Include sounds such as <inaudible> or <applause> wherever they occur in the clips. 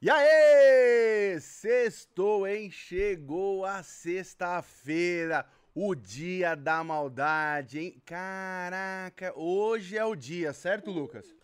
E aí, sextou, hein? Chegou a sexta-feira, o dia da maldade, hein? Caraca, hoje é o dia, certo, Lucas?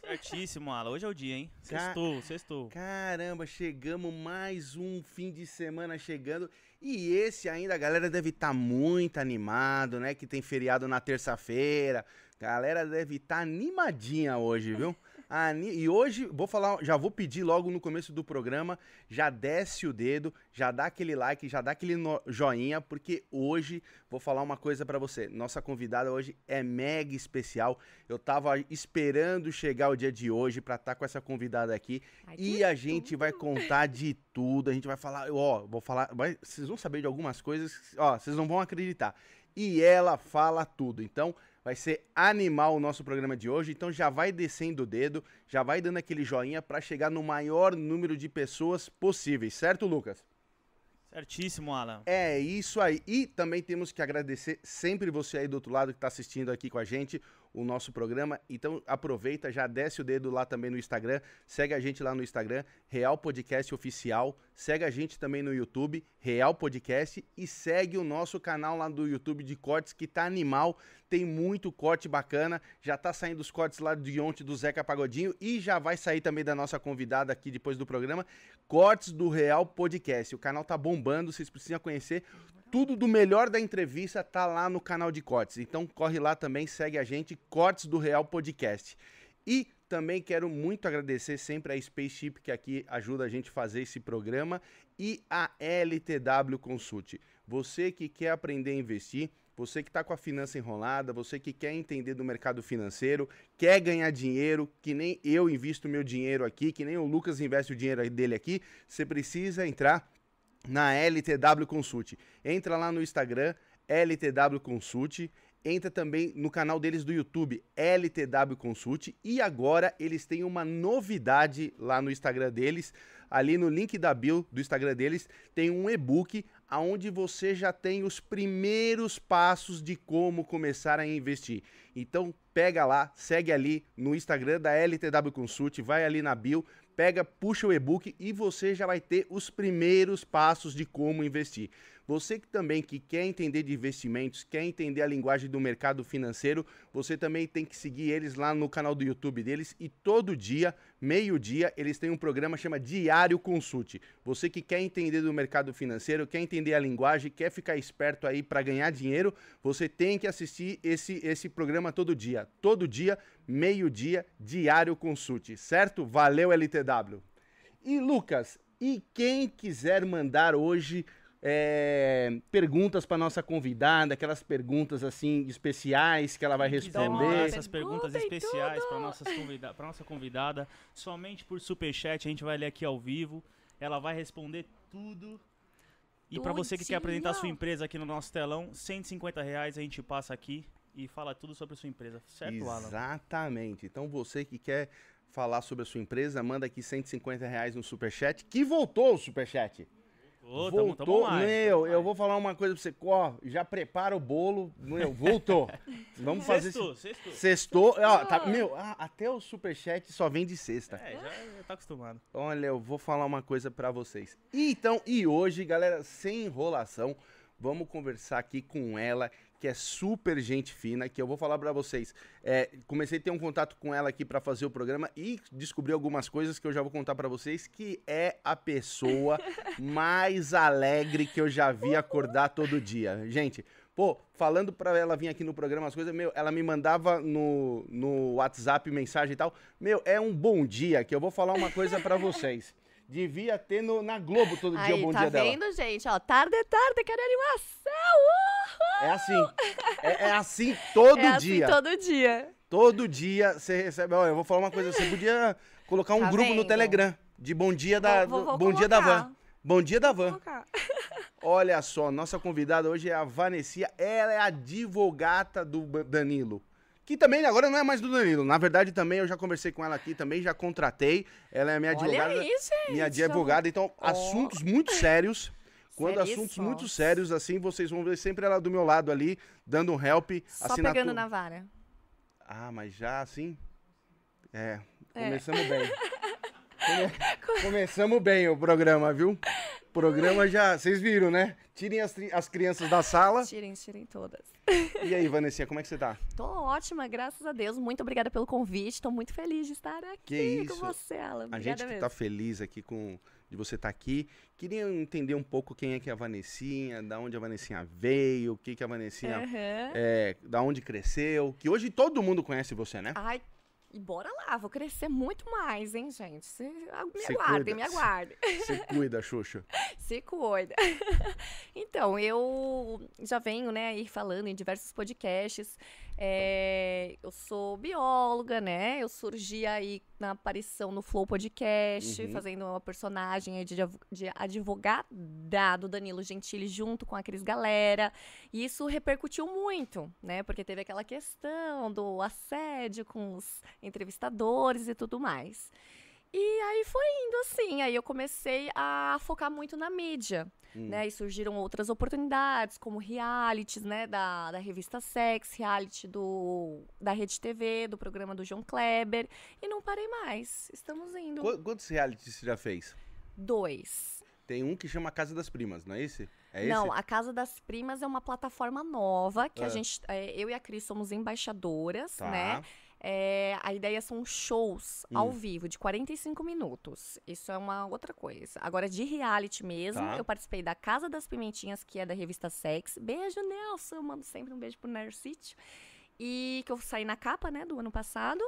Certíssimo, Alan. Hoje é o dia, hein? Ca- Sextou, sextou. Caramba, chegamos mais um fim de semana chegando. E esse ainda, a galera deve estar muito animado, né? Que tem feriado na terça-feira. Galera deve estar animadinha hoje, viu? Ani- E hoje, vou falar, já vou pedir logo no começo do programa, já desce o dedo, já dá aquele like, já dá aquele no- joinha, porque hoje vou falar uma coisa pra você. Nossa convidada hoje é mega especial. Eu tava esperando chegar o dia de hoje pra estar com essa convidada aqui. Ai, E a gente vai contar de tudo, a gente vai falar, ó, vou falar, vai- vocês vão saber de algumas coisas, ó, vocês não vão acreditar. E ela fala tudo. Então, vai ser animal o nosso programa de hoje. Então, já vai descendo o dedo, já vai dando aquele joinha pra chegar no maior número de pessoas possíveis, certo, Lucas? Certíssimo, Alan. É isso aí. E também temos que agradecer sempre você aí do outro lado que está assistindo aqui com a gente o nosso programa. Então aproveita, já desce o dedo lá também no Instagram. Segue a gente lá no Instagram, Real Podcast Oficial. Segue a gente também no YouTube, Real Podcast. E segue o nosso canal lá do YouTube de cortes que tá animal. Tem muito corte bacana. Já tá saindo os cortes lá de ontem do Zeca Pagodinho. E já vai sair também da nossa convidada aqui depois do programa. Cortes do Real Podcast. O canal tá bombando, vocês precisam conhecer. Tudo do melhor da entrevista tá lá no canal de Cortes. Então corre lá também, segue a gente, Cortes do Real Podcast. E também quero muito agradecer sempre a Spaceship que aqui ajuda a gente a fazer esse programa e a LTW Consult. Você que quer aprender a investir, você que está com a finança enrolada, você que quer entender do mercado financeiro, quer ganhar dinheiro, que nem eu invisto meu dinheiro aqui, que nem o Lucas investe o dinheiro dele aqui, você precisa entrar na LTW Consult. Entra lá no Instagram, LTW Consult. Entra também no canal deles do YouTube, LTW Consult. E agora eles têm uma novidade lá no Instagram deles. Ali no link da bio do Instagram deles tem um e-book aonde você já tem os primeiros passos de como começar a investir. Então pega lá, segue ali no Instagram da LTW Consult, vai ali na bio, pega, puxa o e-book e você já vai ter os primeiros passos de como investir. Você que também que quer entender de investimentos, quer entender a linguagem do mercado financeiro, você também tem que seguir eles lá no canal do YouTube deles e todo dia, meio-dia, eles têm um programa chama Diário Consult. Você que quer entender do mercado financeiro, quer entender a linguagem, quer ficar esperto aí para ganhar dinheiro, você tem que assistir esse esse programa todo dia. Todo dia, meio-dia, Diário Consult, certo? Valeu LTW. E Lucas, e quem quiser mandar hoje é, perguntas para nossa convidada, aquelas perguntas assim especiais que ela vai responder. essas perguntas Pergunta especiais para nossas convida pra nossa convidada, somente por superchat, a gente vai ler aqui ao vivo. Ela vai responder tudo. E para você que quer apresentar a sua empresa aqui no nosso telão, 150 reais a gente passa aqui e fala tudo sobre a sua empresa. Certo, Alan? Exatamente. Então você que quer falar sobre a sua empresa, manda aqui 150 reais no superchat, que voltou o superchat. Ô, tamo, voltou, tamo mais, meu, tamo eu mais. vou falar uma coisa pra você, ó, já prepara o bolo, meu, voltou. <laughs> Vamos fazer. Sextou, sextou. Sextou, ó, tá, meu, ah, até o superchat só vem de sexta. É, já, já tá acostumado. Olha, eu vou falar uma coisa pra vocês. E Então, e hoje, galera, sem enrolação, vamos conversar aqui com ela, que é super gente fina, que eu vou falar pra vocês. É, comecei a ter um contato com ela aqui pra fazer o programa e descobri algumas coisas que eu já vou contar pra vocês, que é a pessoa <laughs> mais alegre que eu já vi acordar todo dia. Gente, Pô, falando pra ela vir aqui no programa as coisas, meu, ela me mandava no, no WhatsApp mensagem e tal. Meu, é um bom dia que eu vou falar uma coisa pra <laughs> vocês. Devia ter no, na Globo todo dia o bom tá dia dela. vendo, gente? Ó, tarde é tarde, quero animação! Uhul! É assim. É, é assim todo é dia. assim todo dia. Todo dia você recebe. Ó, eu vou falar uma coisa. Você podia colocar um Tá grupo no vendo? Telegram de bom dia da, Vou- vou- vou bom dia da colocar. van. Bom dia da van. colocar. <laughs> Olha só, nossa convidada hoje é a Vanessia. Ela é a advogata do Danilo. Que também agora não é mais do Danilo. Na verdade, também eu já conversei com ela aqui, também já contratei. Ela é minha Olha advogada. aí, gente. minha advogada. Então, Ó. assuntos muito sérios. Quando assuntos muito sérios, assim, vocês vão ver sempre ela do meu lado ali, dando um help. Só assinatura- pegando na vara. Ah, mas já assim. É, É. começamos bem. <laughs> Come- <laughs> Começamos bem o programa, viu? Programa já. Vocês viram, né? Tirem as, tri- as crianças da sala. Tirem, tirem todas. E aí, Vanessa, como é que você tá? Tô ótima, graças a Deus. Muito obrigada pelo convite. Tô muito feliz de estar aqui Que com isso. você, Alan. A Obrigada gente que mesmo. tá feliz aqui com de você estar aqui. Queria entender um pouco quem é que é a Vanessinha, da onde a Vanessinha veio, o que que a Vanessinha Aham. é, da onde cresceu, que hoje todo mundo conhece você, né? Ai, e bora lá, vou crescer muito mais, hein, gente? Se, ah, me Se aguardem, cuida. me aguardem. Você <laughs> cuida, Xuxa. Se cuida. <laughs> então, eu já venho, né, aí falando em diversos podcasts. É, eu sou bióloga, né? Eu surgi aí na aparição no Flow Podcast, Uhum. fazendo uma personagem de, de advogada do Danilo Gentili junto com a Cris Galera. E isso repercutiu muito, né? Porque teve aquela questão do assédio com os entrevistadores e tudo mais. E aí foi indo assim, aí eu comecei a focar muito na mídia, Hum. né? E surgiram outras oportunidades, como realities, né? Da, da revista Sex, reality do, da Rede TV, do programa do João Kleber. E não parei mais. Estamos indo. Qu- Quantos realities você já fez? Dois. Tem um que chama Casa das Primas, não é esse? É não, esse? a Casa das Primas é uma plataforma nova que Ah. a gente, é, eu e a Cris somos embaixadoras, Tá. né? É, a ideia são shows ao Hum. vivo de 45 minutos. Isso é uma outra coisa. Agora, de reality mesmo, Tá. eu participei da Casa das Pimentinhas, que é da revista Sex. Beijo, Nelson. Eu mando sempre um beijo pro Narcítio. E que eu saí na capa, né, do ano passado.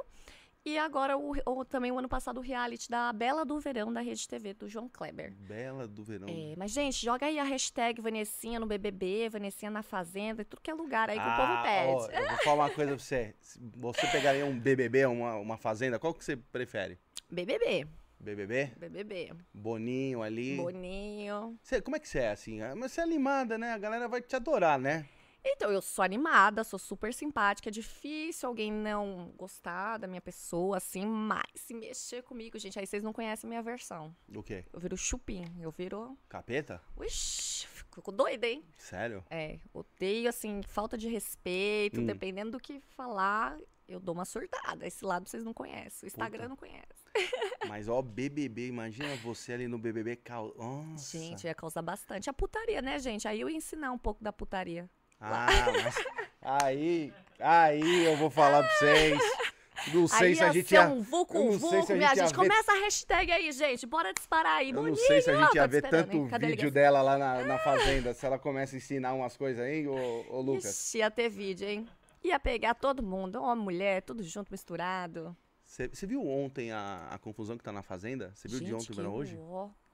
E agora, o, o- também o ano passado, o reality da Bela do Verão, da Rede TV, do João Kleber. Bela do Verão. É, mas, gente, joga aí a hashtag Vanessinha no BBB, Vanessinha na Fazenda, tudo que é lugar aí que o Ah, povo ó, pede. eu vou falar uma coisa pra você. Se você pegaria um BBB, uma, uma fazenda, qual que você prefere? BBB, BBB? BBB. Boninho ali. Boninho. Você- como é que você é assim? Ah, Mas você é animada, né? A galera vai te adorar, né? Então, eu sou animada, sou super simpática. É difícil alguém não gostar da minha pessoa, assim, mas se mexer comigo, gente, aí vocês não conhecem a minha versão. O quê? Eu viro chupim, eu viro. Capeta? Ixi, fico doida, hein? Sério? É, odeio, assim, falta de respeito, Hum. dependendo do que falar, eu dou uma surtada. Esse lado vocês não conhecem, o Instagram Puta. não conhece. <laughs> Mas ó, BBB, imagina você ali no BBB. Cal... Nossa. Gente, ia causar bastante. A putaria, né, gente? Aí eu ia ensinar um pouco da putaria. Ah, mas aí, aí eu vou falar pra vocês. Não sei aí se a gente ia. um vulco, não sei se a minha gente ia gente. ver- Começa a hashtag aí, gente. Bora disparar aí. Eu não sei se a gente ia tá ver tanto vídeo dela lá na, na fazenda, se ela começa a ensinar umas coisas aí, ô, ô Lucas. Ixi, ia ter vídeo, hein? Ia pegar todo mundo, homem, mulher, tudo junto, misturado. Você viu ontem a, a confusão que tá na fazenda? Você viu de Gente, ontem que pra hoje?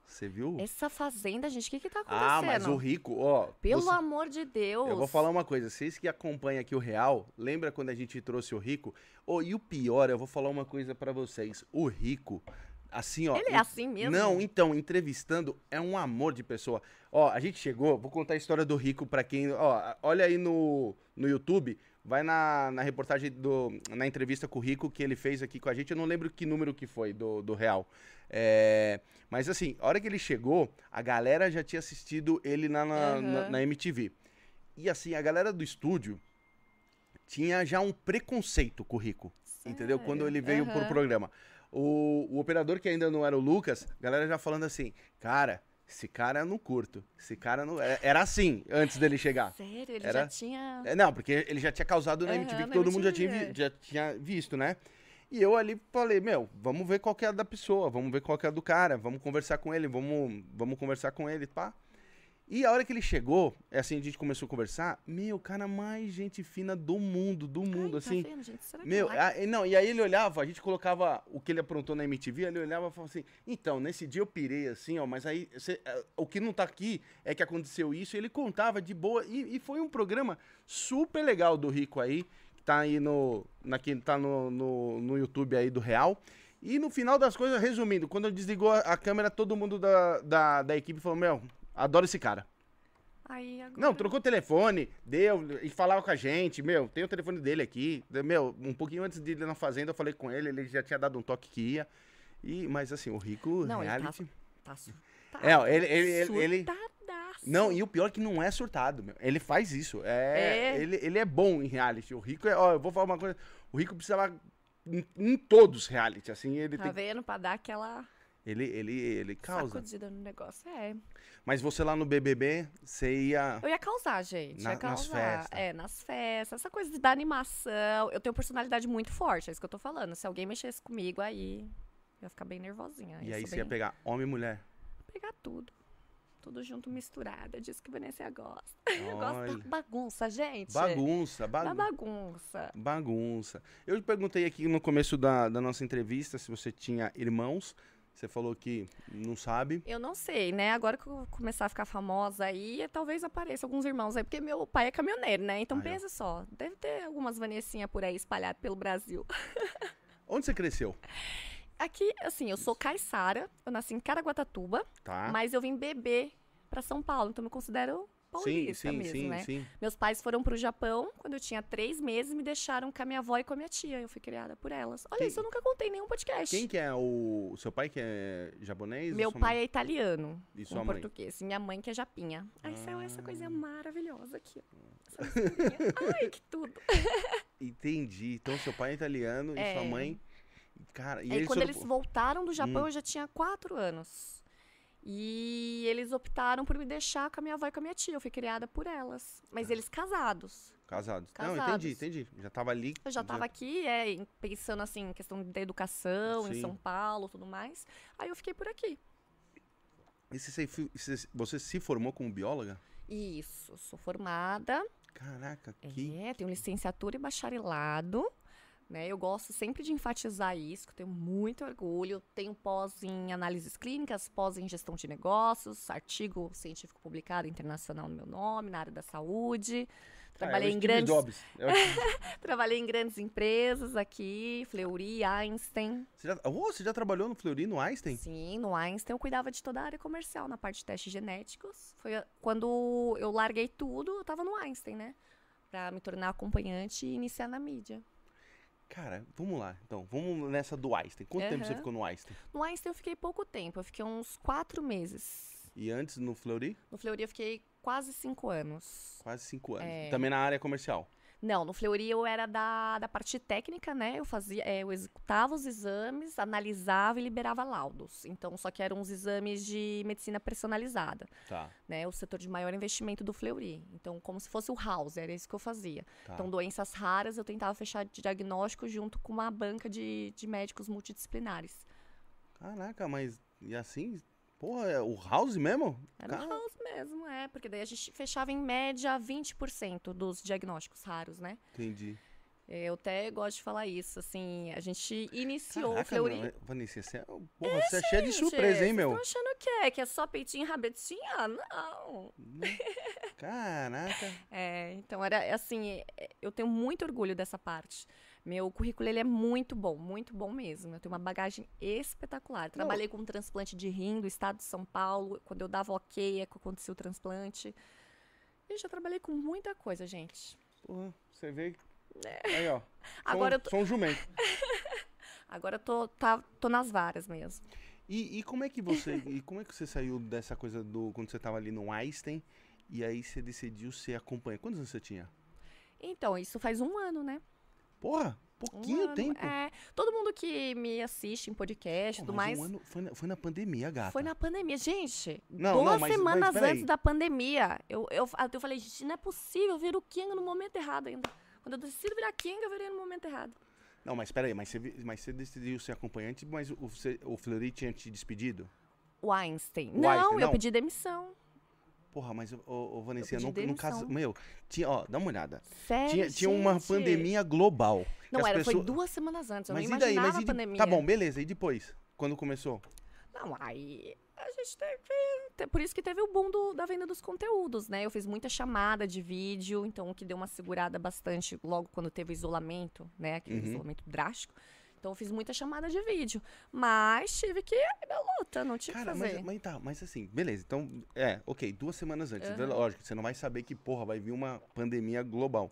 Você viu? Essa fazenda, gente, o que que tá acontecendo? Ah, mas o rico, ó. Pelo você- amor de Deus. Eu vou falar uma coisa, vocês que acompanham aqui o Real, lembra quando a gente trouxe o Rico? Oh, e o pior, eu vou falar uma coisa pra vocês. O Rico, assim, ó. Ele é assim mesmo? Não, então, entrevistando é um amor de pessoa. Ó, a gente chegou, vou contar a história do Rico pra quem. Ó, olha aí no, no YouTube, vai na, na reportagem do. Na entrevista com o Rico que ele fez aqui com a gente. Eu não lembro que número que foi do, do Real. É, mas assim, a hora que ele chegou, a galera já tinha assistido ele na, na, Aham. na- na MTV. E assim, a galera do estúdio tinha já um preconceito com o Rico. Entendeu? Quando Sério? ele veio pro Aham. programa. O, o operador que ainda não era o Lucas, a galera já falando assim, cara, esse cara eu não curto. Esse cara não. é- Era assim antes dele chegar. Sério, ele Era- já tinha... É, não, porque ele já tinha causado na MTV, que todo mundo já tinha, MTV, vi- já tinha visto, né? E eu ali falei, meu, vamos ver qual que é a da pessoa, vamos ver qual que é a do cara, vamos conversar com ele, vamos, vamos conversar com ele, pá. E a hora que ele chegou, é assim, a gente começou a conversar, meu, cara mais gente fina do mundo, do mundo, Ai, assim. Tá vendo, gente? Será que Meu, lá- a- e não, e aí ele olhava, a gente colocava o que ele aprontou na MTV, ele olhava e falava assim, então, nesse dia eu pirei assim, ó, mas aí cê- é, o que não tá aqui é que aconteceu isso, e ele contava de boa, e, e foi um programa super legal do Rico aí, tá aí no, na, que tá no, no, no YouTube aí do Real, e no final das coisas, resumindo, quando desligou a, câmera, todo mundo da, da, da equipe falou, meu, adoro esse cara. Aí agora... Não, trocou o telefone, deu, e falava com a gente, meu, tem o telefone dele aqui. Meu, um pouquinho antes de ir na fazenda, eu falei com ele, ele já tinha dado um toque que ia. E, mas assim, o Rico Não, ele tá reality. Tá surtado. É, ele- ele- ele- ele-. Não, e o pior é que não é surtado, meu. Ele faz isso. É, É. Ele, ele é bom em reality. O Rico é, ó, eu vou falar uma coisa. O Rico precisava em, em todos os reality, assim, ele Tá tem vendo? Pra dar aquela... Ele, ele, ele causa. Sacudida no negócio, é. Mas você lá no BBB, você ia. Eu ia causar, gente. Na- ia nas causar. festas. É, nas festas. Essa coisa da animação. Eu tenho personalidade muito forte, é isso que eu tô falando. Se alguém mexesse comigo, aí eu ia ficar bem nervosinha. E aí você ia bem- pegar homem e mulher. pegar tudo. Tudo junto, misturado. É disso que Vanessa gosta. <laughs> Eu gosto da bagunça, gente. Bagunça, Da bagunça. bagunça. Eu perguntei aqui no começo da, da nossa entrevista se você tinha irmãos. Você falou que não sabe. Eu não sei, né? Agora que eu começar a ficar famosa aí, talvez apareça alguns irmãos aí, porque meu pai é caminhoneiro, né? Então Ah, é. pensa só, deve ter algumas Vanessinhas por aí espalhadas pelo Brasil. <laughs> Onde você cresceu? Aqui, assim, eu sou caiçara, eu nasci em Caraguatatuba, Tá? mas eu vim beber pra São Paulo, então eu me considero paulista sim, sim, mesmo, sim, né? sim. Meus pais foram pro Japão quando eu tinha três meses e me deixaram com a minha avó e com a minha tia. Eu fui criada por elas. Olha, Quem- isso eu nunca contei em nenhum podcast. Quem que é o, o seu pai que é japonês? Meu pai mãe? é italiano, E sua mãe? português. E minha mãe que é japinha. Ai, saiu essa Ah. coisa maravilhosa aqui. Essa. <laughs> Ai, que tudo. <laughs> Entendi. Então seu pai é italiano e É. sua mãe. Cara, e Aí eles quando eles voltaram do Japão, Hum. eu já tinha quatro anos. E eles optaram por me deixar com a minha avó e com a minha tia. Eu fui criada por elas. Mas eles casados. Casados. Não, Casados. entendi, entendi. Já tava ali. Eu já estava aqui, é, pensando assim, em questão da educação, Sim. em São Paulo, tudo mais. Aí eu fiquei por aqui. E você, se fi- você- você se formou como bióloga? Isso, sou formada. Caraca, que. É, tenho licenciatura e bacharelado. Né? Eu gosto sempre de enfatizar isso, que eu tenho muito orgulho. Tenho pós em análises clínicas, pós em gestão de negócios, artigo científico publicado internacional no meu nome, na área da saúde. Trabalhei, Ah, é em grandes, Jobs. <laughs> É trabalhei em grandes empresas aqui, Fleury, Einstein. você, já, oh, você já trabalhou no Fleury, no Einstein? Sim, no Einstein eu cuidava de toda a área comercial, na parte de testes genéticos. Foi quando eu larguei tudo, eu tava no Einstein, né? Pra me tornar acompanhante e iniciar na mídia. Cara, vamos lá. Então, vamos nessa do Einstein. Quanto tempo você ficou no Einstein? No Einstein eu fiquei pouco tempo, eu fiquei uns quatro meses. E antes no Fleury? No Fleury eu fiquei quase cinco anos. Quase cinco anos. É. Também na área comercial. Não, no Fleury eu era da, da parte técnica, né? Eu fazia, é, eu executava os exames, analisava e liberava laudos. Então, só que eram os exames de medicina personalizada, Tá. né? O setor de maior investimento do Fleury. Então, como se fosse o house, era isso que eu fazia. tá. Então, doenças raras eu tentava fechar diagnóstico junto com uma banca de, de médicos multidisciplinares. Caraca, mas e assim? Porra, é o House mesmo? Era Cara, um house mesmo, é, porque daí a gente fechava em média 20% dos diagnósticos raros, né? Entendi. É, Eu até gosto de falar isso, assim, a gente iniciou o Caraca, Fleury... mano, Vanessa, você é, porra, você é cheia de surpresa, hein, meu? Vocês estão achando que é? Que é só peitinho e rabetinha? Não. Caraca. <laughs> É, então era assim, é, eu tenho muito orgulho dessa parte. Meu currículo ele é muito bom, muito bom mesmo. Eu tenho uma bagagem espetacular. Trabalhei com transplante de rim do estado de São Paulo. Quando eu dava ok, é que aconteceu o transplante. E já trabalhei com muita coisa, gente. Porra, você vê. Aí, ó. <laughs> É. Agora eu tô- sou um jumento. <laughs> Agora eu tô, tá, tô nas varas mesmo. E, e como é que você. e como é que você saiu dessa coisa do. Quando você tava ali no Einstein e aí você decidiu ser acompanhante? Quantos anos você tinha? Então, isso faz um ano, né? Porra, Um pouquinho ano. tempo. É, todo mundo que me assiste em podcast e tudo mais. um ano foi na, foi na pandemia, gata. Foi na pandemia. Gente, Não, duas não, mas- semanas mas antes da pandemia, eu, eu, eu falei, gente, não é possível, eu viro Kinga no momento errado ainda. Quando eu decido virar Kinga, eu virei no momento errado. Não, mas peraí, mas você, mas você decidiu ser acompanhante, mas o, você- o Fleury tinha te despedido? O Einstein. O não, Einstein, eu não? pedi demissão. Porra, mas, ô, ô, Vanessa, pedi no caso. Meu, tinha, ó, dá uma olhada. Sério, Tinha, tinha uma pandemia global. Não, era, foi pessoas- duas semanas antes. Eu Mas não e daí? imaginava Mas e de- pandemia. Tá bom, beleza. E depois? Quando começou? Não, aí a gente teve. te- Por isso que teve o boom do- da venda dos conteúdos, né? Eu fiz muita chamada de vídeo, então o que deu uma segurada bastante logo quando teve o isolamento, né? Aquele Uhum. isolamento drástico. Então eu fiz muita chamada de vídeo. Mas tive que ir na luta, não tive que Cara, fazer. mas, mas tá, mas assim, beleza. Então, é, ok, duas semanas antes. Aham. Lógico, você não vai saber que, porra, vai vir uma pandemia global.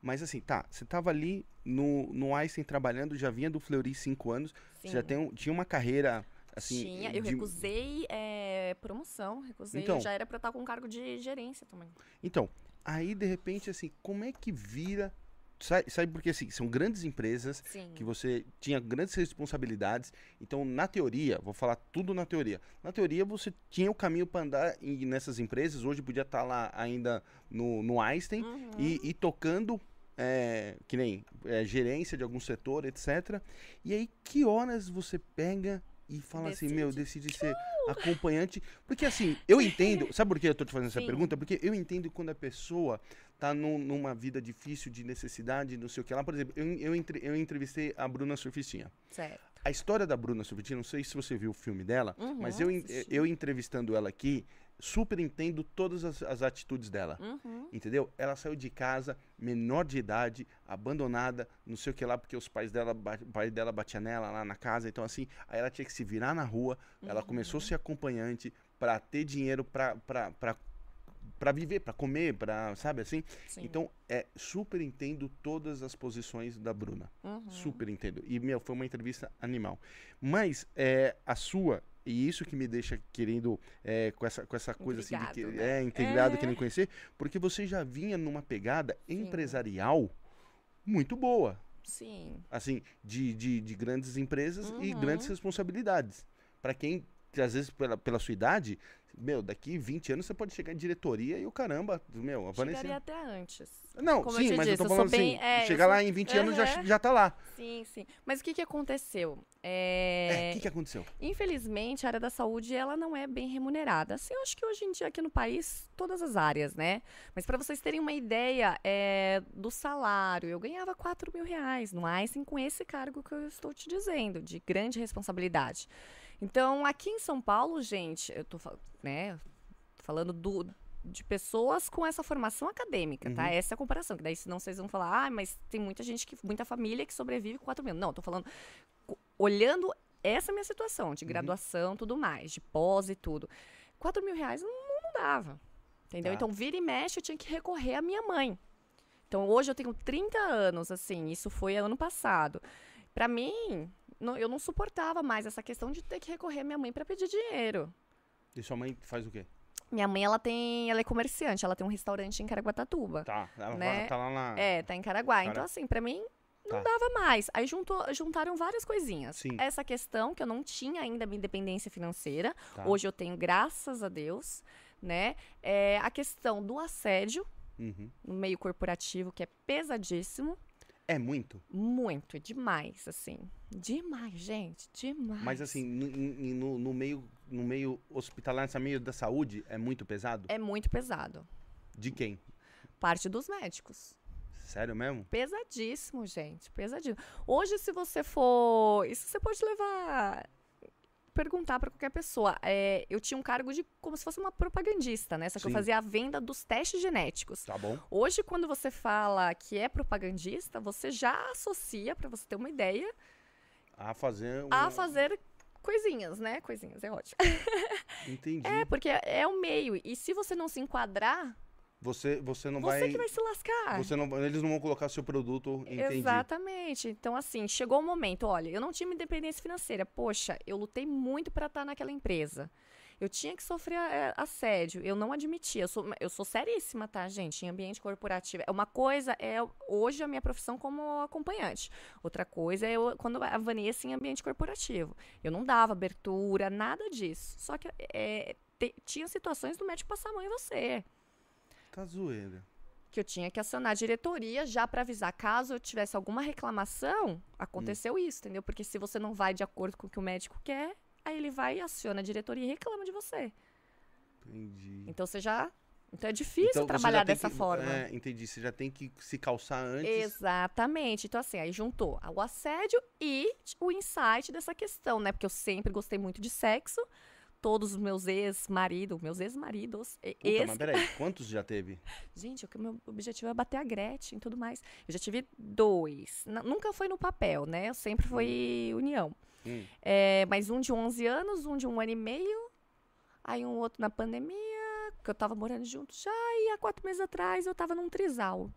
Mas assim, tá, você tava ali no, no Einstein trabalhando, já vinha do Fleury cinco anos, você já Sim. tem, um- tinha uma carreira, assim... Tinha, eu de- recusei é, promoção, recusei. Então. já era pra estar com cargo de gerência também. Então, aí de repente, assim, como é que vira Sabe, sabe porque assim, são grandes empresas Sim. que você tinha grandes responsabilidades. Então, na teoria, vou falar tudo na teoria. Na teoria, você tinha o caminho para andar nessas empresas. Hoje podia estar lá ainda no, no Einstein Uhum. e, e tocando, é, que nem é, gerência de algum setor, etc. E aí, que horas você pega e fala assim, meu, decide ser acompanhante? Porque assim, eu entendo. Sabe por que eu tô te fazendo essa Sim. pergunta? Porque eu entendo quando a pessoa tá num- numa vida difícil de necessidade, não sei o que lá. Por exemplo, eu, eu, entre- eu entrevistei a Bruna Surficinha. Certo. A história da Bruna Surficinha, não sei se você viu o filme dela, Uhum, mas eu, assisti. eu entrevistando ela aqui, super entendo todas as, as atitudes dela. Uhum. Entendeu? Ela saiu de casa, menor de idade, abandonada, não sei o que lá, porque os pais dela, pai dela batia nela lá na casa. Então, assim, aí ela tinha que se virar na rua. Ela começou a ser acompanhante pra ter dinheiro pra, pra viver, pra comer, pra, sabe assim? Sim. Então, é, super entendo todas as posições da Bruna. Uhum. Super entendo. E, meu, foi uma entrevista animal. Mas, é, a sua, e isso que me deixa querendo, é, com, essa, com essa coisa assim de que, né? é, intrigado, É. querendo conhecer, porque você já vinha numa pegada empresarial muito boa. Sim. Assim, de, de, de grandes empresas e Uhum. grandes responsabilidades. Pra quem, que às vezes, pela, pela sua idade, meu, daqui 20 anos você pode chegar em diretoria e o caramba, meu, a Vanessa... Chegaria até antes. Não, Como eu sim, te mas eu disse, tô eu sou falando bem- assim, é, eu chegar sou- lá em 20 anos já, já tá lá. Sim, sim. Mas o que, que aconteceu? É, É, o que, que aconteceu? Infelizmente, a área da saúde ela não é bem remunerada. Assim, eu acho que hoje em dia aqui no país, todas as áreas, né? Mas para vocês terem uma ideia é, do salário, eu ganhava 4 mil reais no Einstein com esse cargo que eu estou te dizendo, de grande responsabilidade. Então, aqui em São Paulo, gente, eu tô né, falando do, de pessoas com essa formação acadêmica, tá? Uhum. Essa é a comparação. Que daí, senão vocês vão falar, ah, mas tem muita gente, que, muita família que sobrevive com 4 mil. Não, eu tô falando, olhando essa minha situação de graduação, tudo mais, de pós e tudo. 4 mil reais não, não dava. Entendeu? Tá. Então, vira e mexe, eu tinha que recorrer à minha mãe. Então, hoje eu tenho 30 anos, assim, isso foi ano passado. Pra mim, não- eu não suportava mais essa questão de ter que recorrer à minha mãe pra pedir dinheiro. E sua mãe faz o quê? Minha mãe, ela tem, ela é comerciante, ela tem um restaurante em Caraguatatuba. Tá, ela Né? tá lá na... É, tá em Caraguá. Cara- Então, assim, pra mim, não Tá. dava mais. Aí juntou, juntaram várias coisinhas. Sim. Essa questão que eu não tinha ainda minha independência financeira. Tá. Hoje eu tenho, graças a Deus, né? É, a questão do assédio Uhum. no meio corporativo, que é pesadíssimo. É muito. Muito, demais, assim. Demais, gente, demais. Mas assim, no, no, meio, no meio hospitalar, nesse meio da saúde, é muito pesado? É muito pesado. De quem? Parte dos médicos. Sério mesmo? Pesadíssimo, gente. Pesadíssimo. Hoje, se você for. Isso você pode levar. Perguntar pra qualquer pessoa. É, eu tinha um cargo de como se fosse uma propagandista, né? Só que eu Sim. fazia a venda dos testes genéticos. Tá bom. Hoje, quando você fala que é propagandista, você já associa, pra você ter uma ideia, A fazer um... a fazer coisinhas, né? Coisinhas, é ótimo. <laughs> Entendi. É, porque é o meio. E se você não se enquadrar, Você, você não você vai... que vai se lascar. Você não, eles não vão colocar seu produto, entendi. Exatamente. Então, assim, chegou o momento, olha, eu não tinha uma independência financeira. Poxa, eu lutei muito para estar naquela empresa. Eu tinha que sofrer é, assédio. Eu não admitia. Eu sou, eu sou seríssima, tá, gente? Em ambiente corporativo. É Uma coisa é hoje a minha profissão como acompanhante. Outra coisa é eu, quando a Vanessa em ambiente corporativo. Eu não dava abertura, nada disso. Só que é, te- tinha situações do médico passar a mão em você Tá zoeira. que eu tinha que acionar a diretoria já para avisar caso eu tivesse alguma reclamação, aconteceu isso, entendeu? Porque se você não vai de acordo com o que o médico quer, aí ele vai, aciona a diretoria e reclama de você. Entendi. Então você já. Então é difícil Então, trabalhar dessa que- forma. É, entendi. Você já tem que se calçar antes. Exatamente. Então, assim, aí juntou o assédio e o insight dessa questão, né? Porque eu sempre gostei muito de sexo. Todos os meus ex-maridos, meus ex-maridos, e- Puta, ex mas peraí, <laughs> quantos já teve? Gente, o meu objetivo é bater a Gretchen e tudo mais. Eu já tive dois. Nunca foi no papel, né? Sempre foi união. Hum. É, mas um de 11 anos, um de um ano e meio. Aí um outro na pandemia, que eu tava morando junto já. E há quatro meses atrás eu tava num trisal.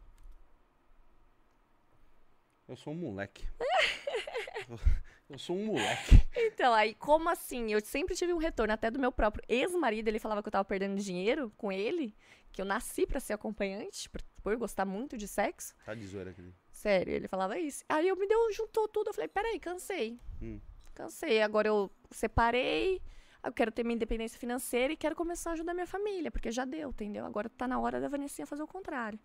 Eu sou um moleque. <laughs> eu, sou um moleque. Então, aí, como assim? Eu sempre tive um retorno até do meu próprio ex-marido. Ele falava que eu tava perdendo dinheiro com ele, que eu nasci pra ser acompanhante, por, por gostar muito de sexo. Tá de zoeira aquele. Sério, ele falava isso. Aí eu me deu, juntou tudo. Eu falei, peraí, cansei. Hum. Cansei. Agora eu separei. Eu quero ter minha independência financeira e quero começar a ajudar minha família, porque já deu, entendeu? Agora tá na hora da Vanessinha fazer o contrário.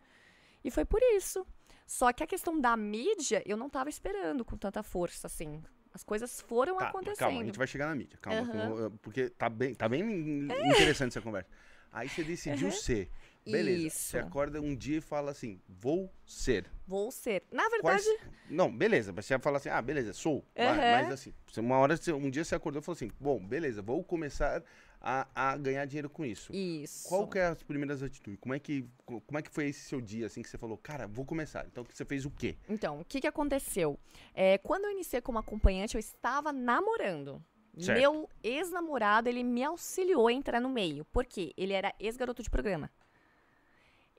E foi por isso. Só que a questão da mídia, eu não tava esperando com tanta força, assim. As coisas foram Tá, acontecendo. calma, a gente vai chegar na mídia. Calma, eu- porque tá bem, tá bem <laughs> interessante essa conversa. Aí você decidiu Aham. ser. Beleza. Isso. Você acorda um dia e fala assim: vou ser. Vou ser. Na Quais... verdade, Não, beleza. Você vai falar assim: ah, beleza, sou. Vai, Aham. Mas assim, uma hora, um dia você acordou e falou assim: bom, beleza, vou começar a, a ganhar dinheiro com isso. isso. Qual que é as primeiras atitudes? Como é que co- como é que foi esse seu dia assim que você falou, cara, vou começar. Então você fez o quê? Então, o que, que aconteceu? É, quando eu iniciei como acompanhante, eu estava namorando. Certo. Meu ex-namorado, ele me auxiliou a entrar no meio. Por quê? Ele era ex-garoto de programa.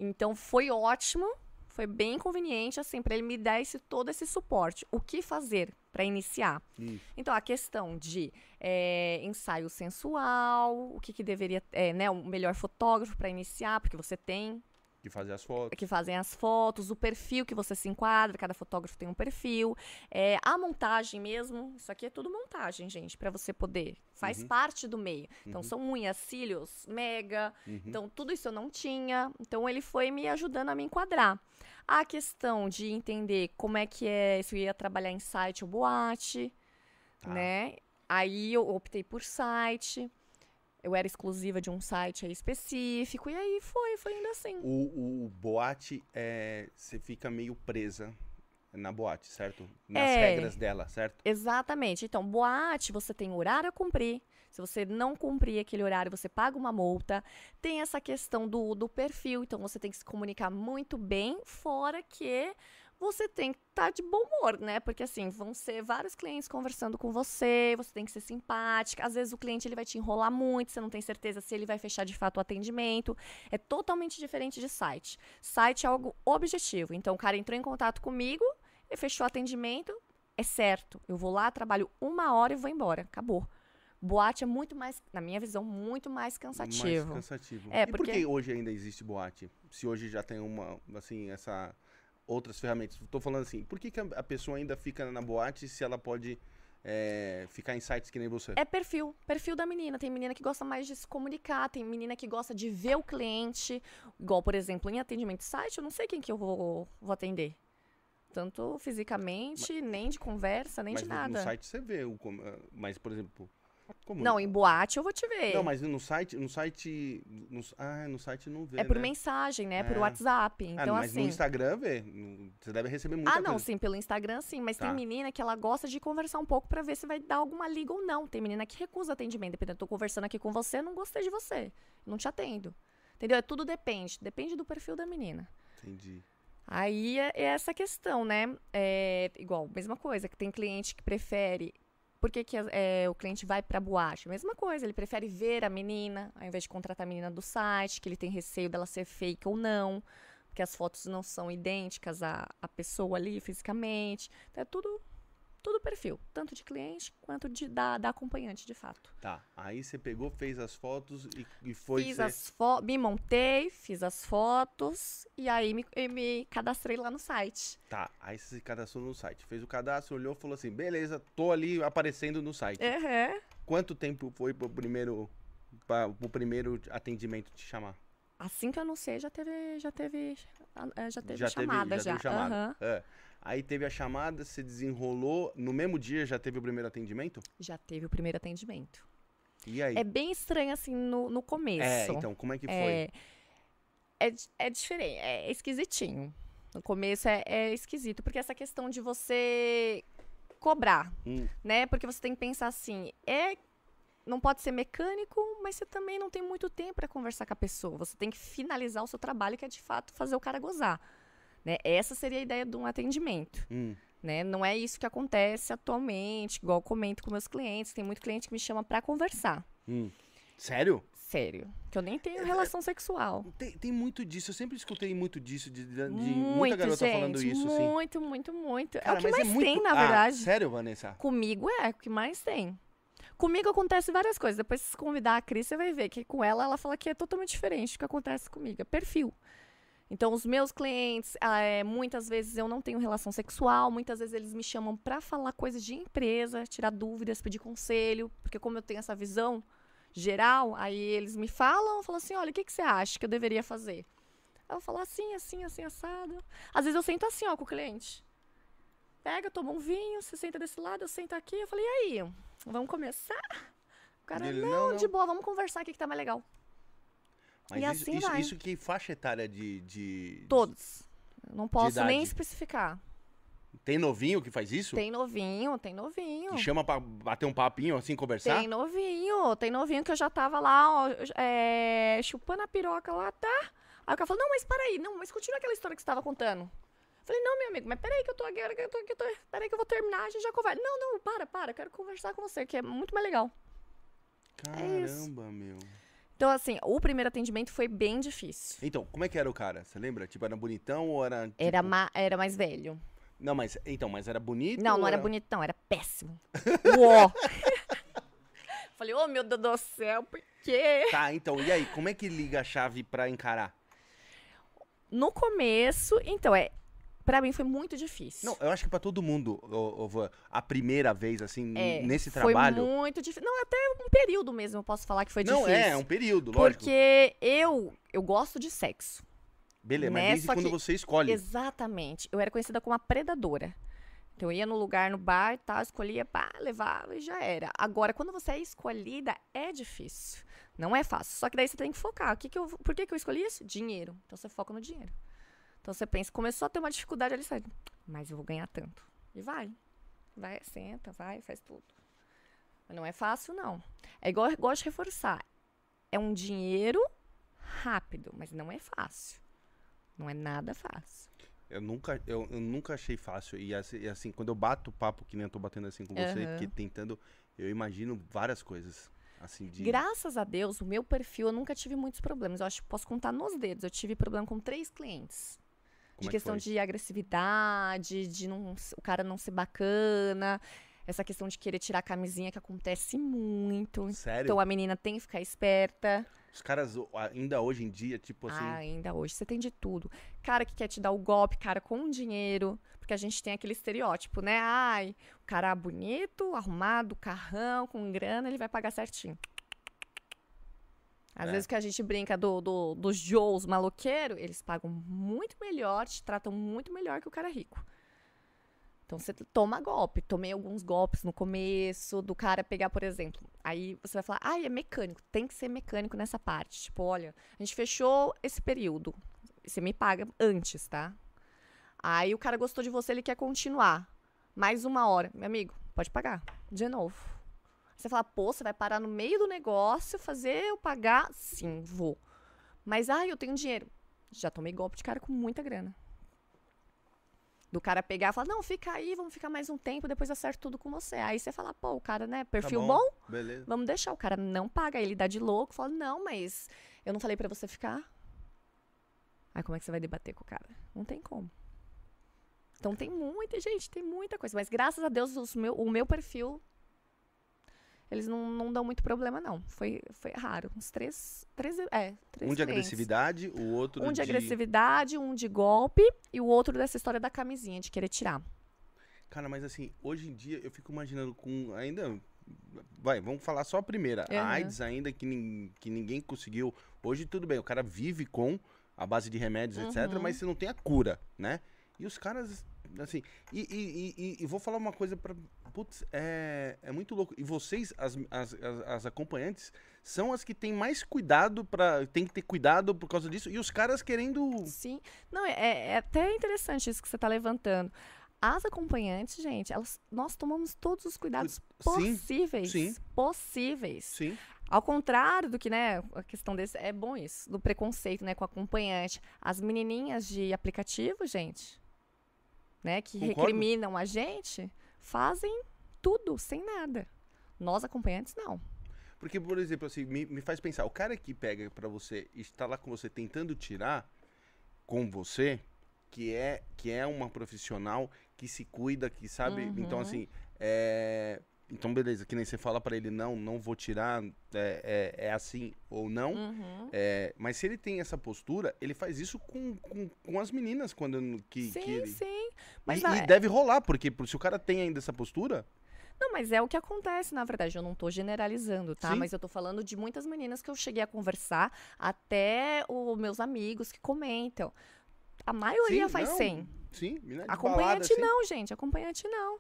Então, foi ótimo, foi bem conveniente, assim, para ele me dar esse, todo esse suporte. O que fazer para iniciar? Isso. Então, a questão de é, ensaio sensual, o que, que deveria, é, né, o melhor fotógrafo para iniciar, porque você tem De fazer as fotos. que fazem as fotos, o perfil que você se enquadra, cada fotógrafo tem um perfil, é, a montagem mesmo, isso aqui é tudo montagem, gente, pra você poder, faz Uhum. parte do meio. Então Uhum. são unhas, cílios, mega, Uhum. então tudo isso eu não tinha, então ele foi me ajudando a me enquadrar. A questão de entender como é que é, se eu ia trabalhar em site ou boate, Tá. né? Aí eu optei por site. Eu era exclusiva de um site específico. E aí foi, foi indo assim. O, o boate, é, você fica meio presa na boate, certo? Nas É. regras dela, certo? Exatamente. Então, boate, você tem horário a cumprir. Se você não cumprir aquele horário, você paga uma multa. Tem essa questão do, do perfil, então você tem que se comunicar muito bem, fora que você tem que estar de bom humor, né? Porque assim, vão ser vários clientes conversando com você, você tem que ser simpática. Às vezes o cliente ele vai te enrolar muito, você não tem certeza se ele vai fechar de fato o atendimento. É totalmente diferente de site. Site é algo objetivo. Então, o cara entrou em contato comigo e fechou o atendimento, é certo. Eu vou lá, trabalho uma hora e vou embora. Acabou. Boate é muito mais, na minha visão, muito mais cansativo. Mais cansativo. É, e por porque- que hoje ainda existe boate? Se hoje já tem uma, assim, essa outras ferramentas. Tô falando assim, por que, que a pessoa ainda fica na boate se ela pode é, ficar em sites que nem você? É perfil, perfil da menina. Tem menina que gosta mais de se comunicar, tem menina que gosta de ver o cliente. Igual, por exemplo, em atendimento de site, eu não sei quem que eu vou, vou atender. Tanto fisicamente, nem de conversa, nem mas de nada. no site você vê, o, ah, mas por exemplo... Como? Não, em boate eu vou te ver. Não, mas no site, no site, no, ah, no site não vê, é por né? mensagem, né? Por É. WhatsApp. Ah, Então, mas no assim. Instagram vê, no- você deve receber muita Ah, não, coisa. sim, pelo Instagram sim, mas Tá. tem menina que ela gosta de conversar um pouco pra ver se vai dar alguma liga ou não. Tem menina que recusa atendimento, dependendo, eu tô conversando aqui com você, não gostei de você, não te atendo. Entendeu? É tudo depende, depende do perfil da menina. Entendi. Aí é, é essa questão, né? É, igual, mesma coisa, que tem cliente que prefere. Por que, que é, o cliente vai pra boate? Mesma coisa, ele prefere ver a menina, ao invés de contratar a menina do site, que ele tem receio dela ser fake ou não, porque as fotos não são idênticas à, à pessoa ali fisicamente. Então é tudo, tudo perfil, tanto de cliente quanto de, da, da acompanhante, de fato. Tá, aí você pegou, fez as fotos e, e foi... fiz ser- as fotos, me montei, fiz as fotos e aí me, me cadastrei lá no site. Tá, aí você se cadastrou no site. Fez o cadastro, olhou e falou assim, beleza, tô ali aparecendo no site. Uhum. Quanto tempo foi pro primeiro, pra, pro primeiro atendimento te chamar? Assim que eu anunciei, já teve, já teve, ah, já teve já chamada teve, já. teve chamada. Aham. É. Aí teve a chamada, você desenrolou, no mesmo dia já teve o primeiro atendimento? Já teve o primeiro atendimento. E aí? É bem estranho assim no, no começo. É, então, como é que foi? É, é, é diferente, é esquisitinho. No começo é, é esquisito, porque essa questão de você cobrar, Hum. né? Porque você tem que pensar assim, é não pode ser mecânico, mas você também não tem muito tempo para conversar com a pessoa. Você tem que finalizar o seu trabalho, que é de fato fazer o cara gozar. Né? Essa seria a ideia de um atendimento. Hum. Né? Não é isso que acontece atualmente, igual eu comento com meus clientes. Tem muito cliente que me chama para conversar. Hum. Sério? Sério. Que eu nem É, tenho relação sexual. Tem, tem muito disso, eu sempre escutei muito disso, de, de- de muita muito, garota gente, falando isso, assim. Muito, muito, muito. Cara, é o que mas mais muito- tem, na Ah, verdade. sério, Vanessa? Comigo é o que mais tem. Comigo acontece várias coisas. Depois, se convidar a Cris, você vai ver que com ela, ela fala que é totalmente diferente do que acontece comigo. É perfil. Então, os meus clientes, ah, é, muitas vezes eu não tenho relação sexual, muitas vezes eles me chamam pra falar coisas de empresa, tirar dúvidas, pedir conselho, porque como eu tenho essa visão geral, aí eles me falam, falam assim, olha, o que, que você acha que eu deveria fazer? Eu falo assim, assim, assim, assado. Às vezes eu sento assim, ó, com o cliente. Pega, toma um vinho, você senta desse lado, eu sento aqui. Eu falei, e aí, vamos começar? O cara, não, não, não. de boa, vamos conversar aqui que tá mais legal. Mas E isso, assim isso, vai. isso que faixa etária de. de Todos. Eu Não posso nem idade. especificar. Tem novinho que faz isso? Tem novinho, tem novinho. Que chama pra bater um papinho assim, conversar? Tem novinho, tem novinho que eu já tava lá, ó, é, chupando a piroca lá, tá? Aí o cara falou, não, mas peraí, não, mas continua aquela história que você tava contando. Eu Falei, não, meu amigo, mas peraí que eu tô aqui, eu tô aqui, eu tô, peraí que eu vou terminar, a gente já conversa. Não, não, para, para, eu quero conversar com você, que é muito mais legal. É. Caramba, meu. Então, assim, o primeiro atendimento foi bem difícil. Então, como é que era o cara? Você lembra? Tipo, era bonitão ou era. tipo- Era, ma- era mais velho. Não, mas. Então, mas era bonito? Não, não era bonito, não, era péssimo. <laughs> Uó! <laughs> Falei, ô meu Deus do céu, por quê? Tá, então, e aí? Como é que liga a chave pra encarar? No começo, então, é. Pra mim foi muito difícil. Não, eu acho que pra todo mundo, ô, ô, Van, a primeira vez, assim, É, nesse Foi trabalho. muito difícil. Não, até um período mesmo eu posso falar que foi não, difícil. é, é um período, lógico. Porque eu, eu gosto de sexo. Beleza, mas né, desde só quando que- você escolhe. Exatamente. Eu era conhecida como a predadora. Então eu ia no lugar, no bar e tal, escolhia, pá, levava e já era. Agora, quando você é escolhida, é difícil. Não é fácil. Só que daí você tem que focar. O que que eu, por que, que eu escolhi isso? Dinheiro. Então você foca no dinheiro. Então você pensa, começou a ter uma dificuldade ali, sai, mas eu vou ganhar tanto. E vai. Vai, senta, vai, faz tudo. Mas não é fácil, não. É igual eu gosto de reforçar. É um dinheiro rápido, mas não é fácil. Não é nada fácil. Eu nunca, eu, eu nunca achei fácil. E assim, e assim, quando eu bato papo, que nem eu tô batendo assim com você, Aham. que tentando, eu imagino várias coisas. Assim, de. Graças a Deus, o meu perfil eu nunca tive muitos problemas. Eu acho que posso contar nos dedos. Eu tive problema com três clientes. Como de é que questão foi? de agressividade, de não, o cara não ser bacana. Essa questão de querer tirar a camisinha que acontece muito. Sério? Então a menina tem que ficar esperta. Os caras ainda hoje em dia, tipo assim. Ah, ainda hoje você tem de tudo. Cara que quer te dar o golpe, cara com dinheiro. Porque a gente tem aquele estereótipo, né? Ai, o cara bonito, arrumado, carrão, com grana, ele vai pagar certinho. Às É. vezes que a gente brinca do, do- dos Joes maloqueiros, eles pagam muito melhor, te tratam muito melhor que o cara rico. Então você toma golpe. Tomei alguns golpes no começo, do cara pegar, por exemplo. Aí você vai falar, ah, é mecânico. Tem que ser mecânico nessa parte. Tipo, olha, a gente fechou esse período. Você me paga antes, tá? Aí o cara gostou de você, ele quer continuar. Mais uma hora. Meu amigo, pode pagar. De novo. Você fala, pô, você vai parar no meio do negócio, fazer eu pagar? Sim, vou. Mas, ah, eu tenho dinheiro. Já tomei golpe de cara com muita grana. Do cara pegar e falar, não, fica aí, vamos ficar mais um tempo, depois acerto tudo com você. Aí você fala, pô, o cara, né, tá perfil bom, Beleza. vamos deixar. O cara não paga, ele dá de louco, fala, não, mas eu não falei pra você ficar. Aí como é que você vai debater com o cara? Não tem como. Então tem muita gente, tem muita coisa. Mas graças a Deus meu, o meu perfil, eles não, não dão muito problema, não. Foi, foi raro. Uns três, três, é, três Um de clientes. agressividade, o outro Um de agressividade, um de golpe e o outro dessa história da camisinha, de querer tirar. Cara, mas assim, hoje em dia eu fico imaginando com ainda. Vai, vamos falar só a primeira. A Aham. AIDS ainda que, nin- que ninguém conseguiu. Hoje tudo bem, o cara vive com a base de remédios, etc., Uhum. mas você não tem a cura, né? E os caras, assim. E, e, e- e- e vou falar uma coisa pra. Putz, é, é muito louco. E vocês, as, as, as, acompanhantes, são as que têm mais cuidado para Tem que ter cuidado por causa disso. E os caras querendo. Sim. Não, é, é até interessante isso que você está levantando. As acompanhantes, gente, elas, nós tomamos todos os cuidados Sim, possíveis. sim. Possíveis. Sim. Ao contrário do que, né, a questão desse, é bom isso, do preconceito, né, com acompanhante. As menininhas de aplicativo, gente, né, que Concordo. recriminam a gente, fazem tudo, sem nada. Nós, acompanhantes, não. Porque, por exemplo, assim, me, me faz pensar, o cara que pega pra você e está lá com você tentando tirar com você, que é, que é uma profissional que se cuida, que sabe. Uhum. Então, assim, é, então beleza, que nem você fala pra ele, não, não vou tirar, é, é, é assim ou não. Uhum. É, mas se ele tem essa postura, ele faz isso com, com, com as meninas quando que, Sim, que ele... sim. Mas e, e deve rolar, porque se o cara tem ainda essa postura, Não, mas é o que acontece, na verdade. Eu não tô generalizando, tá? Sim. Mas eu tô falando de muitas meninas que eu cheguei a conversar, até os meus amigos que comentam. A maioria Sim, faz não, sem. sim, mina de Acompanhante balada, assim. não, gente. Acompanhante não.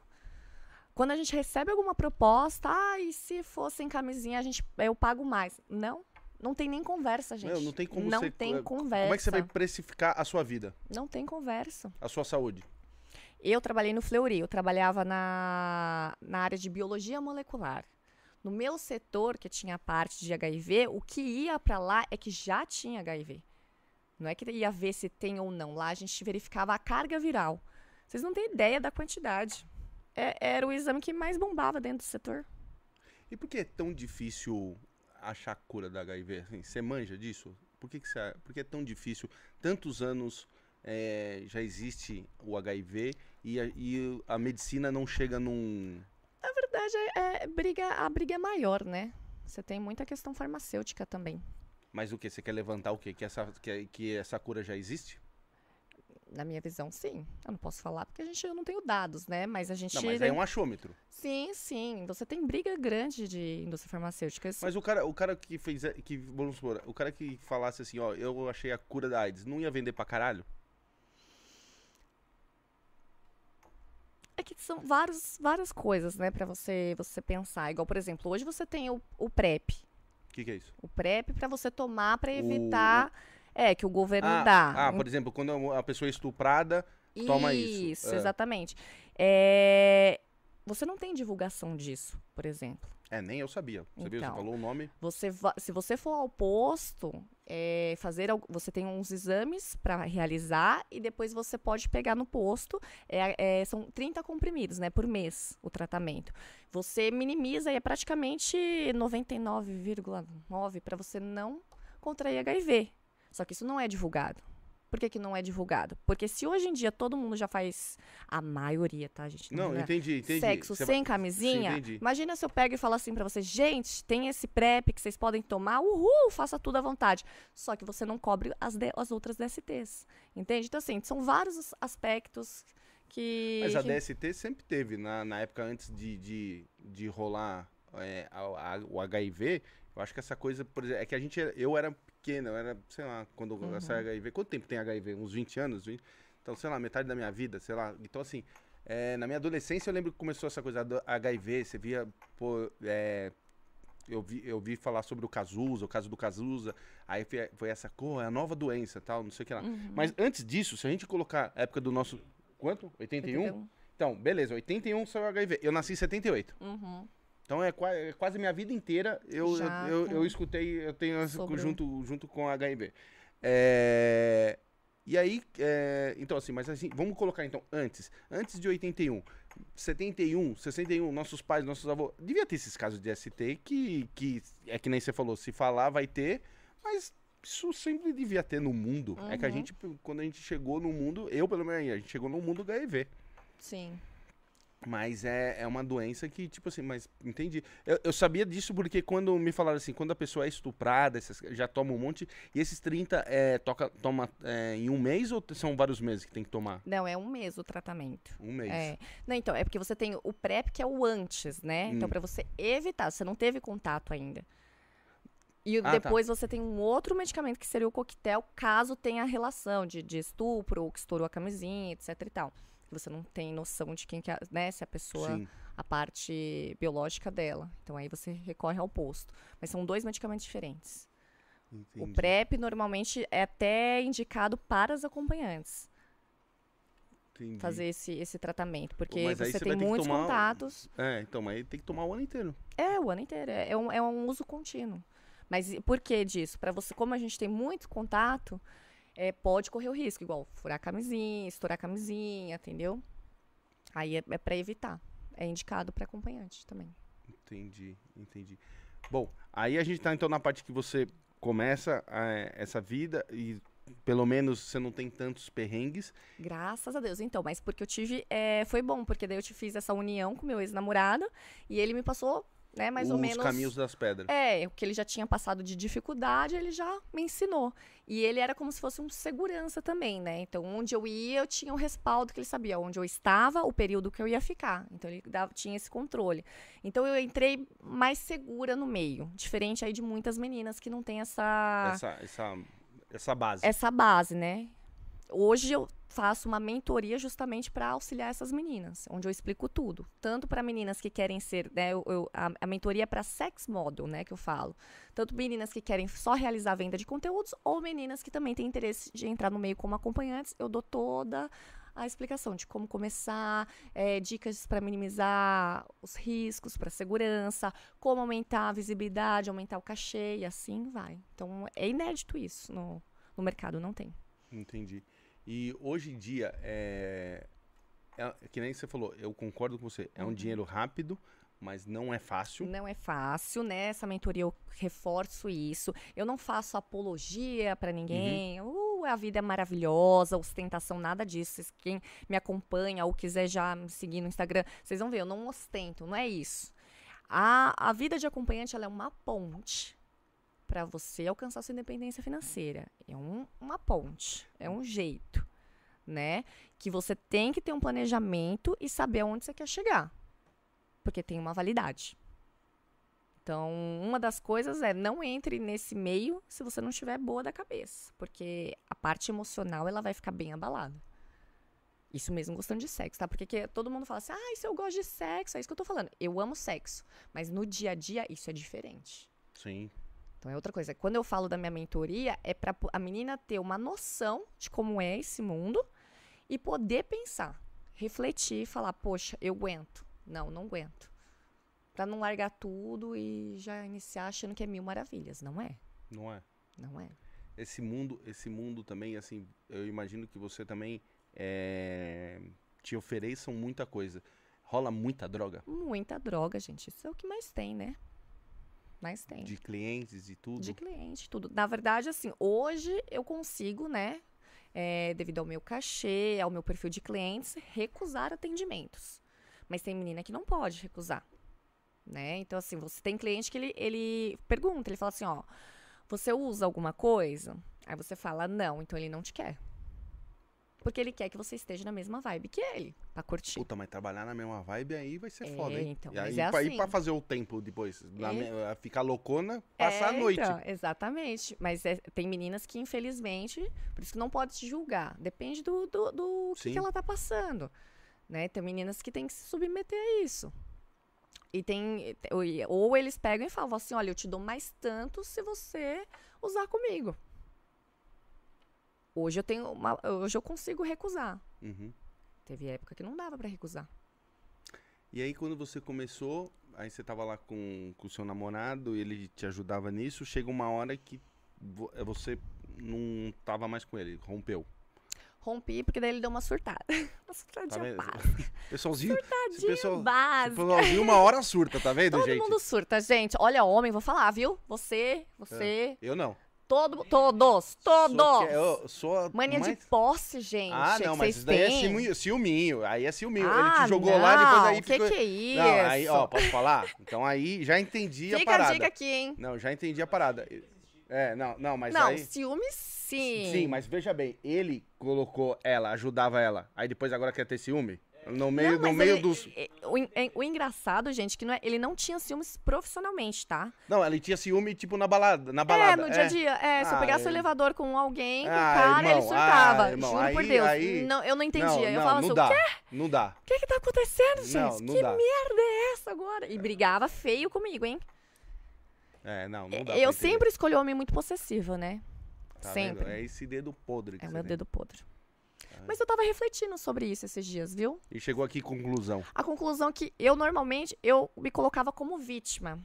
Quando a gente recebe alguma proposta, ah, e se fosse sem camisinha, a gente, eu pago mais. Não, não tem nem conversa, gente. Meu, não tem como Não você- tem conversa. Como é que você vai precificar a sua vida, Não tem conversa. a sua saúde? Eu trabalhei no Fleury, eu trabalhava na, na área de biologia molecular. No meu setor, que tinha a parte de HIV, o que ia para lá é que já tinha HIV. Não é que ia ver se tem ou não. Lá a gente verificava a carga viral. Vocês não têm ideia da quantidade. É- era o exame que mais bombava dentro do setor. E por que é tão difícil achar a cura da HIV? Assim, você manja disso? Por que, que você, por que é tão difícil? Tantos anos eh, já existe o HIV e a, e a medicina não chega num. Na verdade, é, é briga, a briga é maior, né? Você tem muita questão farmacêutica também. Mas o que? Você quer levantar o quê? Que essa, que, que essa cura já existe? Na minha visão, sim. Eu não posso falar porque a gente, eu não tenho dados, né? Mas a gente. Não, mas é um achômetro. Sim, sim. Você tem briga grande de indústria farmacêutica. Isso- Mas o cara, o cara que fez. Que, vamos supor, o cara que falasse assim, ó, eu achei a cura da AIDS, não ia vender pra caralho? É que são vários, várias coisas, né, pra você, você pensar. Igual, por exemplo, hoje você tem o, o PrEP. O que, que é isso? O PrEP pra você tomar pra O- evitar. É, que o governo Ah, dá. ah, por exemplo, quando a pessoa é estuprada, toma isso. Isso, É. exatamente. É, Você não tem divulgação disso, por exemplo. É, nem eu sabia. Você viu? Você Então. falou o nome. Você se você for ao posto, é, fazer, você tem uns exames para realizar e depois você pode pegar no posto. É, é, são 30 comprimidos, né, por mês o tratamento. Você minimiza e é praticamente 99,9 para você não contrair HIV. Só que isso não é divulgado. Por que, que não é divulgado? Porque se hoje em dia todo mundo já faz, a maioria, tá, gente? Não, é entendi, entendi. sexo Você sem camisinha. Sim, entendi. Imagina se eu pego e falo assim pra você, gente, tem esse PrEP que vocês podem tomar, uhul, faça tudo à vontade. Só que você não cobre as, de- as outras DSTs. Entende? Então, assim, são vários as- aspectos que. Mas a DST sempre teve, na, na época antes de, de, de rolar é, a- a- o HIV, eu acho que essa coisa, por exemplo, é que a gente, eu era pequeno, eu era, sei lá, quando Uhum. saiu HIV, quanto tempo tem HIV? Uns 20 anos? 20? Então, sei lá, metade da minha vida, sei lá. Então, assim, é, na minha adolescência eu lembro que começou essa coisa do HIV, você via, pô, é, eu vi, eu vi falar sobre o Cazuza, o caso do Cazuza, aí foi, foi essa, pô, é a nova doença tal, não sei o que lá. Uhum. Mas antes disso, se a gente colocar a época do nosso, quanto? 81? 81. Então, beleza, 81 saiu HIV. Eu nasci em 78. Uhum. Então é, é quase minha vida inteira eu, Já eu, eu, eu escutei, eu tenho Sobre junto, junto com HIV. É, e aí, é, então assim, mas assim, vamos colocar então antes. Antes de 81, 71, 61, nossos pais, nossos avós. Devia ter esses casos de ST que, que é que nem você falou, se falar vai ter, mas isso sempre devia ter no mundo. É que a Uhum. gente, quando a gente chegou no mundo, eu pelo menos, a gente chegou no mundo HIV. Sim. Mas é, é uma doença que, tipo assim, mas entendi. Eu, eu sabia disso porque quando me falaram assim, quando a pessoa é estuprada, essas- já toma um monte, e esses 30 é, toca, toma é, em um mês ou são vários meses que tem que tomar? Não, é um mês o tratamento. Um mês. É. Não, então, é porque você tem o PrEP, que é o antes, né? Então, Hum. pra você evitar, você não teve contato ainda. E Ah, tá. depois você tem um outro medicamento que seria o coquetel, caso tenha relação de, de estupro, ou que estourou a camisinha, etc e tal. Você não tem noção de quem que é, né? Se a pessoa, Sim. a parte biológica dela. Então aí você recorre ao posto. Mas são dois medicamentos diferentes. O Entendi. PrEP normalmente é até indicado para as acompanhantes Entendi. fazer esse, esse tratamento, porque mas você tem muitos tomar- contatos. É, então, mas aí tem que tomar o ano inteiro. É, o ano inteiro. É, é um, é um uso contínuo. Mas por que disso? Para você, como a gente tem muito contato, é, pode correr o risco, igual furar a camisinha, estourar a camisinha, entendeu? Aí é, é para evitar. É indicado para acompanhante também. Entendi, entendi. Bom, aí a gente tá então na parte que você começa é, essa vida e pelo menos você não tem tantos perrengues. Graças a Deus. Então, mas porque eu tive. é, foi bom, porque daí eu te fiz essa união com meu ex-namorado e ele me passou, né, mais os ou menos. caminhos das pedras. É, o que ele já tinha passado de dificuldade, ele já me ensinou. E ele era como se fosse um segurança também, né? Então, onde eu ia, eu tinha o respaldo que ele sabia onde eu estava, o período que eu ia ficar. Então, ele dava- tinha esse controle. Então, eu entrei mais segura no meio. Diferente aí de muitas meninas que não têm essa, Essa, essa, essa base. essa base, né? Hoje eu faço uma mentoria justamente para auxiliar essas meninas, onde eu explico tudo. Tanto para meninas que querem ser, né, eu- eu- a, a mentoria é para sex model, né, que eu falo. Tanto meninas que querem só realizar venda de conteúdos, ou meninas que também têm interesse de entrar no meio como acompanhantes. Eu dou toda a explicação de como começar, eh, dicas para minimizar os riscos, para segurança, como aumentar a visibilidade, aumentar o cachê e assim vai. Então é inédito isso no, no mercado, não tem. Entendi. E hoje em dia, é, é- que nem você falou, eu concordo com você, é um Uhum. dinheiro rápido, mas não é fácil. Não é fácil, né? Essa mentoria eu reforço isso. Eu não faço apologia pra ninguém. Uh, a vida é maravilhosa, ostentação, nada disso. Quem me acompanha ou quiser já me seguir no Instagram, vocês vão ver, eu não ostento, não é isso. A, a vida de acompanhante ela é uma ponte para você alcançar sua independência financeira. É um- uma ponte, é um jeito, né? Que você tem que ter um planejamento e saber aonde você quer chegar porque tem uma validade. Então, uma das coisas é não entre nesse meio se você não estiver boa da cabeça, porque a parte emocional ela vai ficar bem abalada. Isso mesmo gostando de sexo, tá? Porque que- todo mundo fala assim: "Ah, isso eu gosto de sexo". É isso que eu tô falando. Eu amo sexo, mas no dia a dia isso é diferente. Sim. Então é outra coisa. Quando eu falo da minha mentoria, é para a menina ter uma noção de como é esse mundo e poder pensar, refletir e falar: poxa, eu aguento. Não, não aguento. Pra não largar tudo e já iniciar achando que é mil maravilhas. Não é. Não é? Não é. Esse mundo, esse mundo também, assim, eu imagino que você também é, te ofereçam muita coisa. Rola muita droga Muita droga, gente. Isso é o que mais tem, né? Mais tem. de clientes e tudo. De cliente, tudo. Na verdade, assim, hoje eu consigo, né, é, devido ao meu cachê, ao meu perfil de clientes, recusar atendimentos. Mas tem menina que não pode recusar, né? Então, assim, você tem cliente que ele, ele pergunta, ele fala assim, ó, você usa alguma coisa? Aí você fala, não, então ele não te quer. Porque ele quer que você esteja na mesma vibe que ele, pra curtir. Puta, mas trabalhar na mesma vibe aí vai ser É, foda, hein? então, e mas aí, é pra, e assim. pra fazer o tempo depois? É. me- ficar loucona, passar a É, noite. então, exatamente. Mas é- tem meninas que, infelizmente, por isso que não pode se julgar. Depende do, do, do que, que ela tá passando. Né? Tem meninas que têm que se submeter a isso. E tem. Ou eles pegam e falam assim: olha, eu te dou mais tanto se você usar comigo. Hoje eu tenho uma, hoje eu consigo recusar. Uhum. Teve época que não dava pra recusar. E aí, quando você começou, aí você tava lá com o seu namorado, ele te ajudava nisso, chega uma hora que eh, você não tava mais com ele, rompeu. Rompi porque daí ele deu uma surtada. <laughs> Uma Tá surtadinha vendo? básica. <laughs> Pessoalzinho, Surtadinha pessoal, básica. pessoalzinho uma hora surta, tá vendo, Todo gente? mundo surta, gente. Olha, homem, vou falar, viu? Você, você, Eu não. Todo, todos, todos. Eu sou a Mania mais- de posse, gente. Ah, não, mas isso daí é têm. ciúminho, ciúminho. Aí é ciúminho. ele Ah, te jogou lá, depois aí não, que ficou... que é isso? Não, aí, ó, posso falar? Então aí já entendi a Fica a parada. dica aqui, hein? Não, já entendi a parada. É, não, não, mas não, aí... ciúme sim. Sim, mas veja bem, ele colocou ela, ajudava ela, aí depois agora quer ter ciúme? No meio, Não, no meio ele- dos... é, O, en- é- o engraçado, gente, que não é, ele não tinha ciúmes profissionalmente, tá? Não, ele tinha ciúme, tipo, na balada. Na balada é, no dia a dia. É, se eu Ah, pegasse o é. elevador com alguém, com o Ah, cara, ele irmão, surtava. ah, irmão, Juro por aí- Deus. aí- Não, eu não entendia. Não, eu não, falava não assim, dá, o quê? não dá. O que que tá acontecendo, gente? Que dá. merda é essa agora? E brigava feio comigo, hein? É, não, não dá eu sempre escolhi homem muito possessivo, né? tá sempre. vendo? É esse dedo podre que É o meu tem. dedo podre. Ah. Mas eu tava refletindo sobre isso esses dias, viu? E chegou aqui conclusão. A conclusão é que eu normalmente eu me colocava como vítima.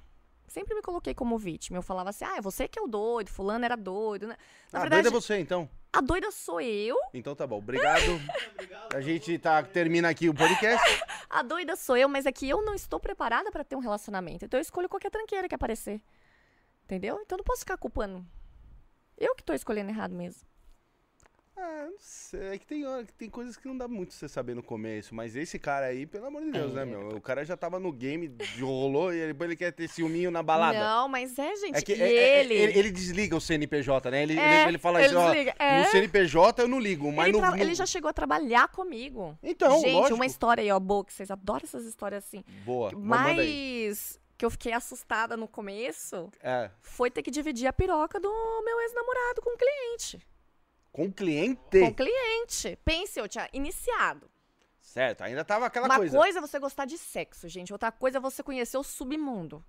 Sempre me coloquei como vítima. Eu falava assim: "Ah, é você que é o doido, fulano era doido", né? Na ah, verdade, doido é você, então. a doida sou eu. Então tá bom, obrigado. <laughs> A gente tá, termina aqui o podcast. A doida sou eu, mas é que eu não estou preparada pra ter um relacionamento. Então eu escolho qualquer tranqueira que aparecer. Entendeu? Então eu não posso ficar culpando. Eu que tô escolhendo errado mesmo. Ah, não sei. É que tem, hora- que tem coisas que não dá muito você saber no começo. Mas esse cara aí, pelo amor de Deus, né, É. meu? O cara já tava no game, rolou e ele, depois ele quer ter ciúminho na balada. Não, mas é, gente. É que e é- é- ele. ele, ele desliga o CNPJ, né? Ele, É, ele, ele fala ele assim, ó, é. no CNPJ eu não ligo, mas ele, no, tra- no- ele já chegou a trabalhar comigo. Então, gente, lógico. uma história aí, ó, boa, que vocês adoram essas histórias assim. Boa. Mas que eu fiquei assustada no começo É, foi ter que dividir a piroca do meu ex-namorado com o cliente. Com cliente. Com o cliente. Pense, eu tinha iniciado. Certo, ainda tava aquela Uma coisa. coisa é você gostar de sexo, gente. Outra coisa é você conhecer o submundo.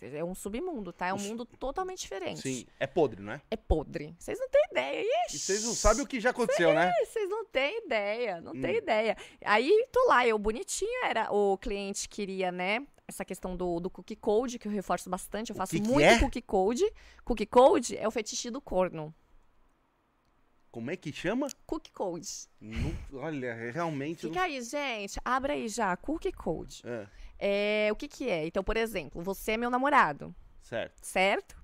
É um submundo, tá? É um mundo totalmente diferente. Sim, é podre, não é? É podre. Vocês não têm ideia. Ixi. E vocês não sabem o que já aconteceu, né? Vocês não têm ideia, não têm Hum. ideia. Aí, tô lá, eu bonitinha, era o cliente queria, né? Essa questão do, do cookie code, que eu reforço bastante, eu faço que que muito é? cookie code. Cookie code é o fetiche do corno. Como é que chama? Cookie code. Não- olha, realmente. Fica aí, gente. Abre aí já, cookie code. não- É, É, o que que é? Então, por exemplo, você é meu namorado, certo. certo?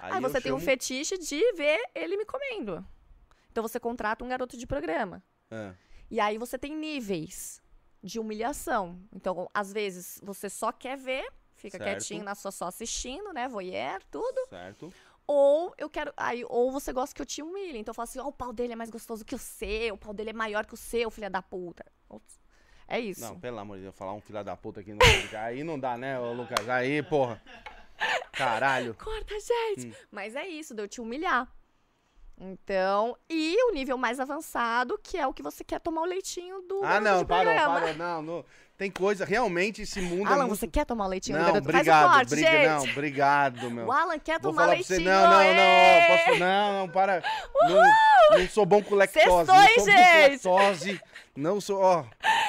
Aí, eu você tem um chamo- fetiche de ver ele me comendo. Então, você contrata um garoto de programa. É, E aí você tem níveis de humilhação. Então, às vezes, você só quer ver, fica Certo. quietinho na sua só assistindo, né? Voyeur, tudo. certo. Ou eu quero. Aí, ou você gosta que eu te humilhe. Então eu falo assim, ó, o pau dele é mais gostoso que o seu, o pau dele é maior que o seu, filha da puta. Ops. É isso. Não, pelo amor de Deus, falar um filho da puta aqui no Aí não dá, né, ô Lucas? Aí, porra. Caralho. Corta, gente! Hum. Mas é isso, de eu te humilhar. Então, e o nível mais avançado, que é o que você quer tomar o leitinho do. Ah, não, parou, programa. parou. Não, não. Tem coisa, realmente, esse mundo é Alan, muito... você quer tomar leitinho do Não, garoto? obrigado. Faz o corte, briga-! Não, obrigado, meu. O Alan quer Vou tomar pra você, leitinho. não, não, não, ê! posso, não, não, para. Não, não sou bom com lactose, Sextou, não sou bom gente? com lactose. Não sou, ó,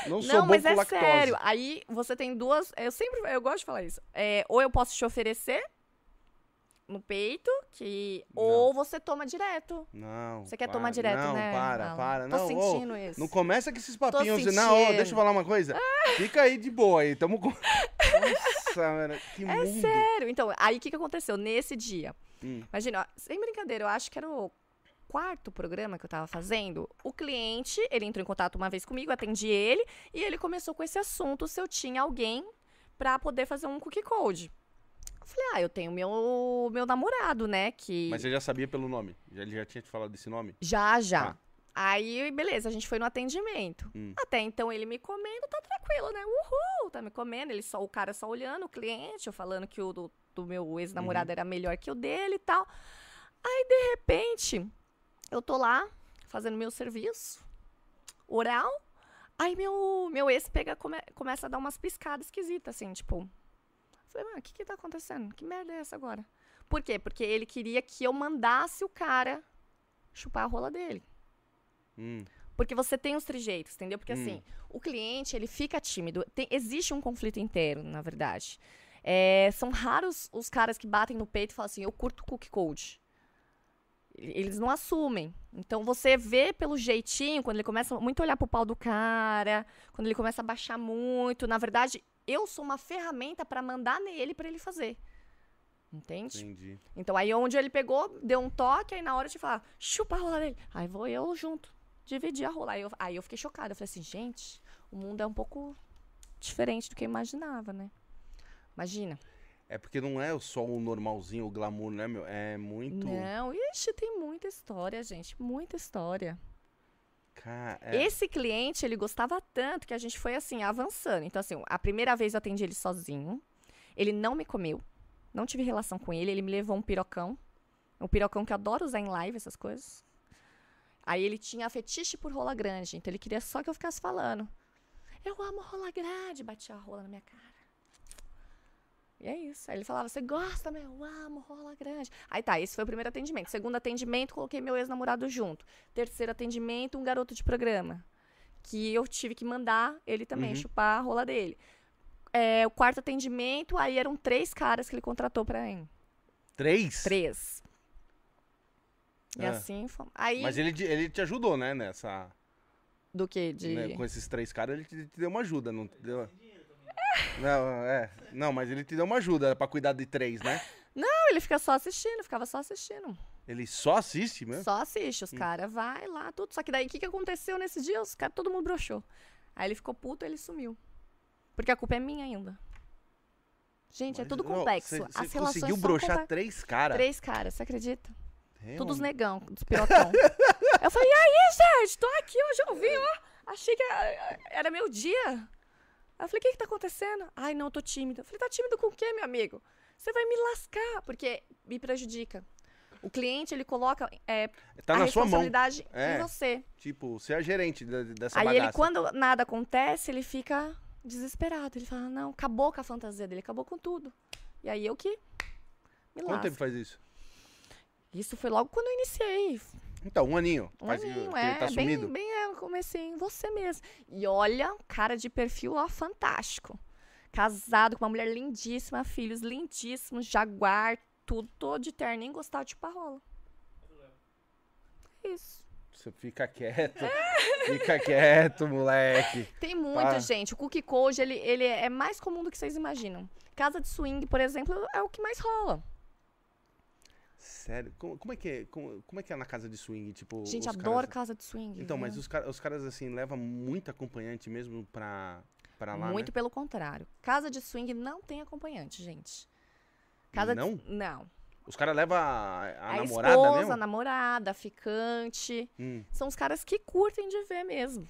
não sou Não, bom mas com é lactose. sério. Aí você tem duas. Eu sempre. Eu gosto de falar isso. É, ou eu posso te oferecer no peito, que. Não. Ou você toma direto. Não. Você quer para, tomar direto, não, né? para, Alan? para. Tô Não, ô, sentindo isso. não começa com esses papinhos. sentindo. Não, ó, deixa eu falar uma coisa. <laughs> Fica aí de boa aí, tamo com... <laughs> Nossa, mano, que É mundo. sério. Então, aí o que, que aconteceu? Nesse dia. Hum. Imagina, ó, sem brincadeira, eu acho que era o quarto programa que eu tava fazendo. O cliente, ele entrou em contato uma vez comigo, atendi ele, e ele começou com esse assunto se eu tinha alguém pra poder fazer um cookie code. Eu falei, ah, eu tenho meu, meu namorado, né? Que. Mas você já sabia pelo nome? Já, ele já tinha te falado desse nome? Já, já. Tá. Aí, beleza, a gente foi no atendimento. Hum. Até então, ele me comendo, tá tranquilo, né? Uhul, tá me comendo. Ele só, o cara só olhando, o cliente, eu falando que o do, do meu Uhum. ex-namorado era melhor que o dele e tal. Aí, de repente, eu tô lá, fazendo meu serviço oral. Aí, meu, meu ex pega, come- começa a dar umas piscadas esquisitas, assim, tipo... Falei, mano, o que que tá acontecendo? Que merda é essa agora? Por quê? Porque ele queria que eu mandasse o cara chupar a rola dele. Hum, Porque você tem os trejeitos, entendeu? Porque Hum. assim, o cliente, ele fica tímido. Tem- existe um conflito interno, na verdade. É, são raros os caras que batem no peito e falam assim, eu curto cookie code. Eles não assumem. Então você vê pelo jeitinho, quando ele começa muito a olhar pro pau do cara, quando ele começa a baixar muito. Na verdade, eu sou uma ferramenta pra mandar nele pra ele fazer. Entende? entendi. Então aí onde ele pegou, deu um toque, aí na hora de falar, chupa a rola dele. Aí vou eu junto, dividir a rola. Aí eu, aí eu fiquei chocada. Eu falei assim, gente, o mundo é um pouco diferente do que eu imaginava, né? Imagina. É porque não é só o normalzinho, o glamour, né, meu? É muito... Não, ixi, tem muita história, gente. Muita história. É. Esse cliente, ele gostava tanto que a gente foi assim, avançando. Então, assim, a primeira vez eu atendi ele sozinho. Ele não me comeu. Não tive relação com ele. Ele me levou um pirocão. Um pirocão que eu adoro usar em live, essas coisas. Aí ele tinha fetiche por rola grande. Então ele queria só que eu ficasse falando. Eu amo rola grande. Batia a rola na minha cara. E é isso. Aí ele falava, você gosta, meu? Eu amo rola grande. Aí tá, esse foi o primeiro atendimento. Segundo atendimento, coloquei meu ex-namorado junto. Terceiro atendimento, um garoto de programa. Que eu tive que mandar ele também Uhum. chupar a rola dele. É, o quarto atendimento, aí eram três caras que ele contratou pra mim. Três? Três. E Ah. assim, fomos. aí, Mas ele, te- ele te ajudou, né, nessa... do que? De... né, com esses três caras, ele te, te deu uma ajuda, não deu... Não, é. Não, mas ele te deu uma ajuda pra cuidar de três, né? Não, ele fica só assistindo, ficava só assistindo. Ele só assiste mesmo? Só assiste, os caras vai lá, tudo. Só que daí, o que, que aconteceu nesse dia? Os caras, todo mundo broxou. Aí ele ficou puto, ele sumiu. Porque a culpa é minha ainda. Gente, é Mas, tudo não, complexo. Você As relações conseguiu broxar três caras. Três caras, você acredita? É, Todos negão, dos pirotão. eu falei, e aí, gente? Tô aqui hoje, eu vim, ó. Achei que era meu dia. Aí eu falei, o que que tá acontecendo? Ai, não, eu tô tímido. Eu falei, tá tímido com o quê, meu amigo? Você vai me lascar, porque me prejudica. O cliente, ele coloca é, Tá a na sua mão. responsabilidade É. em você. Tipo, você é a gerente da- dessa Aí bagaça. ele, quando nada acontece, ele fica desesperado. Ele fala, não, acabou com a fantasia dele, acabou com tudo. E aí eu que me Quanto lasco. tempo faz isso? Isso foi logo quando eu iniciei. Então, um aninho. Um faz, aninho, que é, tá bem, sumido. bem é, eu comecei em você mesmo. E olha, cara de perfil, ó, fantástico. Casado com uma mulher lindíssima, filhos lindíssimos, jaguar, tudo, todo de terno, nem gostava de parola. Isso. Você fica quieto. fica quieto, moleque. Tem muito, Tá. gente. O cookie code, ele, ele é mais comum do que vocês imaginam. Casa de swing, por exemplo, é o que mais rola. Sério? Como, como é que é? Como, como é que é na casa de swing? Tipo, Gente, adoro caras... casa de swing. Então, mas os, cara- os caras, assim, levam muito acompanhante mesmo pra, pra lá, Muito né? pelo contrário. Casa de swing não tem acompanhante, gente. Casa Não? De... Não. Os caras levam a, a, A, namorada esposa, mesmo? a namorada, a ficante. Hum. São os caras que curtem de ver mesmo.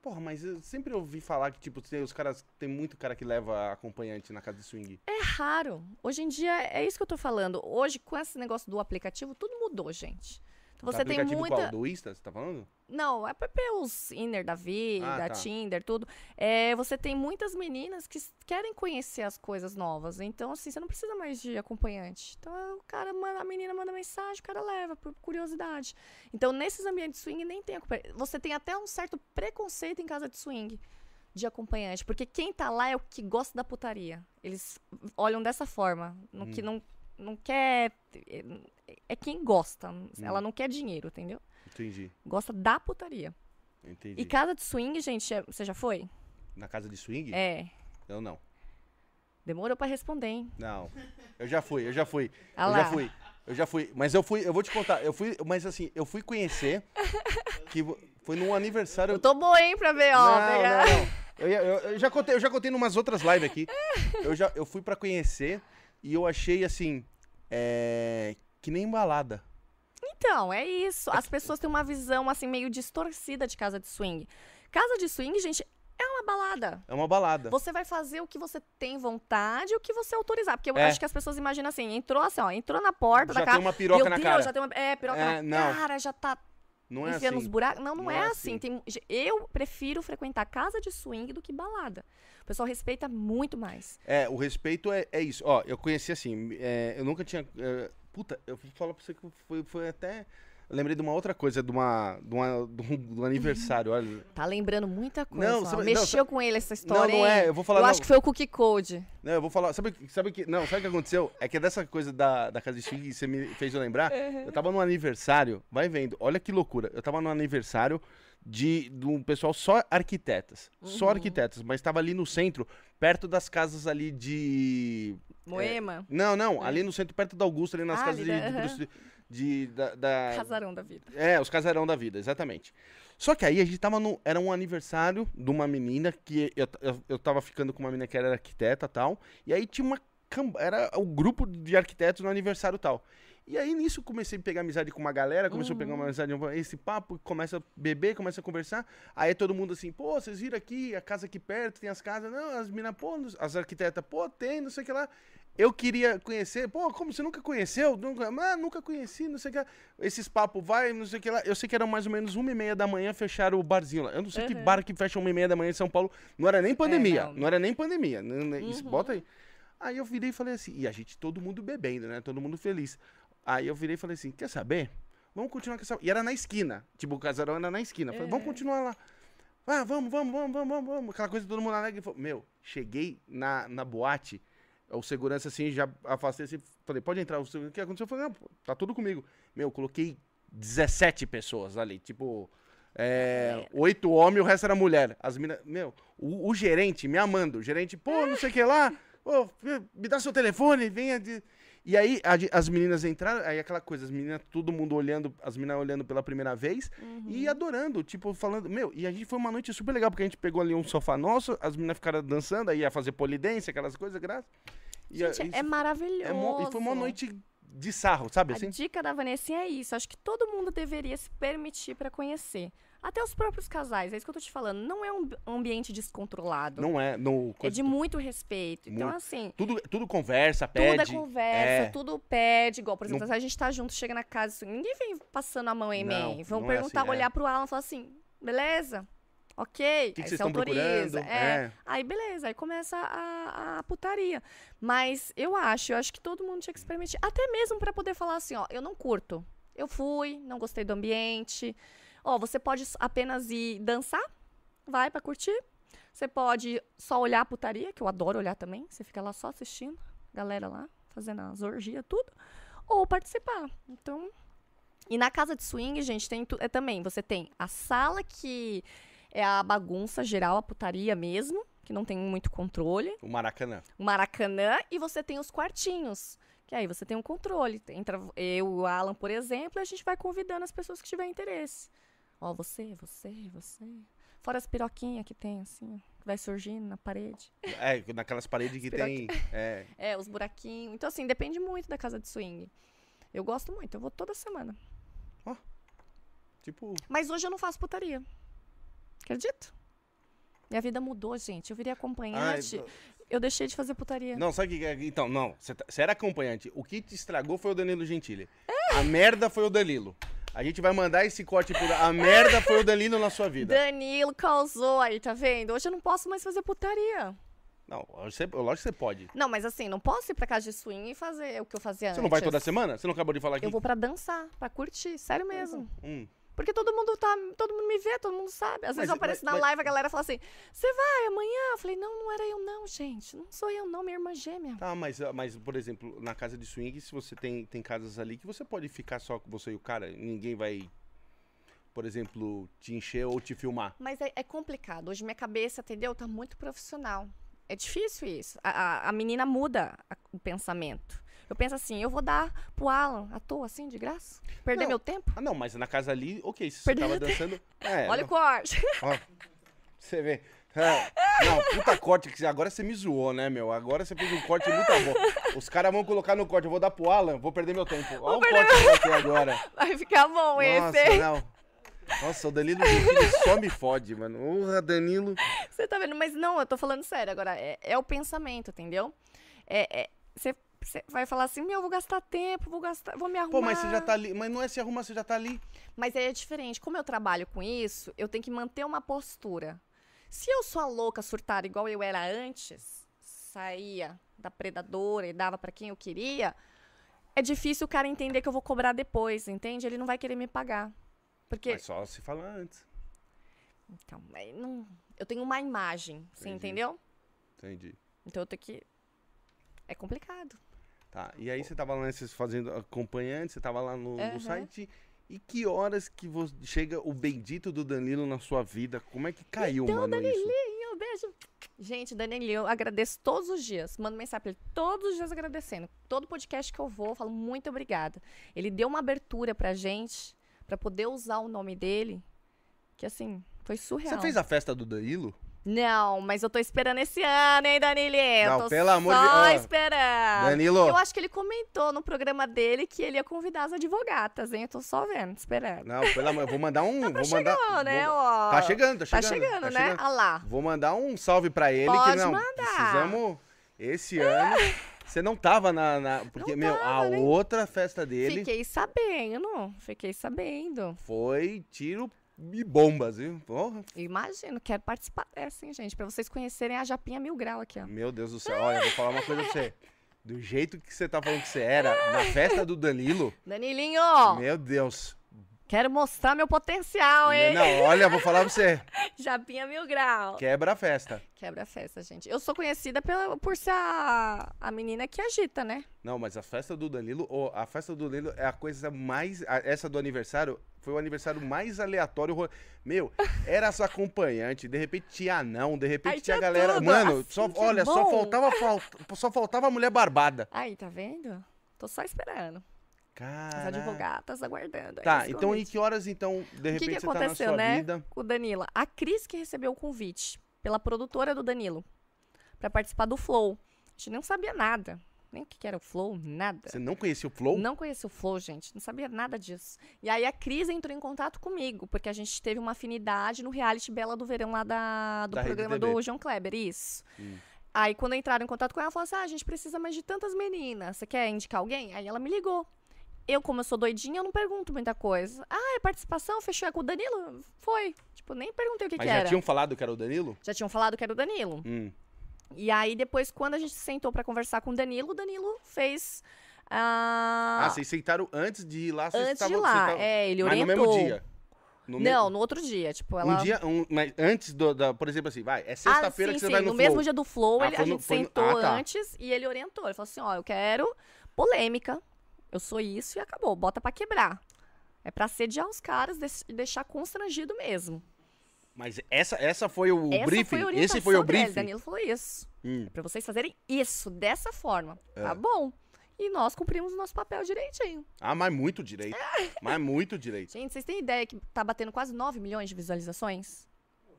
Porra, mas eu sempre ouvi falar que, tipo, os caras... Tem muito cara que leva acompanhante na casa de swing. É raro. Hoje em dia, é isso que eu tô falando. Hoje, com esse negócio do aplicativo, tudo mudou, gente. Você tem muita. qual? Do Insta, você tá falando? Não, é os Inner da vida, Ah, tá. Tinder, tudo. É, você tem muitas meninas que querem conhecer as coisas novas. Então, assim, você não precisa mais de acompanhante. Então, é, o cara manda, a menina manda mensagem, o cara leva, por curiosidade. Então, nesses ambientes swing, nem tem acompanhante. Você tem até um certo preconceito em casa de swing de acompanhante. Porque quem tá lá é o que gosta da putaria. Eles olham dessa forma. No que não, não quer. É- quem gosta. Ela não quer dinheiro, entendeu? Entendi, Gosta da putaria. entendi. E casa de swing, gente, é- você já foi? Na casa de swing? É. Eu não. Demorou pra responder, hein? Não. Eu já fui, eu já fui. Ah eu já fui. Eu já fui. Mas eu fui, eu vou te contar. Eu fui, mas assim, eu fui conhecer. <laughs> que foi num aniversário. Eu tô boa, hein, pra ver, ó. não, pegar- não, não. Eu, eu- eu já contei, eu já contei numas outras lives aqui. <laughs> Eu já eu fui pra conhecer e eu achei assim. É, que nem balada. Então, é isso. As pessoas têm uma visão, assim, meio distorcida de casa de swing. Casa de swing, gente, é uma balada. É uma balada. Você vai fazer o que você tem vontade e o que você autorizar. Porque eu É. acho que as pessoas imaginam assim, entrou assim, ó, entrou na porta Já da casa. tem uma piroca na cara. já tem uma. É, piroca É, na não. cara, já tá Não é enfiando assim. os buracos. Não, não, Não é, é assim. assim. Tem, eu prefiro frequentar casa de swing do que balada. O pessoal respeita muito mais. É, o respeito é, é isso. Ó, eu conheci assim, é, eu nunca tinha. Puta, eu vou falar pra você que foi, foi até. Eu lembrei de uma outra coisa, de uma. de, uma, de um, de um aniversário, olha. <laughs> Tá lembrando muita coisa. Não, sabe- não, Mexeu sabe- com ele essa Não, história. não hein? é, eu vou falar. Eu não, acho que foi o Cookie Code. Não, eu vou falar. Sabe, sabe que. Não, sabe o que aconteceu? É que dessa coisa da, da casa de swing, você me fez eu lembrar. Eu tava num aniversário, vai vendo, olha que loucura. Eu tava num aniversário de, de um pessoal só arquitetas. Só Uhum. arquitetas, mas tava ali no centro, perto das casas ali de. Moema. Não, não, ali no centro, perto da Augusta, ali nas Ah, casas ali de. da- de, de- da, da- Casarão da vida. É, os casarão da vida, exatamente. Só que aí a gente tava no. Era um aniversário de uma menina que eu, eu, eu tava ficando com uma menina que era arquiteta e tal. E aí tinha uma. Era o grupo de arquitetos no aniversário tal. E aí nisso comecei a pegar amizade com uma galera, começou a pegar uma amizade, esse papo, começa a beber, começa a conversar. Aí todo mundo assim, pô, vocês viram aqui, a casa aqui perto, tem as casas. Não, as minas, pô, as arquitetas, pô, tem, não sei o que lá. Eu queria conhecer, pô, como você nunca conheceu? Nunca, ah, nunca conheci, não sei o que lá. Esses papos vai, não sei o que lá. Eu sei que era mais ou menos uma e meia da manhã fecharam o barzinho lá. Eu não sei que Uhum. bar que fecha uma e meia da manhã em São Paulo. Não era nem pandemia, não. não. era nem pandemia. Não- isso, Uhum. Bota aí. Aí eu virei e falei assim, e a gente, todo mundo bebendo, né? Todo mundo feliz. Aí eu virei e falei assim, quer saber? Vamos continuar com essa... E era na esquina. Tipo, o casarão era na esquina. Falei, vamos Uhum. continuar lá. Ah, vamos, vamos, vamos, vamos, vamos, vamos. Aquela coisa todo mundo alegre. Meu, cheguei na, na boate, o segurança assim, já afastei assim, falei, pode entrar. O que aconteceu? Eu falei, não, tá tudo comigo. Meu, coloquei 17 pessoas ali, tipo... É, oito homens e o resto era mulher. As minas. Meu, o, o gerente me amando. O gerente, pô, não sei o que lá. Pô, me dá seu telefone, venha. De... E aí a as meninas entraram, aí aquela coisa, as meninas, todo mundo olhando, as meninas olhando pela primeira vez Uhum. e adorando, tipo, falando, meu, e a gente foi uma noite super legal, porque a gente pegou ali um sofá nosso, as meninas ficaram dançando, aí ia fazer polidência, aquelas coisas, graças. E, a- Gente, e é maravilhoso. é mo- e foi uma noite de sarro, sabe A assim? dica da Vanessinha é isso. Acho que todo mundo deveria se permitir pra conhecer. Até os próprios casais. É isso que eu tô te falando. Não é um ambiente descontrolado. Não é, no, É de muito respeito. Então, Muito. assim, tudo, tudo conversa, tudo pede. é conversa, é. tudo pede. Igual, por exemplo, Não- a gente tá junto, chega na casa, assim, ninguém vem passando a mão em Não, mim. Vão é perguntar, assim, é. olhar pro Alan e falar assim, beleza? Ok, que, aí que vocês você autoriza. É. É. Aí beleza, aí começa a, a putaria. Mas eu acho, eu acho que todo mundo tinha que se permitir. Até mesmo pra poder falar assim, ó, eu não curto. Eu fui, não gostei do ambiente. Ó, você pode apenas ir dançar, vai pra curtir. Você pode só olhar a putaria, que eu adoro olhar também. Você fica lá só assistindo, galera lá, fazendo as orgias, tudo. Ou participar. Então. E na casa de swing, gente, tem é também. Você tem a sala que é a bagunça geral, a putaria mesmo, que não tem muito controle. O Maracanã. O Maracanã e você tem os quartinhos. Que aí você tem um controle. Entra eu e o Alan, por exemplo, e a gente vai convidando as pessoas que tiverem interesse. Ó, você, você, você. Fora as piroquinhas que tem, assim, ó, que vai surgindo na parede. <laughs> É, naquelas paredes que tem. É, É, os buraquinhos. Então, assim, depende muito da casa de swing. Eu gosto muito, eu vou toda semana. tipo. Mas hoje eu não faço putaria. Acredito? Minha vida mudou, gente. Eu virei ai, acompanhante. eu deixei de fazer putaria. não, sabe o que. é? Então, não. Você tá- você era acompanhante. O que te estragou foi o Danilo Gentili. A merda foi o Danilo. A gente vai mandar esse corte por. A merda foi o Danilo na sua vida. Danilo causou aí, tá vendo? Hoje eu não posso mais fazer putaria. Não, você, lógico que você pode. Não, mas assim, não posso ir pra casa de swing e fazer o que eu fazia Você antes. não vai toda semana? Você não acabou de falar aqui? Eu vou pra dançar, pra curtir, sério mesmo. Hum. Porque todo mundo tá, todo mundo me vê, todo mundo sabe. Às vezes Mas- eu apareço mas- na live, a galera fala assim: "Você vai amanhã?" Eu falei: "Não, não era eu não, gente. Não sou eu não, minha irmã gêmea." Tá, mas, mas, por exemplo, na casa de swing, se você tem, tem casas ali que você pode ficar só com você e o cara, ninguém vai, por exemplo, te encher ou te filmar. Mas é, é complicado. Hoje minha cabeça, entendeu? Tá muito profissional. É difícil isso. A, a- a menina muda a- o pensamento. Eu penso assim, eu vou dar pro Alan à toa, assim, de graça? Perder Não. meu tempo? Ah, não, mas na casa ali, ok, se você tava dançando. É, <laughs> Olha não, o corte. <laughs> ó, você vê. É, não, puta corte que agora você me zoou, né, meu? Agora você fez um corte muito bom. Os caras vão colocar no corte, eu vou dar pro Alan, vou perder meu tempo. Olha o corte que vai ter agora. <laughs> Vai ficar bom Nossa, esse. não. Nossa, o Danilo só me fode, mano. Porra, Danilo. Você tá vendo? Mas não, eu tô falando sério. Agora, é, é o pensamento, entendeu? É, é- Você você vai falar assim, meu, eu vou gastar tempo, vou gastar, vou me arrumar. Pô, mas você já tá ali. Mas não é se arrumar, você já tá ali. Mas aí é diferente. Como eu trabalho com isso, eu tenho que manter uma postura. Se eu sou a louca surtada igual eu era antes, saía da predadora e dava pra quem eu queria, é difícil o cara entender que eu vou cobrar depois, entende? Ele não vai querer me pagar. Porque. Mas só se falar antes. Então, não- eu tenho uma imagem, você Entendi. entendeu? Entendi. Então eu tenho que. É complicado. Tá. E aí você tava lá nesses fazendo acompanhante, você tava lá no, no Aham. site. E que horas que vo- chega o bendito do Danilo na sua vida? Como é que caiu, Então, mano, isso? Danilinho, beijo. Gente, Danilinho, eu agradeço todos os dias. Mando mensagem pra ele todos os dias agradecendo. Todo podcast que eu vou, eu falo muito obrigada. Ele deu uma abertura pra gente, pra poder usar o nome dele, que assim, foi surreal. Você fez a festa do Danilo? Não, mas eu tô esperando esse ano, hein, Danilinho? Não, pelo amor só de- ó, esperando. Danilo, Eu acho que ele comentou no programa dele que ele ia convidar as advogatas, hein? Eu tô só vendo, esperando. não, pelo amor, eu vou mandar um, <laughs> Tá vou mandar, chegando, né? vou- ó. Tá chegando, tá Tá chegando. chegando, tá né? chegando. Ah lá. Vou mandar um salve pra ele que Pode não mandar. precisamos esse ano. <laughs> Você não tava na, na- porque Não meu, a tava, né? outra festa dele Fiquei sabendo, fiquei sabendo. foi tiro e bombas, viu? Porra, Imagino, quero participar dessa, hein, gente? Pra vocês conhecerem a Japinha Mil Grau aqui, ó. Meu Deus do céu, olha, vou falar uma coisa pra você. Do jeito que você tá falando que você era, na festa do Danilo, Danilinho, meu Deus. Quero mostrar meu potencial, hein? Não, olha, vou falar pra você. <laughs> Japinha Mil Grau. Quebra a festa. Quebra a festa, gente. Eu sou conhecida pela, por ser a, a menina que agita, né? Não, mas a festa do Danilo, ô, a festa do Danilo é a coisa mais. a- essa do aniversário foi o aniversário mais aleatório. Meu, era sua acompanhante, de repente tinha não, de repente Aí tinha a galera. tudo, Mano, assim, só, olha, só faltava, fal- só faltava a mulher barbada. Aí, tá vendo? Tô só esperando. As Cara. advogadas aguardando. Tá, então em que horas então, de repente, que você tá na aconteceu, sua né? vida? O Danilo. A Cris que recebeu o convite pela produtora do Danilo pra participar do Flow. A gente não sabia nada. Nem o que que era o Flow, nada. Você não conhecia o Flow? Não conhecia o Flow, gente. Não sabia nada disso. E aí a Cris entrou em contato comigo, porque a gente teve uma afinidade no reality Bela do Verão lá da, do Da programa do João Kleber, isso. Hum. Aí quando entraram em contato com ela, ela falou assim: ah, a gente precisa mais de tantas meninas. Você quer indicar alguém? Aí ela me ligou. Eu, como eu sou doidinha, eu não pergunto muita coisa. Ah, é participação? Fechou é com o Danilo? Foi. Tipo, nem perguntei o que, Mas que já era. tinham falado que era o Danilo? Já tinham falado que era o Danilo. Hum. E aí, depois, quando a gente sentou pra conversar com o Danilo, o Danilo fez. ah, Ah, vocês sentaram antes de ir lá? vocês antes de ir lá. É, ele Mas orientou. no mesmo dia? No me- Não, no outro dia. Tipo, ela. Um dia, um, mas antes do, da, por exemplo assim, vai, é Ah, sexta-feira sim, que você sim. vai no, no Flow. mesmo dia do Flow, Ah, ele- a no- gente no- sentou ah, tá. antes e ele orientou. Ele falou assim: ó, eu quero polêmica. Eu sou isso e acabou. Bota pra quebrar. É pra sediar os caras e deixar constrangido mesmo. Mas essa, essa foi o Essa briefing? foi Esse foi o briefing? Danilo falou isso. Hum. É pra vocês fazerem isso, dessa forma. É. Tá bom. E nós cumprimos o nosso papel direitinho. Ah, mas muito direito. <laughs> mas muito direito. Gente, vocês têm ideia que tá batendo quase 9 milhões de visualizações?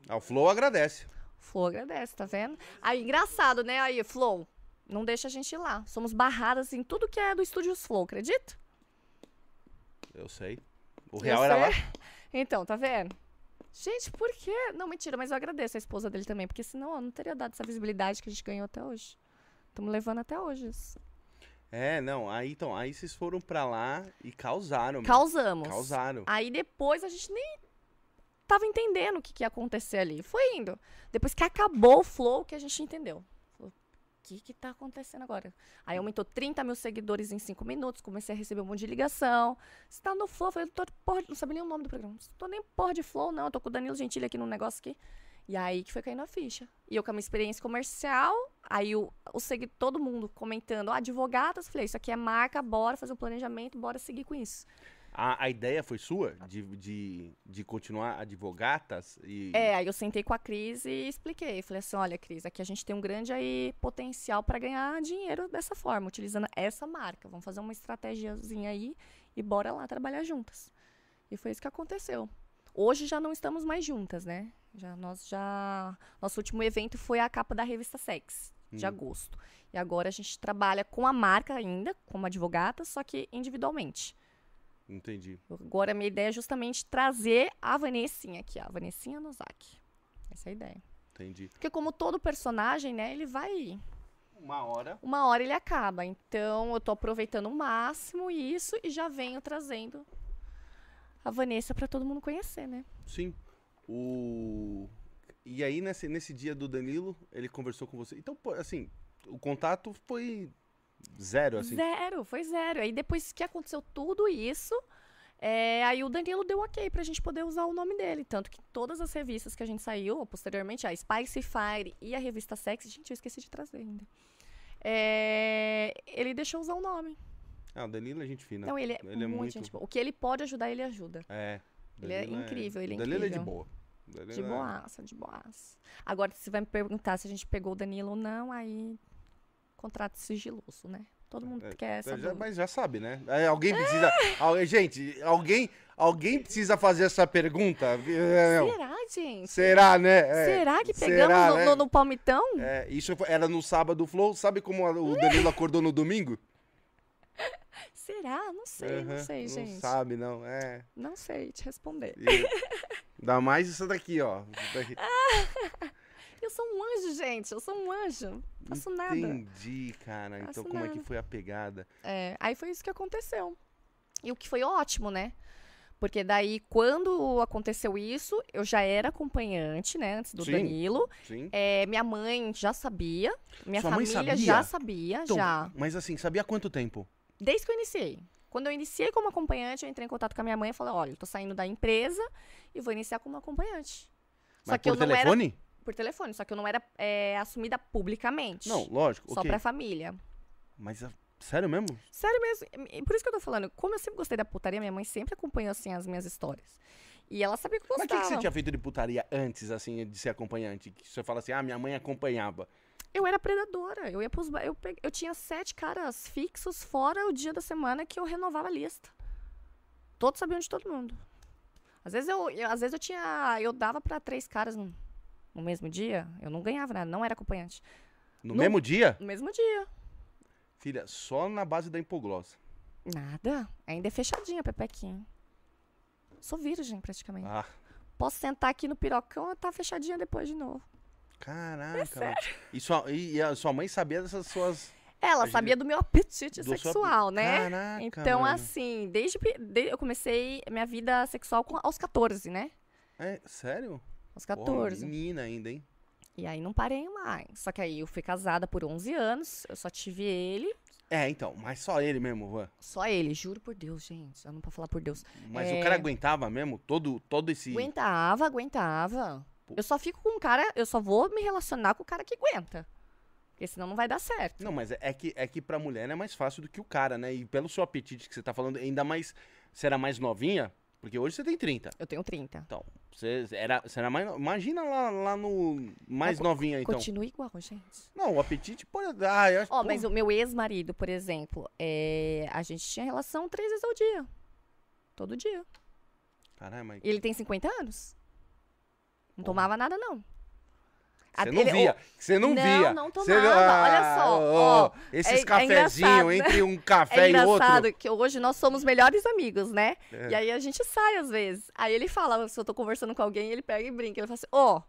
Ah, o Flow agradece. Flow agradece, tá vendo? Aí, engraçado, né? Aí, Flow, não deixa a gente ir lá. Somos barradas em tudo que é do Estúdios Flow, acredita? Eu sei. O real era lá. <laughs> Então, tá vendo? Gente, por quê? Não, mentira, mas eu agradeço a esposa dele também, porque senão eu não teria dado essa visibilidade que a gente ganhou até hoje. Estamos levando até hoje isso. É, não, aí então, aí vocês foram pra lá e causaram. Causamos. Causaram. Aí depois a gente nem tava entendendo o que, que ia acontecer ali. Foi indo. Depois que acabou o flow, que a gente entendeu. Que que tá acontecendo agora? Aí aumentou 30 mil seguidores em 5 minutos, comecei a receber um monte de ligação. Você tá no flow? Eu falei, tô porra, não sabia nem o nome do programa. Não tô nem porra de flow, não. Eu tô com o Danilo Gentili aqui num negócio aqui. E aí que foi caindo a ficha. E eu com a minha experiência comercial, aí o, o segui, todo mundo comentando, advogadas, falei, isso aqui é marca, bora fazer o planejamento, bora seguir com isso. A, a ideia foi sua de, de, de continuar advogatas e. É, aí eu sentei com a Cris e expliquei. Falei assim, olha, Cris, aqui a gente tem um grande aí potencial para ganhar dinheiro dessa forma, utilizando essa marca. Vamos fazer uma estratégiazinha aí e bora lá trabalhar juntas. E foi isso que aconteceu. Hoje já não estamos mais juntas, né? Já nós já nosso último evento foi a capa da revista Sex de Hum. agosto. E agora a gente trabalha com a marca ainda, como advogata, só que individualmente. Entendi. Agora a minha ideia é justamente trazer a Vanessinha aqui, ó, a Vanessinha Nozaki. Essa é a ideia. Entendi. Porque como todo personagem, né, ele vai... Uma hora. Uma hora ele acaba. Então eu tô aproveitando o máximo isso e já venho trazendo a Vanessa pra todo mundo conhecer, né? Sim. O. E aí, nesse, nesse dia do Danilo, ele conversou com você. Então, assim, o contato foi zero, assim. Zero, foi zero. Aí depois que aconteceu tudo isso, é, aí o Danilo deu ok pra gente poder usar o nome dele. Tanto que todas as revistas que a gente saiu, posteriormente, a Spice Fire e a revista Sex, gente, eu esqueci de trazer ainda. É, ele deixou usar o nome. Ah, o Danilo é gente fina. Então ele é, Ele é muito, gente boa. O que ele pode ajudar, ele ajuda. É. Ele é Danilo incrível, ele é Danilo é de incrível. boa. Danilo De é- boaça, de boaça. Agora, se vai me perguntar se a gente pegou o Danilo ou não, aí contrato sigiloso, né? Todo mundo É, quer É, saber. já- mas já sabe, né? É, alguém precisa. al- gente, alguém, alguém precisa fazer essa pergunta? É, não. Será, gente? Será, né? É, Será que será, pegamos no, né? no, no palmitão? é, isso era no sábado Flow. Sabe como o Danilo <laughs> acordou no domingo? Será? Não sei, não Aham, sei, Não gente. sabe, não. É. Não sei te responder. E- Dá mais isso daqui, ó. <laughs> Isso daqui. Eu sou um anjo, gente. Eu sou um anjo. Não faço nada. Entendi, cara. Então, Faço como é que foi a pegada? É, aí foi isso que aconteceu. E o que foi ótimo, né? Porque daí, quando aconteceu isso, eu já era acompanhante, né? Antes do Sim. Danilo. Sim? É, minha mãe já sabia. Minha Sua família sabia? já sabia, Então, já. Mas assim, sabia há quanto tempo? Desde que eu iniciei. Quando eu iniciei como acompanhante, eu entrei em contato com a minha mãe e falei, olha, eu tô saindo da empresa e vou iniciar como acompanhante. Só Mas que por eu não era telefone? Por telefone, só que eu não era é, assumida publicamente. Não, lógico. Só ok. pra família. Mas ah, sério mesmo? Sério mesmo. Por isso que eu tô falando. Como eu sempre gostei da putaria, minha mãe sempre acompanhou, assim, as minhas histórias. E ela sabia que eu Mas o gostava. que, que você tinha feito de putaria antes, assim, de ser acompanhante? Que você fala assim, ah, minha mãe acompanhava. Eu era predadora. Eu ia pros eu, pe- eu tinha sete caras fixos, fora o dia da semana que eu renovava a lista. Todos sabiam de todo mundo. Às vezes eu, eu- às vezes eu tinha. Eu dava pra três caras no, no mesmo dia. Eu não ganhava nada, não era acompanhante. No No- mesmo dia? No mesmo dia. Filha, só na base da hipoglossa. Nada. Ainda é fechadinha, Pepequinha. Sou virgem, praticamente. Ah, Posso sentar aqui no pirocão e tá fechadinha depois de novo. caraca. mano. E, sua, e, a sua mãe sabia dessas suas. Ela gente- sabia do meu apetite do sexual, ape- né? Caraca, Então, mano. assim, desde, pe- de- eu comecei minha vida sexual com- aos 14, né? É, sério? Aos Porra, 14. menina ainda, hein? E aí não parei mais. Só que aí eu fui casada por 11 anos, eu só tive ele, É, então, mas só ele mesmo, Juan. só ele, juro por Deus, gente. Eu não posso falar por Deus. Mas É. o cara aguentava mesmo todo, todo esse. Aguentava, aguentava. Pô. Eu só fico com um cara, eu só vou me relacionar com o cara que aguenta. Porque senão não vai dar certo. Não, mas é- é que, é que pra mulher é mais fácil do que o cara, né? E pelo seu apetite que você tá falando, ainda mais. Você era mais novinha? Porque hoje você tem 30. Eu tenho 30. Então, você era, você era mais. Imagina lá, lá no. Mais novinha, então. Continua igual, gente. Não, o apetite pode. Ah, eu acho Ó, mas o meu ex-marido, por exemplo, é, a gente tinha relação três vezes ao dia. Todo dia. Caralho, mas. E ele tem 50 anos. Não tomava nada, não. Você não via. Você não, Não, via. não Você- tomava, olha só, ó, esses é- é cafezinhos engraçado, entre um É café e engraçado outro. que hoje nós somos melhores amigos, né? É. E aí a gente sai às vezes. Aí ele fala, se eu tô conversando com alguém, ele pega e brinca. Ele fala assim, ó,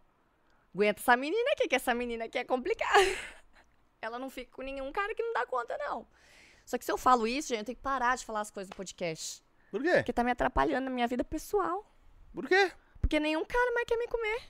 aguenta essa menina aqui, que essa menina aqui é complicada. <laughs> Ela não fica com nenhum cara que não dá conta, não. Só que se eu falo isso, gente, eu tenho que parar de falar as coisas no podcast. Por quê? Porque tá me atrapalhando na minha vida pessoal. Por quê? Porque nenhum cara mais quer me comer.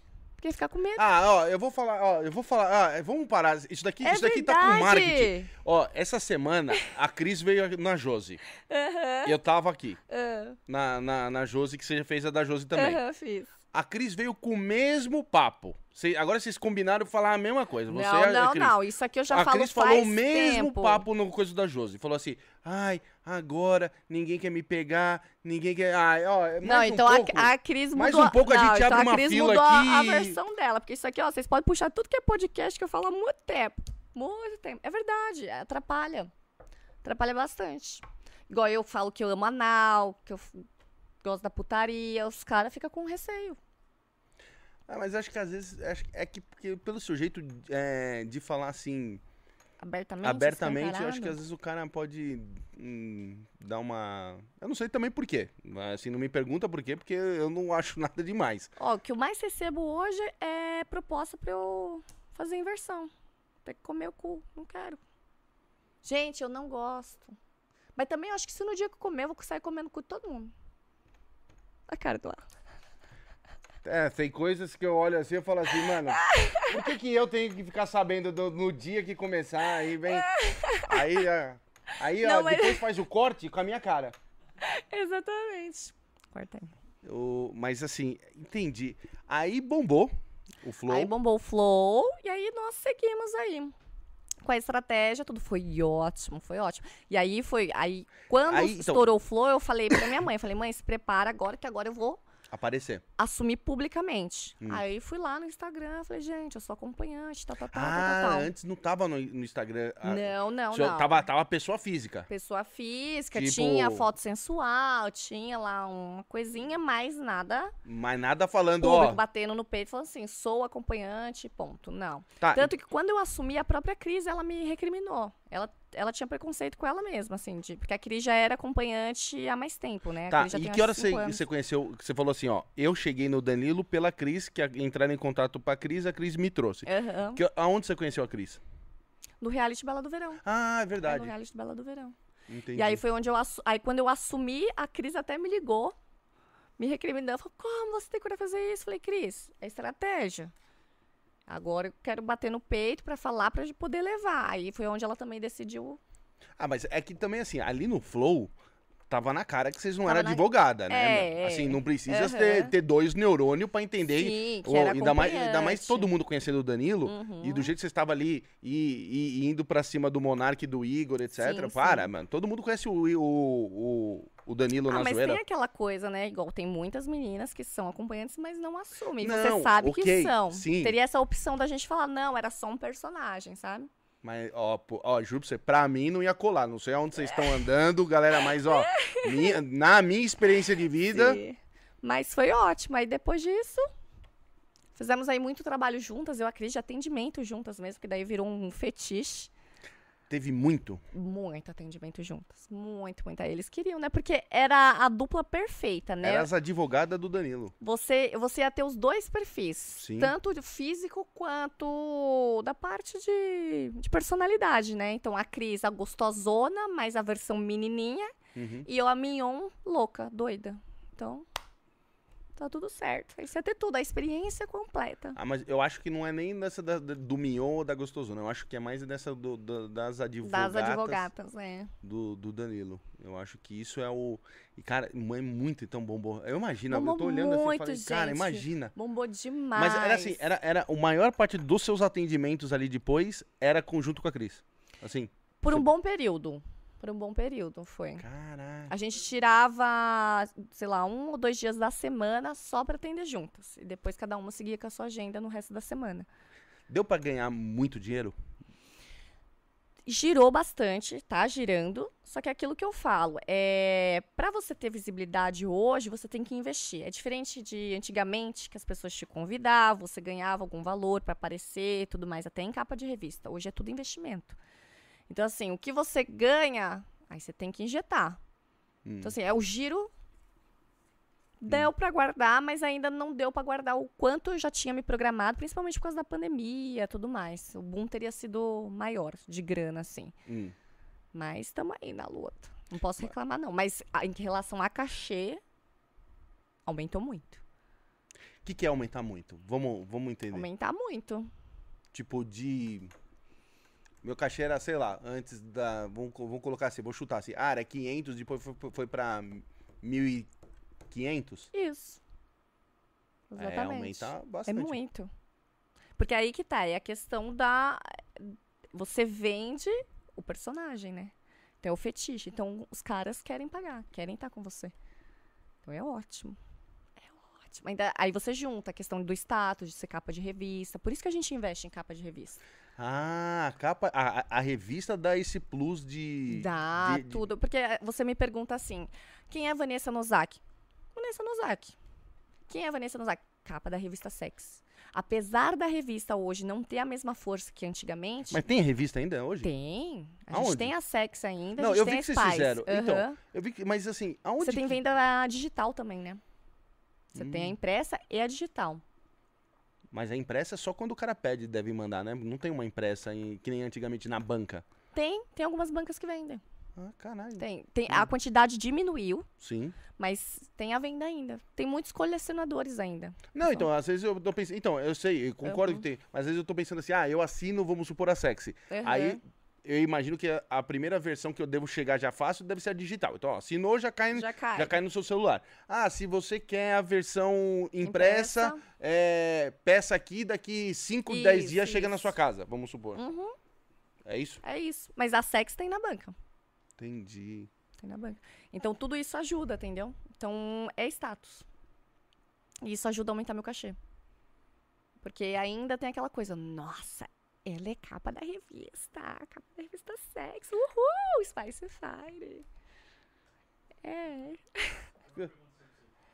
Porque fica com medo. Ah, ó, eu vou falar, ó, eu vou falar, ah, vamos parar. Isso daqui, é isso daqui tá verdade. com marketing. Ó, essa semana a Cris veio na Josi. Aham. Eu tava aqui, ah, na, na, na Josi, que você já fez a da Josi também. Aham, fiz. A Cris veio com o mesmo papo. Cê- agora vocês combinaram falar a mesma coisa. Você não, a não, não. Isso aqui eu já a falo Cris falou o mesmo tempo. papo no coisa da Josi. Falou assim: ai, agora ninguém quer me pegar, ninguém quer. Ai, ó, mais Não, um então a- pouco. a, Cris mudou. Mais um pouco a não, gente então abre uma a Cris fila mudou a- a aqui. versão dela. Porque isso aqui, ó, vocês podem puxar tudo que é podcast que eu falo há muito tempo. Muito tempo. É verdade, é, atrapalha. Atrapalha bastante. Igual eu falo que eu amo anal, que eu gosto da putaria, os caras ficam com receio. Ah, mas acho que às vezes acho é que porque pelo seu jeito é, de falar assim Abertamente. abertamente, acho que às vezes o cara pode hum, dar uma. Eu não sei também por quê. Assim, não me pergunta por quê, porque eu não acho <laughs> nada demais. Ó, o que eu mais recebo hoje é proposta pra eu fazer inversão. Ter que comer o cu. Não quero. Gente, eu não gosto. Mas também eu acho que se no dia que eu comer, eu vou sair comendo o cu de todo mundo. A cara do ar. É, tem coisas que eu olho assim e falo assim, mano, por que, que eu tenho que ficar sabendo do- no dia que começar? Aí vem. Aí, aí Não, ó, mas- depois faz o corte com a minha cara. Exatamente. Corta aí. O- mas assim, entendi. Aí bombou o Flow. Aí bombou o flow e aí nós seguimos aí. Com a estratégia, tudo foi ótimo, foi ótimo. E aí foi. Aí, quando Aí, então- estourou o flow, eu falei pra minha mãe, eu falei, mãe, se prepara agora, que agora eu vou Aparecer. assumir publicamente. Hum. Aí fui lá no Instagram, falei, gente, eu sou acompanhante, tal, tal, tal, Ah, tal, tal, tal. antes não tava no, no Instagram. ah, Não, não, não. Tava, tava pessoa física. Pessoa física, Tipo- tinha foto sensual, tinha lá uma coisinha, mas nada Mas nada falando, público ó. batendo no peito, falando assim, sou acompanhante, ponto. Não. Tá, Tanto que quando eu assumi a própria Cris, ela me recriminou. Ela, ela tinha preconceito com ela mesma, assim, de, porque a Cris já era acompanhante há mais tempo, né? Tá, e que hora você, você conheceu? que Você falou assim, ó. Eu cheguei no Danilo pela Cris, que a- entraram em contato com a Cris, a Cris me trouxe. Aham. Que, aonde você conheceu a Cris? No reality Bela do Verão. Ah, é É, verdade. no reality Bela do Verão. Entendi. E aí foi onde eu aí quando eu assumi, a Cris até me ligou, me recriminando, falou: "Como você tem coragem de fazer isso?" Falei: "Cris, é estratégia. Agora eu quero bater no peito pra falar pra gente poder levar". Aí foi onde ela também decidiu. Ah, mas é que também, assim, ali no Flow, tava na cara que vocês não eram na- advogada, né? É? Assim, não precisa ter, ter dois neurônios pra entender. Sim, que era ainda, mais, ainda mais todo mundo conhecendo o Danilo. Uhum. E do jeito que você estava ali e, e indo pra cima do Monark, do Igor, etc. Sim, para, sim. mano. Todo mundo conhece o, o, o- o Danilo Ah, na mas zoeira? tem aquela coisa, né? Igual tem muitas meninas que são acompanhantes, mas não assumem. Não, você sabe ok, que são. sim. Teria essa opção da gente falar, não, era só um personagem, sabe? Mas, ó, pô, ó, juro pra você, pra mim não ia colar. Não sei aonde vocês estão andando, galera, mas, ó, <laughs> minha- na minha experiência de vida. Sim. Mas foi ótimo. Aí depois disso, fizemos aí muito trabalho juntas, eu acredito, de atendimento juntas mesmo, que daí virou um fetiche. Teve muito. Muito atendimento juntas. Muito, muito. Eles queriam, né? Porque era a dupla perfeita, né? Era as advogadas do Danilo. Você, você ia ter os dois perfis. Sim. Tanto físico quanto da parte de, de personalidade, né? Então, a Cris, a gostosona, mais a versão menininha. Uhum. E eu, a Mignon, louca, doida. Então, tá tudo certo. Aí você ia ter tudo, a experiência completa. Ah, mas eu acho que não é nem dessa da- do Mignon ou da Gostosona. Eu acho que é mais dessa do- do- das advogadas. Das advogatas, né? do, do Danilo. Eu acho que isso é o. E, cara, é muito então bombou. Eu imagino, eu Bombou tô olhando assim muito, falei, cara, imagina. Bombou demais. Mas era assim, era, era a maior parte dos seus atendimentos ali depois era conjunto com a Cris. Assim, Por um bom período. Por um bom período, foi. caraca. A gente tirava, sei lá, um ou dois dias da semana só pra atender juntas. E depois cada uma seguia com a sua agenda no resto da semana. Deu pra ganhar muito dinheiro? Girou bastante, tá girando. Só que é aquilo que eu falo, é para você ter visibilidade hoje, você tem que investir. É diferente de antigamente, que as pessoas te convidavam, você ganhava algum valor pra aparecer, tudo mais, até em capa de revista. Hoje é tudo investimento. Então assim, o que você ganha, aí você tem que injetar. Hum. Então, assim, é o giro. Deu pra guardar, mas ainda não deu pra guardar o quanto eu já tinha me programado, principalmente por causa da pandemia e tudo mais. O boom teria sido maior de grana, assim. Hum. Mas estamos aí na luta. Não posso reclamar, não. Mas a- em relação a cachê, aumentou muito. O que, que é aumentar muito? Vamos, vamos entender. Aumentar muito. Tipo, de. Meu cachê era, sei lá, antes da. Vamos, vamos colocar assim, vou chutar assim. Ah, era 500, depois foi, foi pra 1.500? Isso. É, Exatamente. É bastante. muito. Porque aí que tá, é a questão da. Você vende o personagem, né? Então é o fetiche. Então os caras querem pagar, querem estar com você. Então é ótimo. É ótimo. Ainda, aí você junta a questão do status, de ser capa de revista. Por isso que a gente investe em capa de revista. Ah, a capa. A, a- revista dá esse plus de. Dá de- de- tudo. Porque eh, você me pergunta assim: quem é Vanessa Nozaki? Vanessa Nozaki. Quem é Vanessa Nozaki? Capa da revista Sex. Apesar da revista hoje não ter a mesma força que antigamente. Mas tem revista ainda hoje? Tem. A Aonde? gente tem a Sex ainda. Não, eu vi que vocês fizeram. Então, Aham. Eu vi que. Mas assim, aonde. Você tem que- venda digital também, né? Você tem a Hum. impressa e a digital. Mas a impressa é só quando o cara pede, deve mandar, né? Não tem uma impressa em- que nem antigamente na banca. Tem, tem algumas bancas que vendem. Ah, caralho. Tem. tem a quantidade diminuiu, Sim. mas tem a venda ainda. Tem muitos colecionadores ainda. Não, então, às vezes eu tô pensando. Então, eu sei, eu concordo Uhum. que tem. Mas às vezes eu tô pensando assim, ah, eu assino, vamos supor, a sexy. Aí Aham. Eu imagino que a, a primeira versão que eu devo chegar já fácil deve ser a digital. Então, ó, assinou, já cai, já cai. já cai no seu celular. Ah, se você quer a versão impressa, é, peça aqui, daqui 5, 10 Isso, dias chega na isso. sua casa, vamos supor. Uhum, É isso? é isso. Mas a Sex tem na banca. Entendi. Tem na banca. Então tudo isso ajuda, entendeu? Então é status. E isso ajuda a aumentar meu cachê. Porque ainda tem aquela coisa, nossa, ela é capa da revista, capa da revista Sex, uhul, Spice Fire. É, <laughs>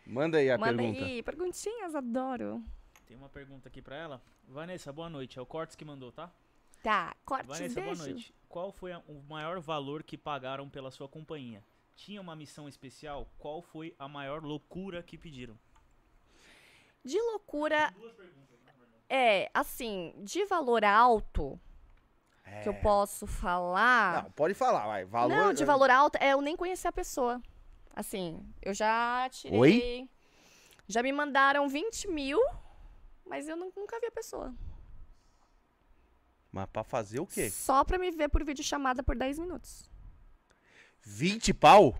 Manda aí a manda pergunta. aí, perguntinhas, adoro. Tem uma pergunta aqui pra ela. Vanessa, boa noite. É o Cortes que mandou, tá? Tá, corte, Vanessa, boa beijo. noite. Qual foi a- o maior valor que pagaram pela sua companhia? Tinha uma missão especial? Qual foi a maior loucura que pediram? De loucura, é, assim, de valor alto, que eu É. posso falar... Não, pode falar, vai. Valor. Não, de valor alto, é eu nem conhecer a pessoa. Assim, eu já tirei. Oi? Já me mandaram 20 mil, mas eu nu- nunca vi a pessoa. Mas pra fazer o quê? Só pra me ver por vídeo chamada por 10 minutos. 20 pau?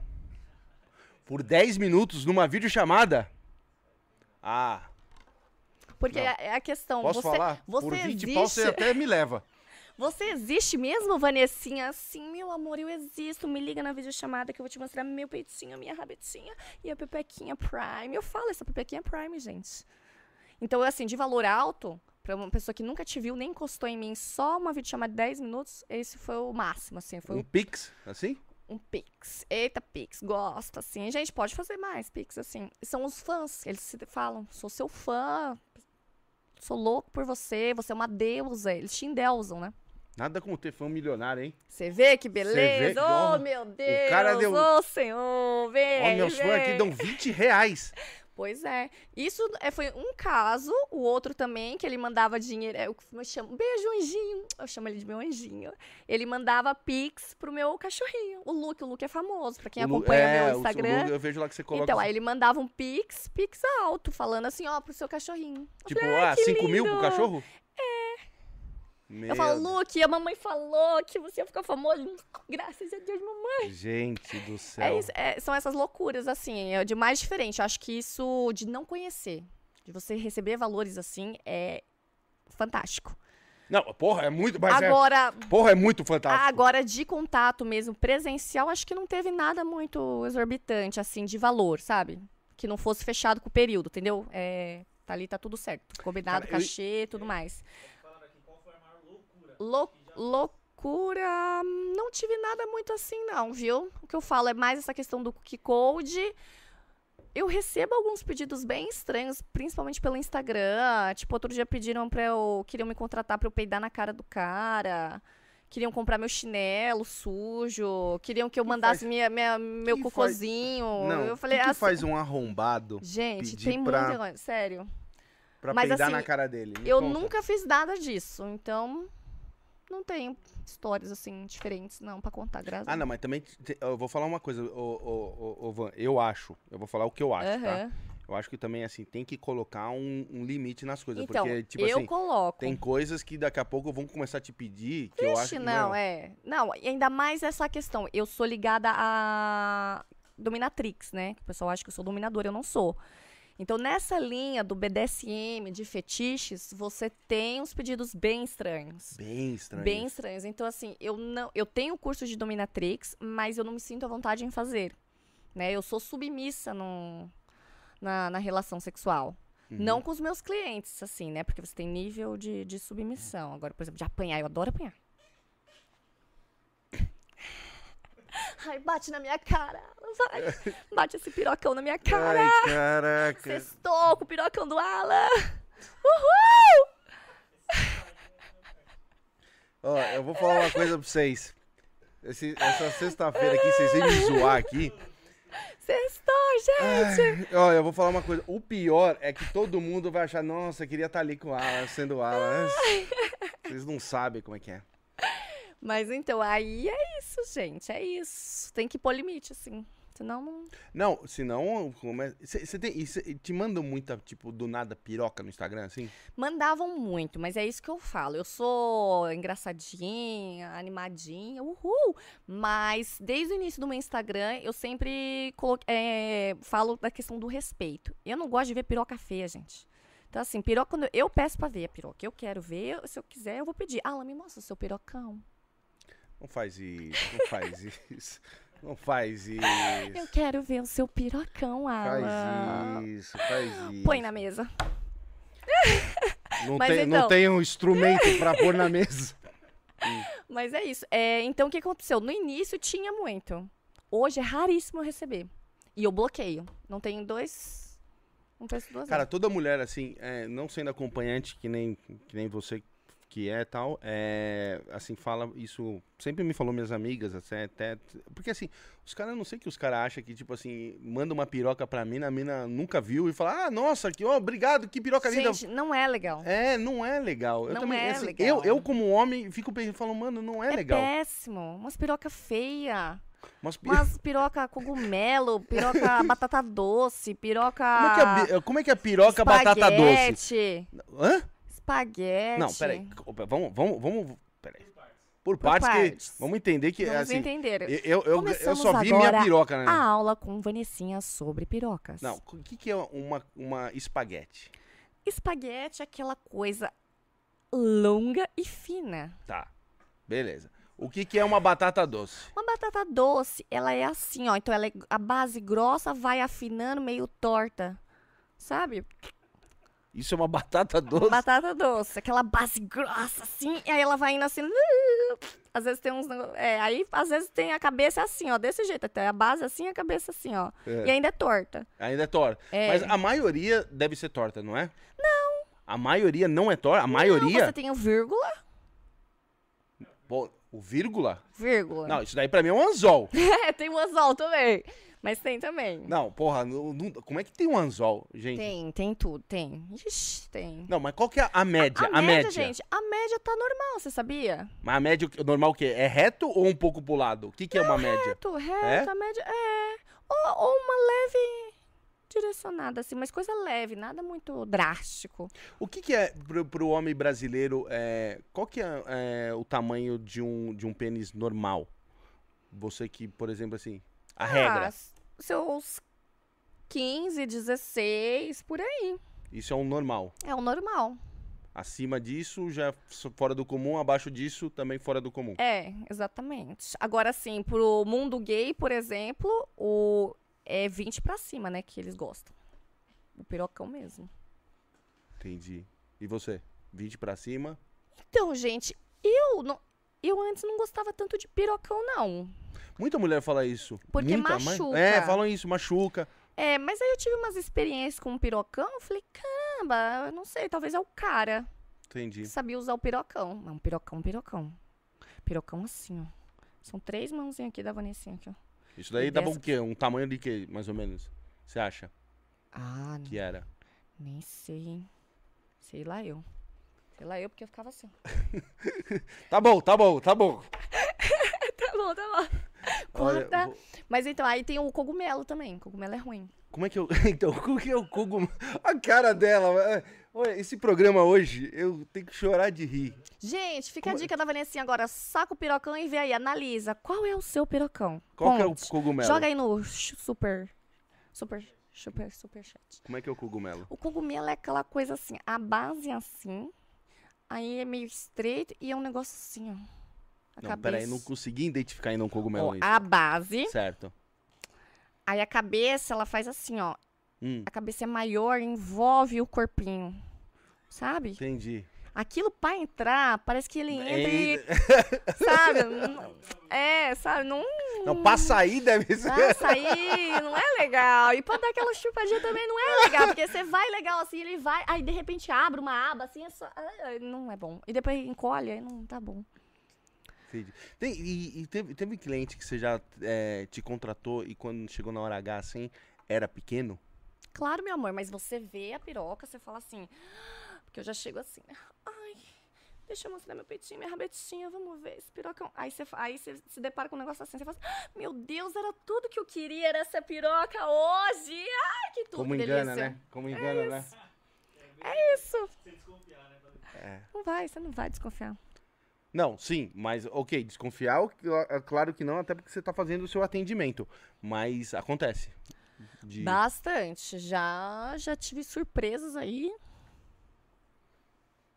Por 10 minutos numa videochamada? Ah, Porque Não. é é a questão. posso você, falar? Você Por 20 existe, pau você até me leva. <laughs> Você existe mesmo, Vanessinha? Sim, meu amor, eu existo. Me liga na videochamada que eu vou te mostrar meu peitinho, minha rabetinha e a pepequinha Prime. Eu falo, essa pepequinha Prime, gente. Então, assim, de valor alto, pra uma pessoa que nunca te viu, nem encostou em mim, só uma videochamada de 10 minutos, esse foi o máximo, assim. Foi Um o Pix, assim? um Pix. Eita, Pix, gosta, assim. Gente, pode fazer mais Pix, assim. São os fãs, eles se falam, sou seu fã, sou louco por você, você é uma deusa. Eles te endeusam, né? Nada como ter fã milionário, hein? Você vê que vê beleza? que- Oh, meu Deus! cara deu- Ô, senhor! Vem, Ó, meus fãs aqui dão 20 reais. <laughs> Pois é. Isso é, foi um caso, o outro também, que ele mandava dinheiro. é, Eu chamo, beijo, anjinho. Eu chamo ele de meu anjinho. Ele mandava pix pro meu cachorrinho. O Luke, o Luke é famoso, pra quem O acompanha é, meu o- o Instagram. Lu- eu vejo lá que você coloca. Então, aí ele mandava um pix, pix alto, falando assim, ó, pro seu cachorrinho. Eu tipo, falei, "Ai, ah, que 5 mil pro lindo." cachorro? É. Eu falo, Luke, a mamãe falou que você ia ficar famoso. Graças a Deus, mamãe. Gente do céu. É isso, é, são essas loucuras, assim, é de mais diferente. Eu acho que isso de não conhecer, de você receber valores assim, é fantástico. Não, porra, é muito. Mas é- Agora, porra, é muito fantástico. agora de contato mesmo, presencial, acho que não teve nada muito exorbitante, assim, de valor, sabe? Que não fosse fechado com o período, entendeu? É, tá ali, tá tudo certo. Combinado, Cara, eu- cachê e tudo mais. Lou- loucura, não tive nada muito assim, não, viu? O que eu falo é mais essa questão do cookie code. Eu recebo alguns pedidos bem estranhos, principalmente pelo Instagram. Tipo, outro dia pediram pra eu. Queriam me contratar pra eu peidar na cara do cara. Queriam comprar meu chinelo sujo. Queriam que eu mandasse faz- minha, minha- meu que faz- cocôzinho. Não, eu falei que, que assim, faz um arrombado Gente, tem pra- muita coisa. Sério. pra Mas, peidar assim, na cara dele? Me Eu conta. nunca fiz nada disso. Então, não tenho histórias assim diferentes, não, pra contar, graças a Ah, não, mas também. te- Eu vou falar uma coisa, ô, Van. Eu acho. Eu vou falar o que eu acho, tá? Aham. Eu acho que também, assim, tem que colocar um, um limite nas coisas. Então, porque, tipo eu assim, coloco. tem coisas que daqui a pouco vão começar a te pedir que eu acho Vixe, que. não, mano, é. Não, e ainda mais essa questão. Eu sou ligada a dominatrix, né? O pessoal acha que eu sou dominadora, eu não sou. Então, nessa linha do BDSM, de fetiches, você tem uns pedidos bem estranhos. Bem estranho. Bem estranhos. Então, assim, eu não, eu tenho curso de dominatrix, mas eu não me sinto à vontade em fazer. Né? Eu sou submissa no, na, na relação sexual. Uhum. Não com os meus clientes, assim, né? Porque você tem nível de, de submissão. Agora, por exemplo, de apanhar, eu adoro apanhar. Ai, bate na minha cara. Vai. Bate esse pirocão na minha <laughs> cara. Ai, caraca. Sextou com o pirocão do Alan. Uhul! Ó, eu vou falar uma coisa pra vocês. Esse- essa sexta-feira aqui, vocês vêm me zoar aqui. Sextou, gente. Ó, eu vou falar uma coisa. O pior é que todo mundo vai achar, nossa, eu queria estar ali com o Alan, sendo o Alan. Vocês não sabem como é que é. Mas então, aí é isso, gente. É isso. Tem que pôr limite, assim. Senão não. Não, senão. Você tem. e cê- te mandam muita, tipo, do nada piroca no Instagram, assim? Mandavam muito, mas é isso que eu falo. Eu sou engraçadinha, animadinha, uhul. Mas desde o início do meu Instagram, eu sempre colo- é, falo da questão do respeito. Eu não gosto de ver piroca feia, gente. Então, assim, piroca, eu, peço pra ver a piroca. Eu quero ver, se eu quiser, eu vou pedir. Alan, me mostra o seu pirocão. Não faz isso, não faz isso. Não faz isso. Eu quero ver o seu pirocão, Alan. Faz isso, faz isso. Põe na mesa. Não Mas tem, não então- tem um instrumento pra pôr na mesa. <laughs> Mas é isso. É, então, o que aconteceu? No início tinha muito. Hoje é raríssimo eu receber. E eu bloqueio. Não tenho dois. Não penso duas Cara, vezes. toda mulher, assim, é, não sendo acompanhante, que nem, que nem você que é tal, é, assim, fala isso, sempre me falou minhas amigas, até, até porque assim, os caras, não sei que os caras acham que, tipo assim, manda uma piroca pra mina, a mina nunca viu e fala, ah, nossa, que, ó, obrigado, que piroca linda. Gente, não é legal. É, não é legal. Eu Não também, é assim, legal. Eu, eu como homem, fico pensando, falo, mano, não é, É legal. péssimo. Umas piroca feia. Mas, pi- Umas piroca cogumelo, piroca <laughs> batata doce, piroca. como, é que a, bi- como é que a piroca batata doce? espaguete, Hã? Espaguete. Não, peraí, vamos, vamos, vamos, peraí. Por, Por partes, partes. que, vamos entender que, Vamos assim, entender. Eu, eu, eu, só vi agora minha piroca, né? A aula com Vanessinha sobre pirocas. Não, o que, que é uma, uma espaguete? Espaguete é aquela coisa longa e fina. Tá. Beleza. O que, que é uma batata doce? Uma batata doce, ela é assim, ó. Então, ela é, a base grossa vai afinando meio torta. Sabe? Isso é uma batata doce? Batata doce. Aquela base grossa, assim. E aí ela vai indo assim. Às vezes tem uns. É, aí às vezes tem a cabeça assim, ó. Desse jeito. Até a base assim, a cabeça assim, ó. É. E ainda é torta. Ainda é torta. É. Mas a maioria deve ser torta, não é? Não. A maioria não é torta? A maioria? Não, você tem o vírgula. Pô, o vírgula? Vírgula. Não, isso daí pra mim é um anzol. <laughs> É, tem o anzol também. Mas tem também. Não, porra, não- não- como é que tem um anzol, gente? Tem, tem tudo, tem. Ixi, tem. Não, mas qual que é a média? A, média, gente, a média tá normal, você sabia? Mas a média, o normal o quê? É reto ou um pouco pro lado? O que, que é uma média? Reto, reto, É? a média é. Ou, ou uma leve direcionada, assim, mas coisa leve, nada muito drástico. O que, que é pro, pro homem brasileiro? É, qual que é, é, o tamanho de um, de um pênis normal? Você que, por exemplo, assim, a regra. Ah, s- seus 15, 16, por aí. Isso é um normal. É o normal. Acima disso, já é fora do comum. Abaixo disso, também fora do comum. É, exatamente. Agora, assim, pro mundo gay, por exemplo, o é 20 pra cima, né, que eles gostam. O pirocão mesmo. Entendi. E você? 20 pra cima? Então, gente, eu não. Eu antes não gostava tanto de pirocão, não. Muita mulher fala isso. Porque Muita, mas- machuca. É, falam isso, machuca. É, mas aí eu tive umas experiências com o pirocão, eu falei, caramba, eu não sei, talvez é o cara Entendi. que sabia usar o pirocão. Um pirocão, pirocão. Pirocão assim, ó. São três mãozinhas aqui da Vanessinha aqui, ó. Isso daí dava o quê? Um tamanho de quê, mais ou menos? Você acha Ah, que era? nem sei, hein. Sei lá eu. Sei lá eu, porque eu ficava assim. <laughs> Tá bom, tá bom, tá bom. <laughs> tá bom, tá bom. <laughs> Olha, Corta. vou- Mas então, aí tem o cogumelo também. Cogumelo é ruim. Como é que eu. <laughs> Então, como que é o cogumelo? A cara dela. é, Olha, esse programa hoje, eu tenho que chorar de rir. Gente, fica Como- a dica da Vanessinha agora. Saca o pirocão e vê aí, analisa. Qual é o seu pirocão? Qual é o cogumelo? Joga aí no super. Super. Super, super chat. Como é que é o cogumelo? O cogumelo é aquela coisa assim, a base é assim, aí é meio estreito e é um negócio assim, ó. A Não, cabeça. peraí, não consegui identificar ainda um cogumelo Ó, isso. a base, Certo. aí a cabeça, ela faz assim, ó. Hum, A cabeça é maior, envolve o corpinho. Sabe? entendi. Aquilo pra entrar, parece que ele entra e. <laughs> <laughs> Sabe? É, sabe? Não. Não, pra sair deve ser. Pra sair não é legal. E pra dar aquela chupadinha também não é legal. Porque você vai legal assim, ele vai. Aí de repente abre uma aba assim, é só. Não é bom. E depois encolhe, aí não tá bom. Entendi. Tem, e e teve, teve cliente que você já é, te contratou e quando chegou na hora H assim, era pequeno? Claro, meu amor, mas você vê a piroca, você fala assim. Porque eu já chego assim, né? Ai, deixa eu mostrar meu peitinho, minha rabetinha, vamos ver esse pirocão. Aí você, aí você se depara com um negócio assim, você fala assim, "Ah, meu Deus, era tudo que eu queria, era essa piroca hoje. Ai, que tudo, Como que engana, delícia. né? Como engana, né? Isso. É. Não vai, você não vai desconfiar. Não, sim, mas ok, desconfiar, é claro que não, até porque você tá fazendo o seu atendimento. Mas acontece. De... Bastante. Já, já tive surpresas aí,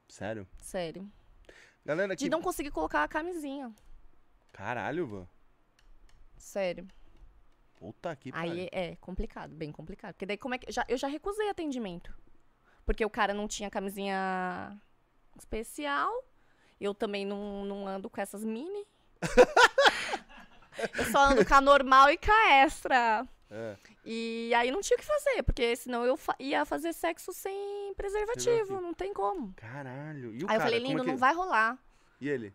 Sério? sério. Galera De que. não conseguir colocar a camisinha. Caralho, vô. Sério. Puta que pariu. Aí é complicado, bem complicado. Porque daí como é que. Já, eu já recusei atendimento. Porque o cara não tinha camisinha especial. Eu também não, não ando com essas mini. <laughs> eu só ando com a normal e com a extra. É. E aí não tinha o que fazer, porque senão eu fa- ia fazer sexo sem preservativo. Não tem como. Caralho. E o aí cara, eu falei, lindo, é que- não vai rolar. E ele?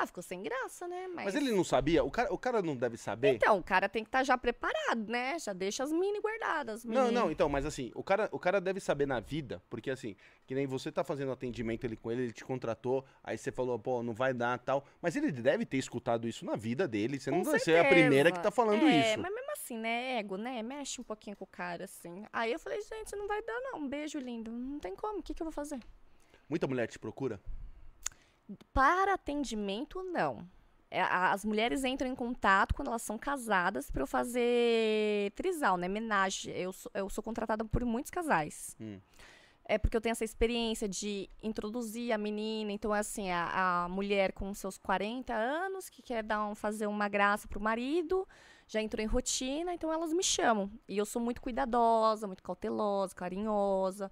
Ah, ficou sem graça, né? Mas, Mas ele não sabia? O cara, o cara não deve saber? Então, o cara tem que estar já preparado, né? Já deixa as mini guardadas. Não, mini- não, então, mas assim, o cara, o cara deve saber na vida, porque assim, que nem você tá fazendo atendimento ali com ele, ele te contratou, aí você falou, pô, não vai dar tal. Mas ele deve ter escutado isso na vida dele. Você não Com vai ser a primeira que certeza. tá falando é, isso. mas mesmo assim, né? Ego, né? Mexe um pouquinho com o cara, assim. Aí eu falei, gente, não vai dar, não. Um beijo lindo. Não tem como. O que, que eu vou fazer? Muita mulher te procura? Para atendimento, não. É, As mulheres entram em contato quando elas são casadas para eu fazer trisal, né? Menagem. Eu sou, eu sou contratada por muitos casais. Hum. é porque eu tenho essa experiência de introduzir a menina. Então, é assim, a, a mulher com seus 40 anos que quer dar um, fazer uma graça pro marido, já entrou em rotina, então elas me chamam. E eu sou muito cuidadosa, muito cautelosa, carinhosa.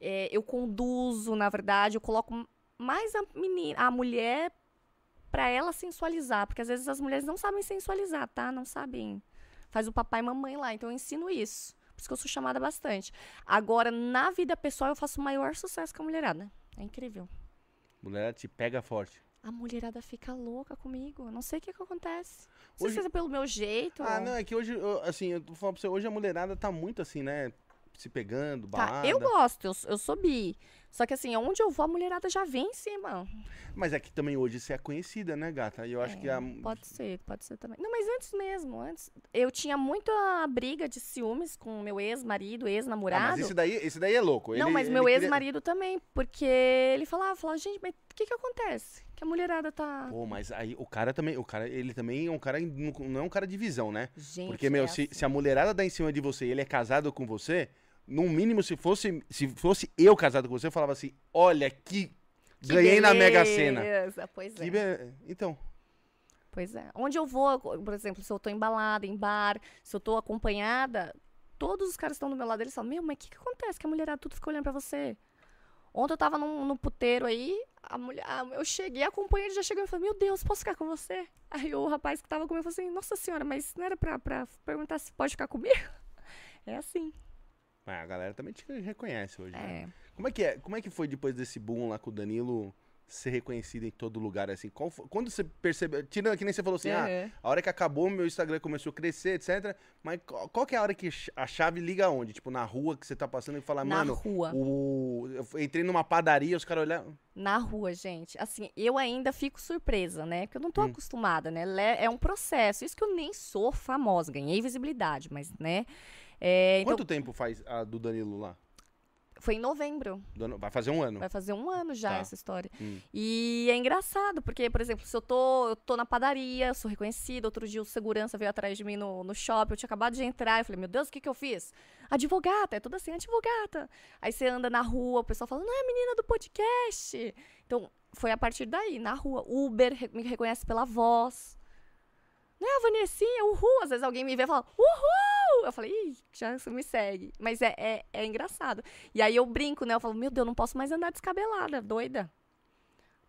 É, eu conduzo, na verdade, eu coloco mais a menina, a mulher para ela sensualizar, porque às vezes as mulheres não sabem sensualizar, tá? Não sabem. Faz o papai e mamãe lá, então eu ensino isso. Por isso que eu sou chamada bastante. Agora, na vida pessoal, eu faço o maior sucesso com a mulherada. É incrível. Mulherada te pega forte. A mulherada fica louca comigo. Eu não sei o que, que acontece. Não Hoje- sei se é pelo meu jeito. Ah, não, é que hoje, eu- assim, eu tô falando pra você, hoje a mulherada tá muito assim, né? Se pegando, Tá, balada. eu gosto, eu, eu sou bi. Só que assim, onde eu vou, a mulherada já vem em cima. Mas é que também hoje você é conhecida, né, gata? E eu acho É, que a. Pode ser, pode ser também. Não, mas antes mesmo, antes. Eu tinha muita briga de ciúmes com meu ex-marido, Ah, ex-namorado. mas esse daí, esse daí é louco. Não, Ele- mas ele meu queria- ex-marido também, porque ele falava, falava, gente, mas o que que acontece? Que a mulherada tá... Pô, mas aí o cara também, o cara, ele também é um cara, não é um cara de visão, né? Gente, Porque, meu, é se, assim. se a mulherada dá em cima de você e ele é casado com você, no mínimo, se fosse, se fosse eu casado com você, eu falava assim, olha, que, Que ganhei na Mega Sena. beleza, Pois é. Be- Então, Pois é. Onde eu vou, por exemplo, se eu tô embalada, em bar, se eu tô acompanhada, todos os caras estão do meu lado, eles falam, meu, mas o que que acontece que a mulherada tudo fica olhando pra você? Ontem eu tava num, num puteiro aí, a mulher, a- eu cheguei, a companheira já chegou e falou, meu Deus, posso ficar com você? Aí o rapaz que tava comigo falou assim, nossa senhora, mas não era pra, pra perguntar se pode ficar comigo? <laughs> É assim, ah, a galera também te reconhece hoje, né? é. Como é que é? Como é que foi depois desse boom lá com o Danilo ser reconhecido em todo lugar assim? Foi- quando você percebeu, tirando que nem você falou assim, ah, Uhum. a hora que acabou meu Instagram começou a crescer, etc. Mas qual, qual que é a hora que a chave liga onde? Tipo, na rua que você tá passando e fala, Na mano, rua. o eu entrei numa padaria, os caras olharam, Na rua, gente. Assim, eu ainda fico surpresa, né? Porque eu não tô Hum. acostumada, né? É um processo. Isso que eu nem sou famosa, ganhei visibilidade, mas, né? É, então, Quanto tempo faz a do Danilo lá? foi em novembro. Vai fazer um ano. Vai fazer um ano já Tá. essa história. Hum. E é engraçado, porque, por exemplo, se eu tô, eu tô na padaria, sou reconhecida, outro dia o segurança veio atrás de mim no, no shopping, eu tinha acabado de entrar, eu falei, meu Deus, o que que eu fiz? Advogata, é tudo assim, advogata. Aí você anda na rua, o pessoal fala, não é a menina do podcast. Então, foi a partir daí, na rua. Uber me reconhece pela voz. Não é a Vanessinha, uhul. Às vezes alguém me vê e fala, uhul! Eu falei, ih, já me segue. Mas é, é, é engraçado. E aí eu brinco, né? Eu falo, meu Deus, eu não posso mais andar descabelada, doida.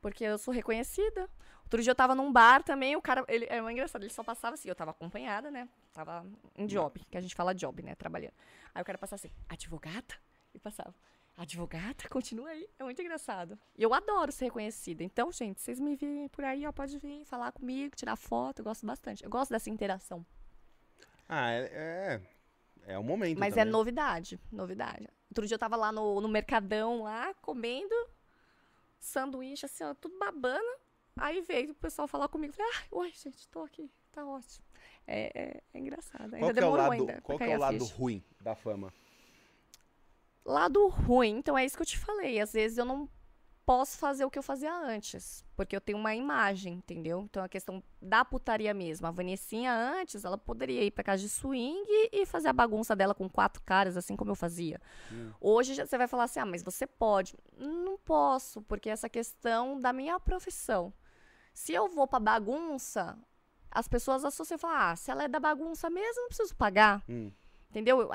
Porque eu sou reconhecida. Outro dia eu tava num bar também, o cara, ele é engraçado, ele só passava assim, eu tava acompanhada, né? Tava em job, que a gente fala job, né? Trabalhando. Aí o cara passava assim, advogada? E passava, advogada? Continua aí. É muito engraçado. E eu adoro ser reconhecida. Então, gente, vocês me virem por aí, ó, pode vir falar comigo, tirar foto, eu gosto bastante. Eu gosto dessa interação. Ah, é. É, é o momento. Mas é também. novidade, novidade. Outro dia eu tava lá no, no Mercadão, lá, comendo sanduíche, assim, ó, tudo babana. Aí veio o pessoal falar comigo. Falei, ah, oi, gente, tô aqui, tá ótimo. É, é- é engraçado. Ainda Qual que é o demorou lado, ainda qual é o lado ruim da fama? Lado ruim, então é isso que eu te falei. Às vezes eu não posso fazer o que eu fazia antes, porque eu tenho uma imagem, entendeu? Então a questão da putaria mesmo. A Vanessinha antes, ela poderia ir pra casa de swing e fazer a bagunça dela com quatro caras, assim como eu fazia. Hum. Hoje você vai falar assim: "Ah, mas você pode". Não posso, porque essa questão da minha profissão. Se eu vou pra bagunça, as pessoas associam e falam: "Ah, se ela é da bagunça mesmo, não preciso pagar". Hum. Entendeu?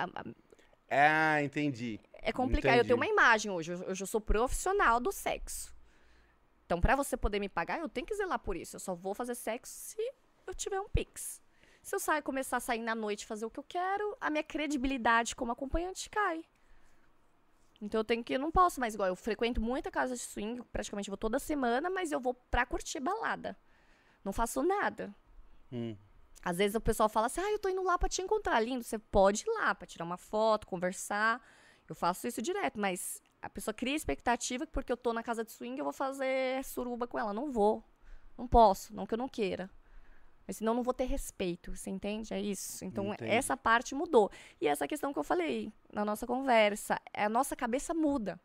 Ah, entendi. É complicado. Eu tenho uma Entendi. imagem hoje. eu- Hoje eu sou profissional do sexo. Então, pra você poder me pagar, eu tenho que zelar por isso. Eu só vou fazer sexo se eu tiver um Pix. Se eu sair, começar a sair na noite e fazer o que eu quero, a minha credibilidade como acompanhante cai. Então eu tenho que. Eu não posso mais igual. Eu frequento muita casa de swing, praticamente vou toda semana, mas eu vou pra curtir balada. Não faço nada. Hum. Às vezes o pessoal fala assim: ah, eu tô indo lá pra te encontrar. Lindo, você pode ir lá pra tirar uma foto, conversar. Eu faço isso direto, mas a pessoa cria expectativa que porque eu tô na casa de swing eu vou fazer suruba com ela. Não vou. Não posso, não que eu não queira. Mas senão eu não vou ter respeito, você entende? É isso. Então Entendi. essa parte mudou. E essa questão que eu falei na nossa conversa, é a nossa cabeça muda.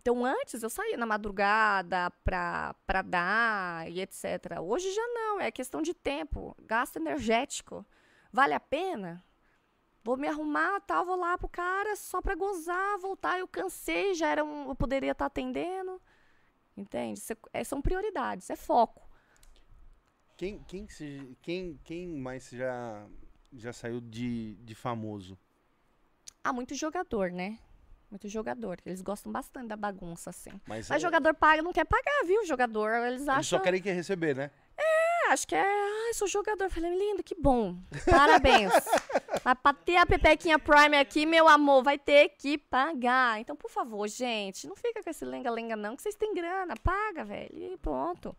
Então antes eu saía na madrugada pra, pra dar e etc. Hoje já não, é questão de tempo, gasto energético. Vale a pena? Vou me arrumar, tal, vou lá pro cara só pra gozar, voltar. Eu cansei, já era um, eu poderia estar atendendo. Entende? É- é- são prioridades, é foco. Quem, quem, se- quem, quem mais já, já saiu de, de famoso? Ah, muito jogador, né? Muito jogador. Eles gostam bastante da bagunça, assim. Mas, Mas é, jogador paga, não quer pagar, viu? Jogador, eles eles acham. só querem que receber, né? É, acho que é. Ai, sou jogador. Falei, lindo, que bom. Parabéns. <laughs> Mas pra ter a Pepequinha Prime aqui, meu amor, vai ter que pagar. Então, por favor, gente, não fica com esse lenga-lenga, não, que vocês têm grana. Paga, velho. E pronto.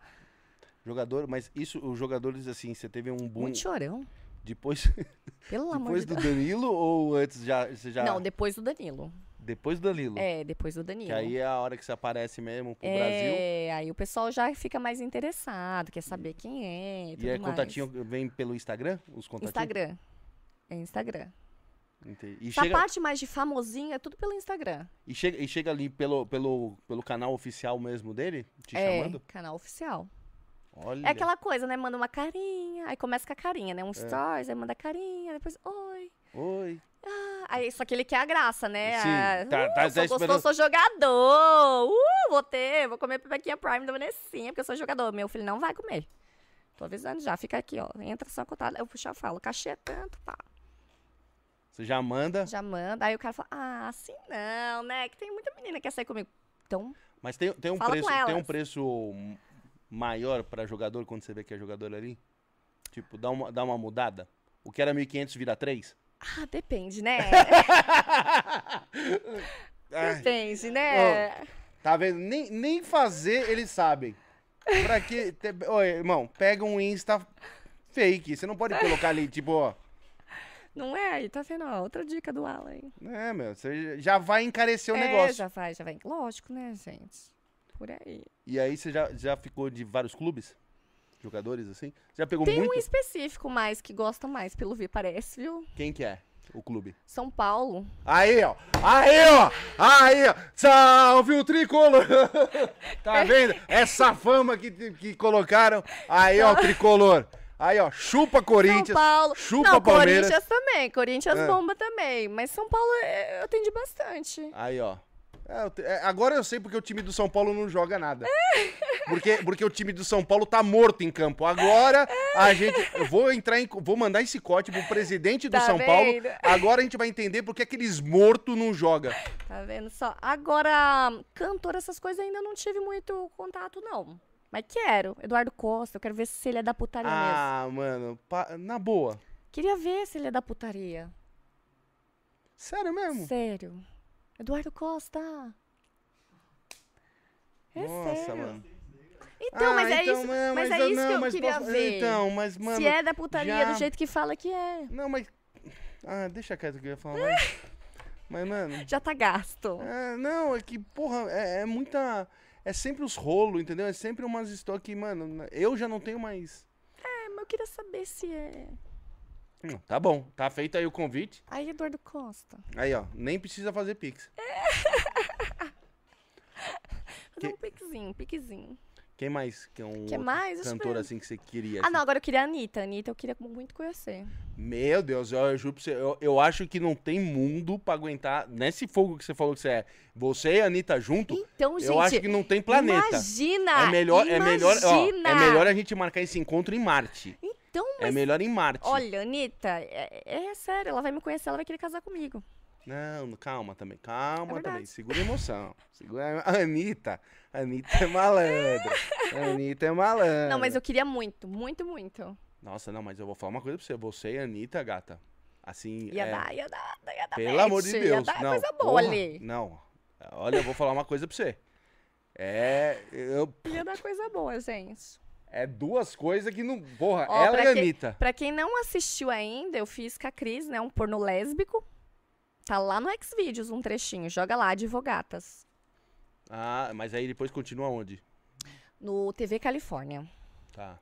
Jogador, mas isso, os jogadores, assim, você teve um boom Muito chorão. depois, <laughs> Pelo amor depois de do Deus. Danilo ou antes já, você já... Não, depois do Danilo. Depois do Danilo. É, depois do Danilo. Que aí é a hora que você aparece mesmo pro Brasil. É, aí o pessoal já fica mais interessado, quer saber quem é. E, E tudo aí, mais. contatinho vem pelo Instagram? Os contatinhos? Instagram. É Instagram. Entendi. E Essa chega, parte mais de famosinho é tudo pelo Instagram. e, chega, e chega ali pelo, pelo, pelo canal oficial mesmo dele, te é, chamando? canal oficial. Olha. É aquela coisa, né? Manda uma carinha, aí começa com a carinha, É. né? Um stories, aí manda carinha, depois, oi. Oi. Ah, aí, só que ele quer a graça, né? Sim, Ah, tá- uh, tá- tá sou esperando- gostoso, sou jogador. Uh, vou ter, vou comer pepequinha Prime da Vanessinha, porque eu sou jogador. Meu filho não vai comer. Tô avisando já, fica aqui, ó. Entra só contada. Eu puxar, eu falo, cachê é tanto, pá. Você já manda, Já manda. Aí o cara fala, ah, assim não, né? Que tem muita menina que quer sair comigo. Então, mas tem, tem um preço, tem um preço maior pra jogador quando você vê que é jogador ali? Tipo, dá uma, dá uma mudada? O que era 1.500 vira 3? ah, depende, né? <laughs> Depende, né? tá vendo? Nem, nem fazer eles sabem. Pra que... te- Oi, irmão, pega um Insta fake. Você não pode colocar ali, tipo, ó... Não é? Aí tá vendo, ó, outra dica do Alan. É, meu, você já vai encarecer o é, negócio. já vai, já vai. Lógico, né, gente? Por aí. E aí você já, já ficou de vários clubes? Jogadores, assim? Já pegou Tem muito? um específico mais que gosta mais, pelo ver, parece, viu? Quem que é o clube? São Paulo. Aí, ó. Aí, ó. Aí, ó. Salve o tricolor. <laughs> tá vendo? Essa fama que, que colocaram. Aí, ó, tricolor. Aí, ó. Chupa Corinthians. São Paulo. Chupa Não, Palmeiras. Corinthians também. Corinthians É. bomba também. Mas São Paulo é, eu atendi bastante. Aí, ó. É, é, agora eu sei porque o time do São Paulo não joga nada. Porque, porque o time do São Paulo tá morto em campo. Agora a gente. Eu vou entrar em. Vou mandar esse corte pro presidente do Tá São Paulo. vendo? Agora a gente vai entender porque aqueles mortos não jogam. Tá vendo só? Agora, cantor, essas coisas ainda não tive muito contato, não. Mas quero. Eduardo Costa, eu quero ver se ele é da putaria mesmo. Ah, mano, pa- na boa. Queria ver se ele é da putaria. Sério mesmo? Sério. Eduardo Costa. É Nossa, sério. mano. Então, Ah, mas é então, isso, não, mas mas é isso não, que eu queria posso- ver. então, mas, mano, se é da putaria já- do jeito que fala que é. Não, mas. Ah, deixa quieto que eu ia falar. Mas, <laughs> mas mano. Já tá gasto. É, não, é que, porra, é, é muita. É sempre os rolos, entendeu? É sempre umas histórias que, mano, eu já não tenho mais. É, mas eu queria saber se é. Hum, Tá bom, tá feito aí o convite. Aí, Eduardo Costa. Aí, ó, nem precisa fazer pix. <laughs> Fazer Que- um piquezinho, um piquezinho. Quem mais que é um que mais? Cantor assim que você queria? Ah, assim? não, agora eu queria a Anitta. A Anitta eu queria muito conhecer. Meu Deus, eu, juro pra você, eu, eu acho que não tem mundo pra aguentar nesse fogo que você falou que você é. Você e a Anitta junto, Então, gente. eu acho que não tem planeta. Imagina! É melhor, é melhor, ó, imagina! é melhor a gente marcar esse encontro em Marte. Então, É mas. melhor em Marte. Olha, Anitta, é, é sério, ela vai me conhecer, ela vai querer casar comigo. Não, calma também, calma É também. Segura a emoção. Segura a Anitta. Anitta é malandra. Anitta é malandra. Não, mas eu queria muito, muito, muito. Nossa, não, mas eu vou falar uma coisa pra você. Você e a Anitta, gata. Assim. Ia é, dar, ia dar, ia dar. Pelo match, amor de Ia Deus. dar não, coisa boa porra, ali. Não. Olha, eu vou falar uma coisa pra você. É. Eu, <laughs> Ia dar coisa boa, gente. é duas coisas que não. Porra, Ó, ela e a Anitta. Pra quem não assistiu ainda, eu fiz com a Cris, né? Um porno lésbico. Tá lá no Xvideos um trechinho. Joga lá, Advogatas. Ah, mas aí depois continua onde? No TV Califórnia. Tá.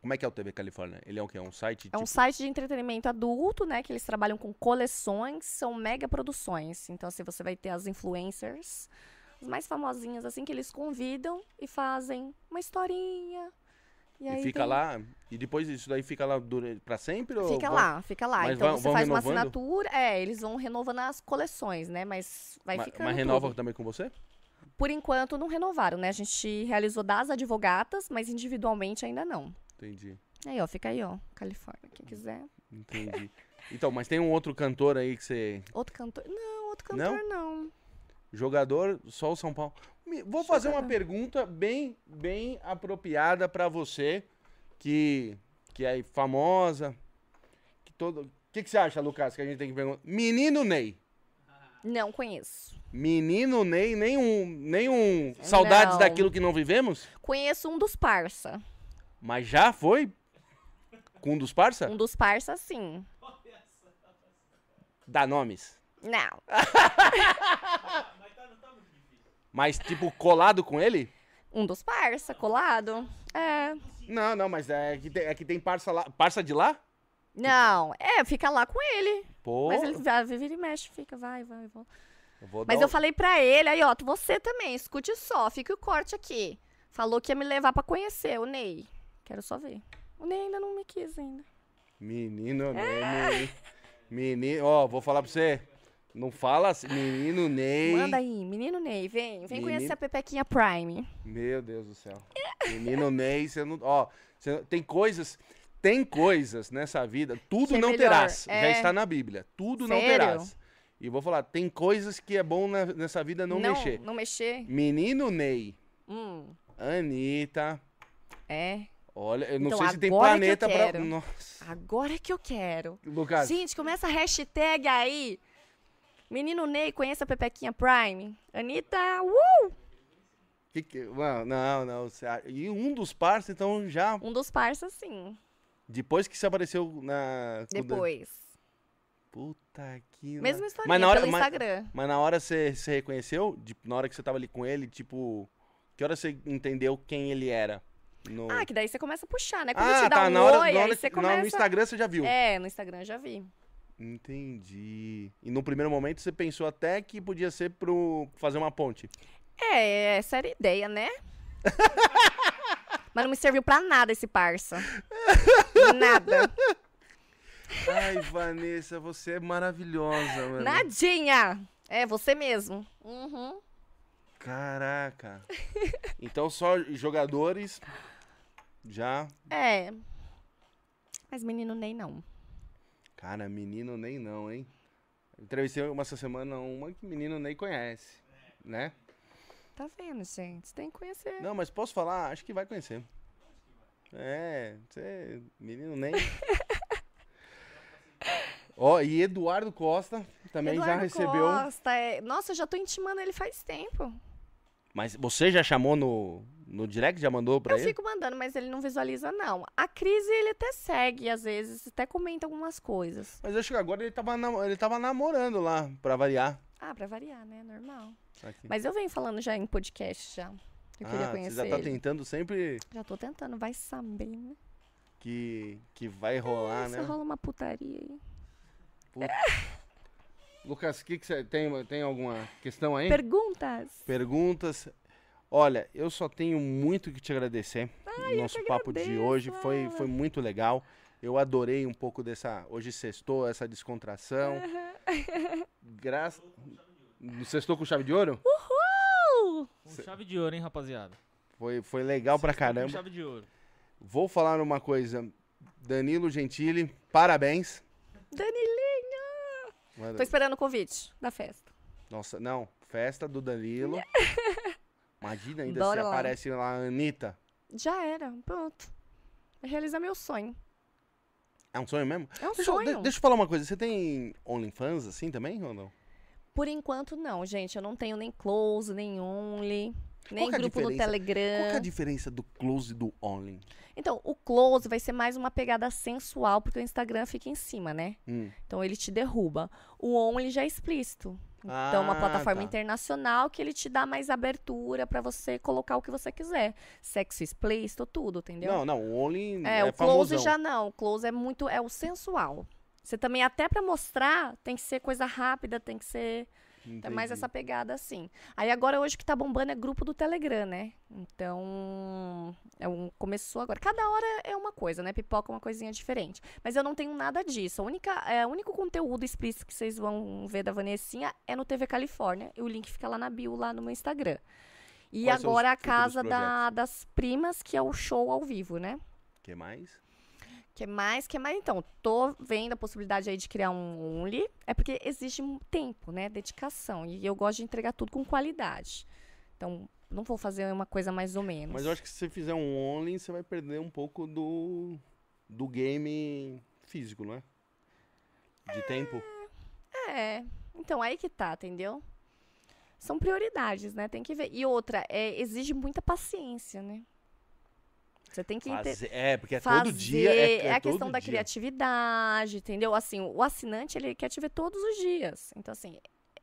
Como é que é o TV Califórnia? Ele é o quê? É um site? É um tipo- site de entretenimento adulto, né? Que eles trabalham com coleções, são mega produções. Então, assim, você vai ter as influencers, as mais famosinhas, assim, que eles convidam e fazem uma historinha. E, E fica tem- lá. E depois isso daí fica lá pra sempre? ou Fica vão- lá, fica lá. Mas então vão- você vão faz uma renovando? assinatura. É, eles vão renovando as coleções, né? Mas vai Ma- ficando. Mas renova tudo. também com você? Por enquanto não renovaram, né? A gente realizou das advogatas, mas individualmente ainda não. Entendi. Aí, ó, fica aí, ó. Califórnia, quem quiser. Entendi. Então, mas tem um outro cantor aí que você. Outro cantor. Não, outro cantor não. Jogador, só o São Paulo. Me- Vou fazer uma pergunta bem, bem apropriada pra você, que, que é famosa. Que todo... O que, que você acha, Lucas, que a gente tem que perguntar? Menino Ney. Não conheço. Menino Ney, nenhum. nenhum saudades Não. daquilo que não vivemos? Conheço um dos parça. Mas já foi? Com um dos parça? Um dos parça, sim. Dá nomes. Não. <laughs> Mas, tipo, colado com ele? Um dos parça, colado. É. Não, não, mas é que tem, é que tem parça lá. Parça de lá? Não, é, fica lá com ele. Pô. Mas ele vai, vira e mexe, fica, vai, vai, vai. eu Mas eu um- falei pra ele, aí, ó, você também, escute só, fica o corte aqui. Falou que ia me levar pra conhecer o Ney. Quero só ver. O Ney ainda não me quis ainda. Menino Ney. menino- Menino, ó, vou falar pra você. Não fala assim. Menino Ney. Manda aí, menino Ney, vem. Vem Menino- conhecer a Pepequinha Prime. Meu Deus do céu. Menino Ney, você não. Ó, você não- tem coisas. Tem coisas nessa vida. Tudo é não melhor, terás. Já é. está na Bíblia. Tudo não Sério? terás. E vou falar, tem coisas que é bom na- nessa vida não, mexer. Não mexer? Menino Ney, Hum, Anitta. é. Olha, eu não Então, sei se tem agora que planeta pra. Nossa. Agora que eu quero. Lucas, Gente, começa a hashtag aí. Menino Ney, conheça a Pepequinha Prime. Anitta, uh! que que- Não, não, não. E um dos parceiros, então já. Um dos parças, sim. Depois que você apareceu na. Depois. Puta que. Mesma historinha, Mas na hora, pelo mas, Instagram. mas na hora você, você reconheceu? De- na hora que você tava ali com ele, tipo. Que hora você entendeu quem ele era? No... Ah, que daí você começa a puxar, né? Quando Ah, te dá tá. um na hora, oi, na hora aí você começa... no Instagram você já viu. É, no Instagram eu já vi. Entendi. E no primeiro momento você pensou até que podia ser pro fazer uma ponte. É, essa era a ideia, né? <laughs> Mas não me serviu pra nada esse parça. Nada. Ai, Vanessa, você é maravilhosa, mano. Nadinha. É, você mesmo. Uhum. Caraca. <laughs> Então só jogadores já. É. Mas menino Ney não. Cara, menino nem não, hein? Entrevistei uma essa semana uma que menino nem conhece, né? Tá vendo, gente? Tem que conhecer. Não, mas posso falar? Acho que vai conhecer. É, você, menino nem. <laughs> Ó, e Eduardo Costa também já Eduardo recebeu. Costa, é... Nossa, eu já tô intimando ele faz tempo. Mas você já chamou no, no direct? Já mandou pra eu ele? fico mandando, mas ele não visualiza, não. A Cris, ele até segue, às vezes, até comenta algumas coisas. Mas acho que agora ele tava, ele tava namorando lá, pra variar. Ah, pra variar, né? Normal. Aqui. Mas eu venho falando já em podcast já. Eu queria ah, conhecer você já tá ele. tentando sempre Já tô tentando, vai saber, né? que, que vai rolar, Se né? rola uma putaria aí. Lucas, que, que você tem, tem alguma questão aí? Perguntas? Perguntas? Olha, eu só tenho muito que te agradecer. Ai, Nosso papo de agradeço, hoje foi, foi muito legal. Eu adorei um pouco dessa. Hoje sextou, essa descontração. Graças. Sextou com chave de ouro? Uh! Com chave de ouro, hein, rapaziada? Foi, foi legal pra Com caramba. chave de ouro. Vou falar uma coisa. Danilo Gentili, parabéns. Danilinho! Tô esperando o convite da festa. Nossa, não. Festa do Danilo. <laughs> Imagina ainda Bora se lá. aparece lá a Anitta. Já era, pronto. Vai realizar meu sonho. É um sonho mesmo? É um Deixa, eu- sonho. de- deixa eu falar uma coisa. Você tem OnlyFans assim também ou não? Por enquanto, não, gente. Eu não tenho nem close, nem only, nem é grupo no? Telegram. Qual é a diferença do close e do only? Então, o close vai ser mais uma pegada sensual, porque o Instagram fica em cima, né? Hum. Então ele te derruba. O only já é explícito. Então, uma Ah, plataforma tá. internacional que ele te dá mais abertura pra você colocar o que você quiser. Sexo explícito, tudo, entendeu? Não, não, o only É, é, o close famosão. já não. O close é muito. É o sensual. Você também, até pra mostrar, tem que ser coisa rápida, tem que ser. Então é mais Entendi. essa pegada assim. Aí agora hoje o que tá bombando é grupo do Telegram, né? Então, é um, começou agora. Cada hora é uma coisa, né? Pipoca é uma coisinha diferente. Mas eu não tenho nada disso. A única, é, o único conteúdo explícito que vocês vão ver da Vanessinha é no TV Califórnia. E o link fica lá na bio, lá no meu Instagram. E Quais agora a casa da- das primas, que é o show ao vivo, né? que mais? Que mais, que mais? Então, tô vendo a possibilidade aí de criar um Only. É porque exige um tempo, né? Dedicação. E eu gosto de entregar tudo com qualidade. Então, não vou fazer uma coisa mais ou menos. Mas eu acho que se você fizer um online, você vai perder um pouco do, do game físico, não é? De tempo. É. Então, aí que tá, entendeu? São prioridades, né? Tem que ver. E outra, é, exige muita paciência, né? Você tem que. Fazer- é, porque é fazer, todo dia. É, é a todo questão da dia. criatividade, entendeu? Assim, o assinante, ele quer te ver todos os dias. Então, assim,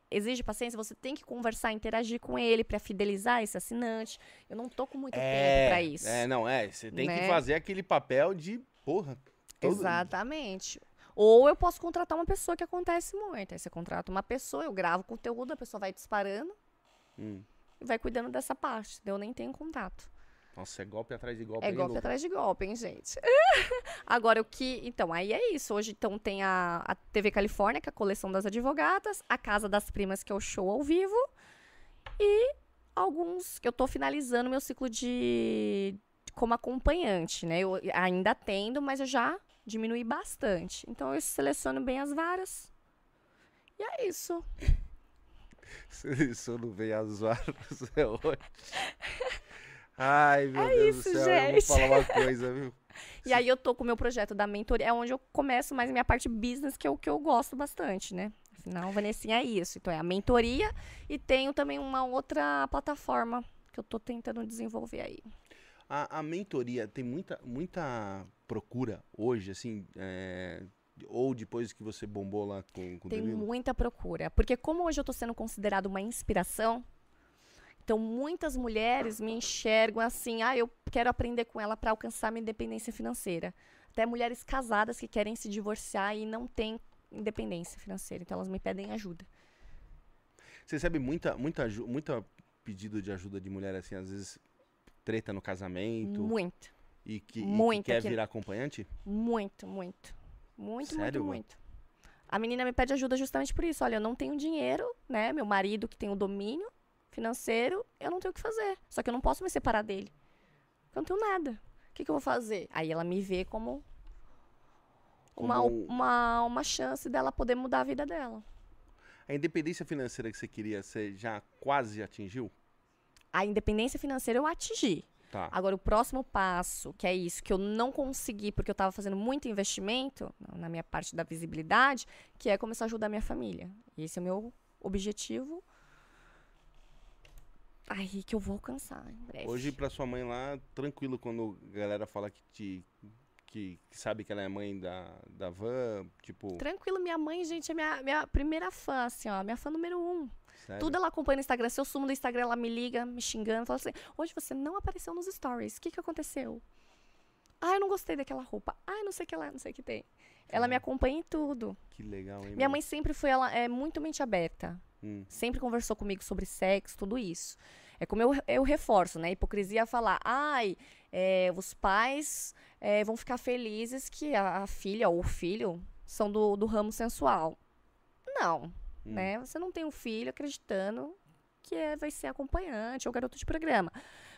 exige paciência, você tem que conversar, interagir com ele pra fidelizar esse assinante. Eu não tô com muito tempo pra isso. É, não, é. Você tem que Né? fazer aquele papel de, porra. Exatamente. Ou eu posso contratar uma pessoa que acontece muito. Aí você contrata uma pessoa, eu gravo conteúdo, a pessoa vai disparando Hum. e vai cuidando dessa parte. Eu nem tenho contato. Nossa, é golpe atrás de golpe. É golpe atrás de golpe, hein, gente? <laughs> Agora, o que. Então, aí é isso. Hoje, então, tem a, a TV Califórnia, que é a coleção das advogadas, a Casa das Primas, que é o show ao vivo, e alguns que eu tô finalizando meu ciclo de. como acompanhante, né? Eu ainda atendo, mas eu já diminui bastante. Então, eu seleciono bem as varas. E é isso. Se eu não veio as varas, <laughs> é ótimo. <laughs> Ai, meu É Deus isso, do céu. Eu vou gente. falar uma <laughs> coisa, viu? E aí eu tô com o meu projeto da mentoria, é onde eu começo mais a minha parte business, que é o que eu gosto bastante, né? Afinal, Vanessinha é isso. Então é a mentoria e tenho também uma outra plataforma que eu tô tentando desenvolver aí. A, a mentoria tem muita, muita procura hoje, assim, é, ou depois que você bombou lá com, com o Tem muita procura. Porque como hoje eu tô sendo considerado uma inspiração, então muitas mulheres me enxergam assim, ah, eu quero aprender com ela para alcançar minha independência financeira. Até mulheres casadas que querem se divorciar e não têm independência financeira. Então elas me pedem ajuda. Você recebe muita, muita, muita pedido de ajuda de mulher, assim, às vezes treta no casamento Muito. e que, e que muito, quer que- virar acompanhante? Muito, muito. Muito, Sério, muito, muito. A menina me pede ajuda justamente por isso. Olha, eu não tenho dinheiro, né? Meu marido que tem o domínio financeiro, eu não tenho o que fazer. Só que eu não posso me separar dele. Porque eu não tenho nada. O que, que eu vou fazer? Aí ela me vê como uma, Como- uma, uma chance dela poder mudar a vida dela. A independência financeira que você queria, você já quase atingiu? A independência financeira eu atingi. Tá. Agora, o próximo passo, que é isso, que eu não consegui porque eu estava fazendo muito investimento na minha parte da visibilidade, que é começar a ajudar a minha família. Esse é o meu objetivo. Aí que eu vou alcançar em breve. Hoje, pra sua mãe lá, tranquilo quando a galera fala que te. Que, que sabe que ela é mãe da, da van, tipo. Tranquilo, minha mãe, gente, é minha, minha primeira fã, assim, ó. Minha fã número um. sério? Tudo ela acompanha no Instagram. Se eu sumo no Instagram, ela me liga, me xingando, fala assim: hoje você não apareceu nos stories. O que, que aconteceu? Ah, eu não gostei daquela roupa. Ah, não sei o que lá, não sei o que tem. Ela me acompanha em tudo. Que legal, hein? Minha mãe sempre foi ela é muito mente aberta. Hum. Sempre conversou comigo sobre sexo, tudo isso. É como eu, eu reforço, né? Hipocrisia é falar, ai, é, os pais é, vão ficar felizes que a, a filha ou o filho são do, do ramo sensual. Não, Hum. né? Você não tem um filho acreditando que é, vai ser acompanhante ou garoto de programa.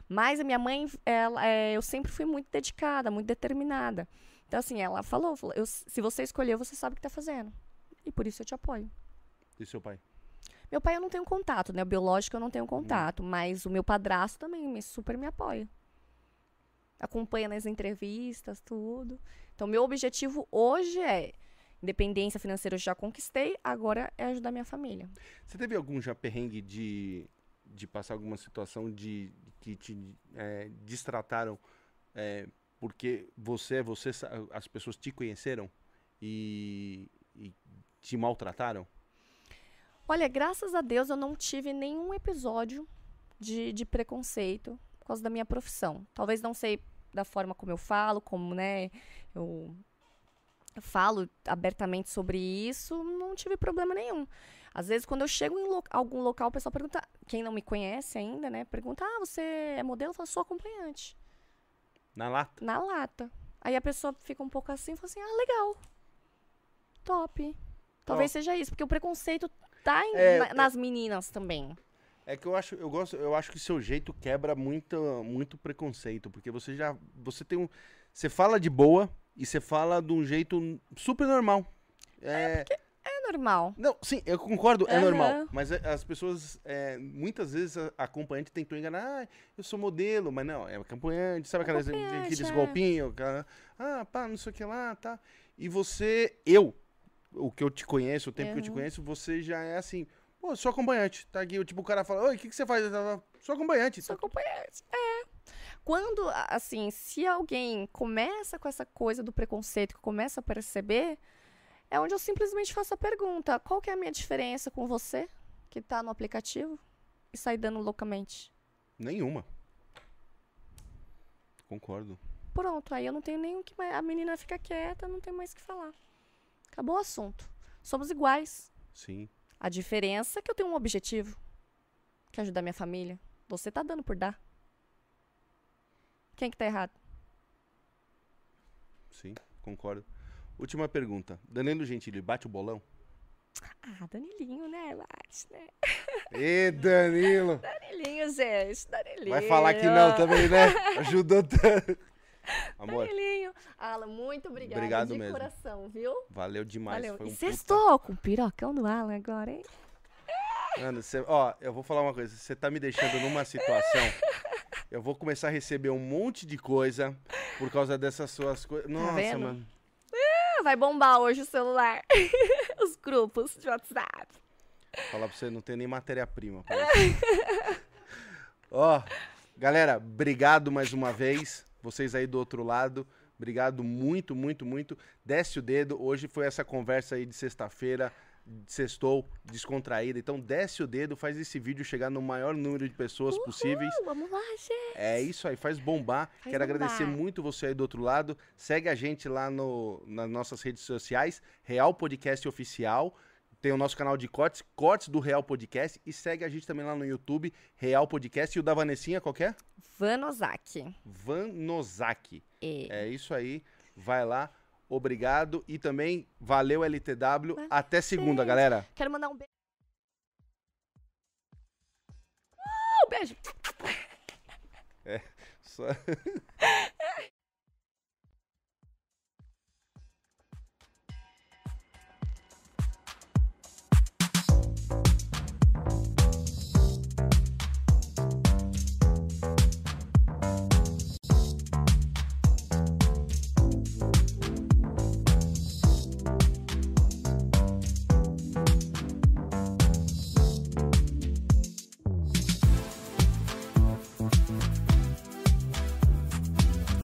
Mas a minha mãe, ela, é, eu sempre fui muito dedicada, muito determinada. Então, assim, ela falou, falou, eu- se você escolheu, você sabe o que tá fazendo. E por isso eu te apoio. E seu pai? Meu pai eu não tenho contato, né? O biológico eu não tenho contato, mas o meu padrasto também me super me apoia. Acompanha nas entrevistas, tudo. Então, meu objetivo hoje é independência financeira eu já conquistei, agora é ajudar minha família. Você teve algum já perrengue de, de passar alguma situação de que te é, distrataram é, porque você, você, as pessoas te conheceram e, e te maltrataram? Olha, graças a Deus eu não tive nenhum episódio de, de preconceito por causa da minha profissão. Talvez não sei da forma como eu falo, como, né, eu falo abertamente sobre isso, não tive problema nenhum. Às vezes, quando eu chego em lo- algum local, o pessoal pergunta, quem não me conhece ainda, né? Pergunta, ah, você é modelo? Eu falo, sou acompanhante. Na lata. Na lata. Aí a pessoa fica um pouco assim, fala assim, ah, legal. Top. Talvez seja isso, porque o preconceito tá em- É, na- é- nas meninas também. É que eu acho, eu gosto, eu acho que seu jeito quebra muito, muito preconceito, porque você já, você tem um, você fala de boa e você fala de um jeito super normal. É, É normal. não, sim, eu concordo, é normal. Mas é, as pessoas, é, muitas vezes a a acompanhante tentou enganar, ah, eu sou modelo, mas não, é acompanhante, sabe aquelas, Acompanhante, aqueles é. golpinhos, aquela, ah, pá, não sei o que lá, tá. E você, eu, o que eu te conheço, o tempo que eu te Uhum. conheço, você já é assim, pô, sou acompanhante, tá aqui, tipo, o cara fala, oi, o que, que você faz? Falo, Sou acompanhante. Sou tá acompanhante. É. Quando, assim, se alguém começa com essa coisa do preconceito, que começa a perceber, é onde eu simplesmente faço a pergunta: qual que é a minha diferença com você, que tá no aplicativo, e sai dando loucamente? Nenhuma. Concordo. Pronto, aí eu não tenho nem o que mais. A menina fica quieta, não tem mais o que falar. Acabou o assunto. Somos iguais. Sim. A diferença é que eu tenho um objetivo, que é ajudar minha família. Você tá dando por dar. Quem que tá errado? Sim, concordo. Última pergunta. Danilo Gentili, bate o bolão? Ah, Danilinho, né? Bate, né? Ê, Danilo! <laughs> Danilinho, gente. Danilinho. Vai falar que não também, né? Ajudou tanto. <laughs> Amor, Danilinho. Alan, muito obrigada. Obrigado de mesmo. coração, viu? valeu demais. Valeu. Foi um e puta- sextou com o pirocão do Alan agora, hein? Mano, cê- ó, eu vou falar uma coisa. Você tá me deixando numa <laughs> situação. Eu vou começar a receber um monte de coisa por causa dessas suas coisas. Nossa, Tá mano. Ah, Vai bombar hoje o celular. <laughs> Os grupos de WhatsApp. Falar pra você, não tem nem matéria-prima. Ó, galera, obrigado mais uma vez. Vocês aí do outro lado. Obrigado muito, muito, muito. Desce o dedo. Hoje foi essa conversa aí de sexta-feira. Sextou, descontraída. Então, desce o dedo, faz esse vídeo chegar no maior número de pessoas possíveis. Uh, vamos lá, gente. É isso aí, faz bombar. Faz Quero bombar. agradecer muito você aí do outro lado. Segue a gente lá no, nas nossas redes sociais, Real Podcast Oficial. Tem o nosso canal de cortes, cortes do Real Podcast. E segue a gente também lá no YouTube, Real Podcast. E o da Vanessinha, qual que é? Vanosaki. Van Nozaki. E... É isso aí, vai lá. Obrigado. E também valeu LTW. Até segunda, galera. Quero mandar um beijo. Uh, beijo. Só- <laughs>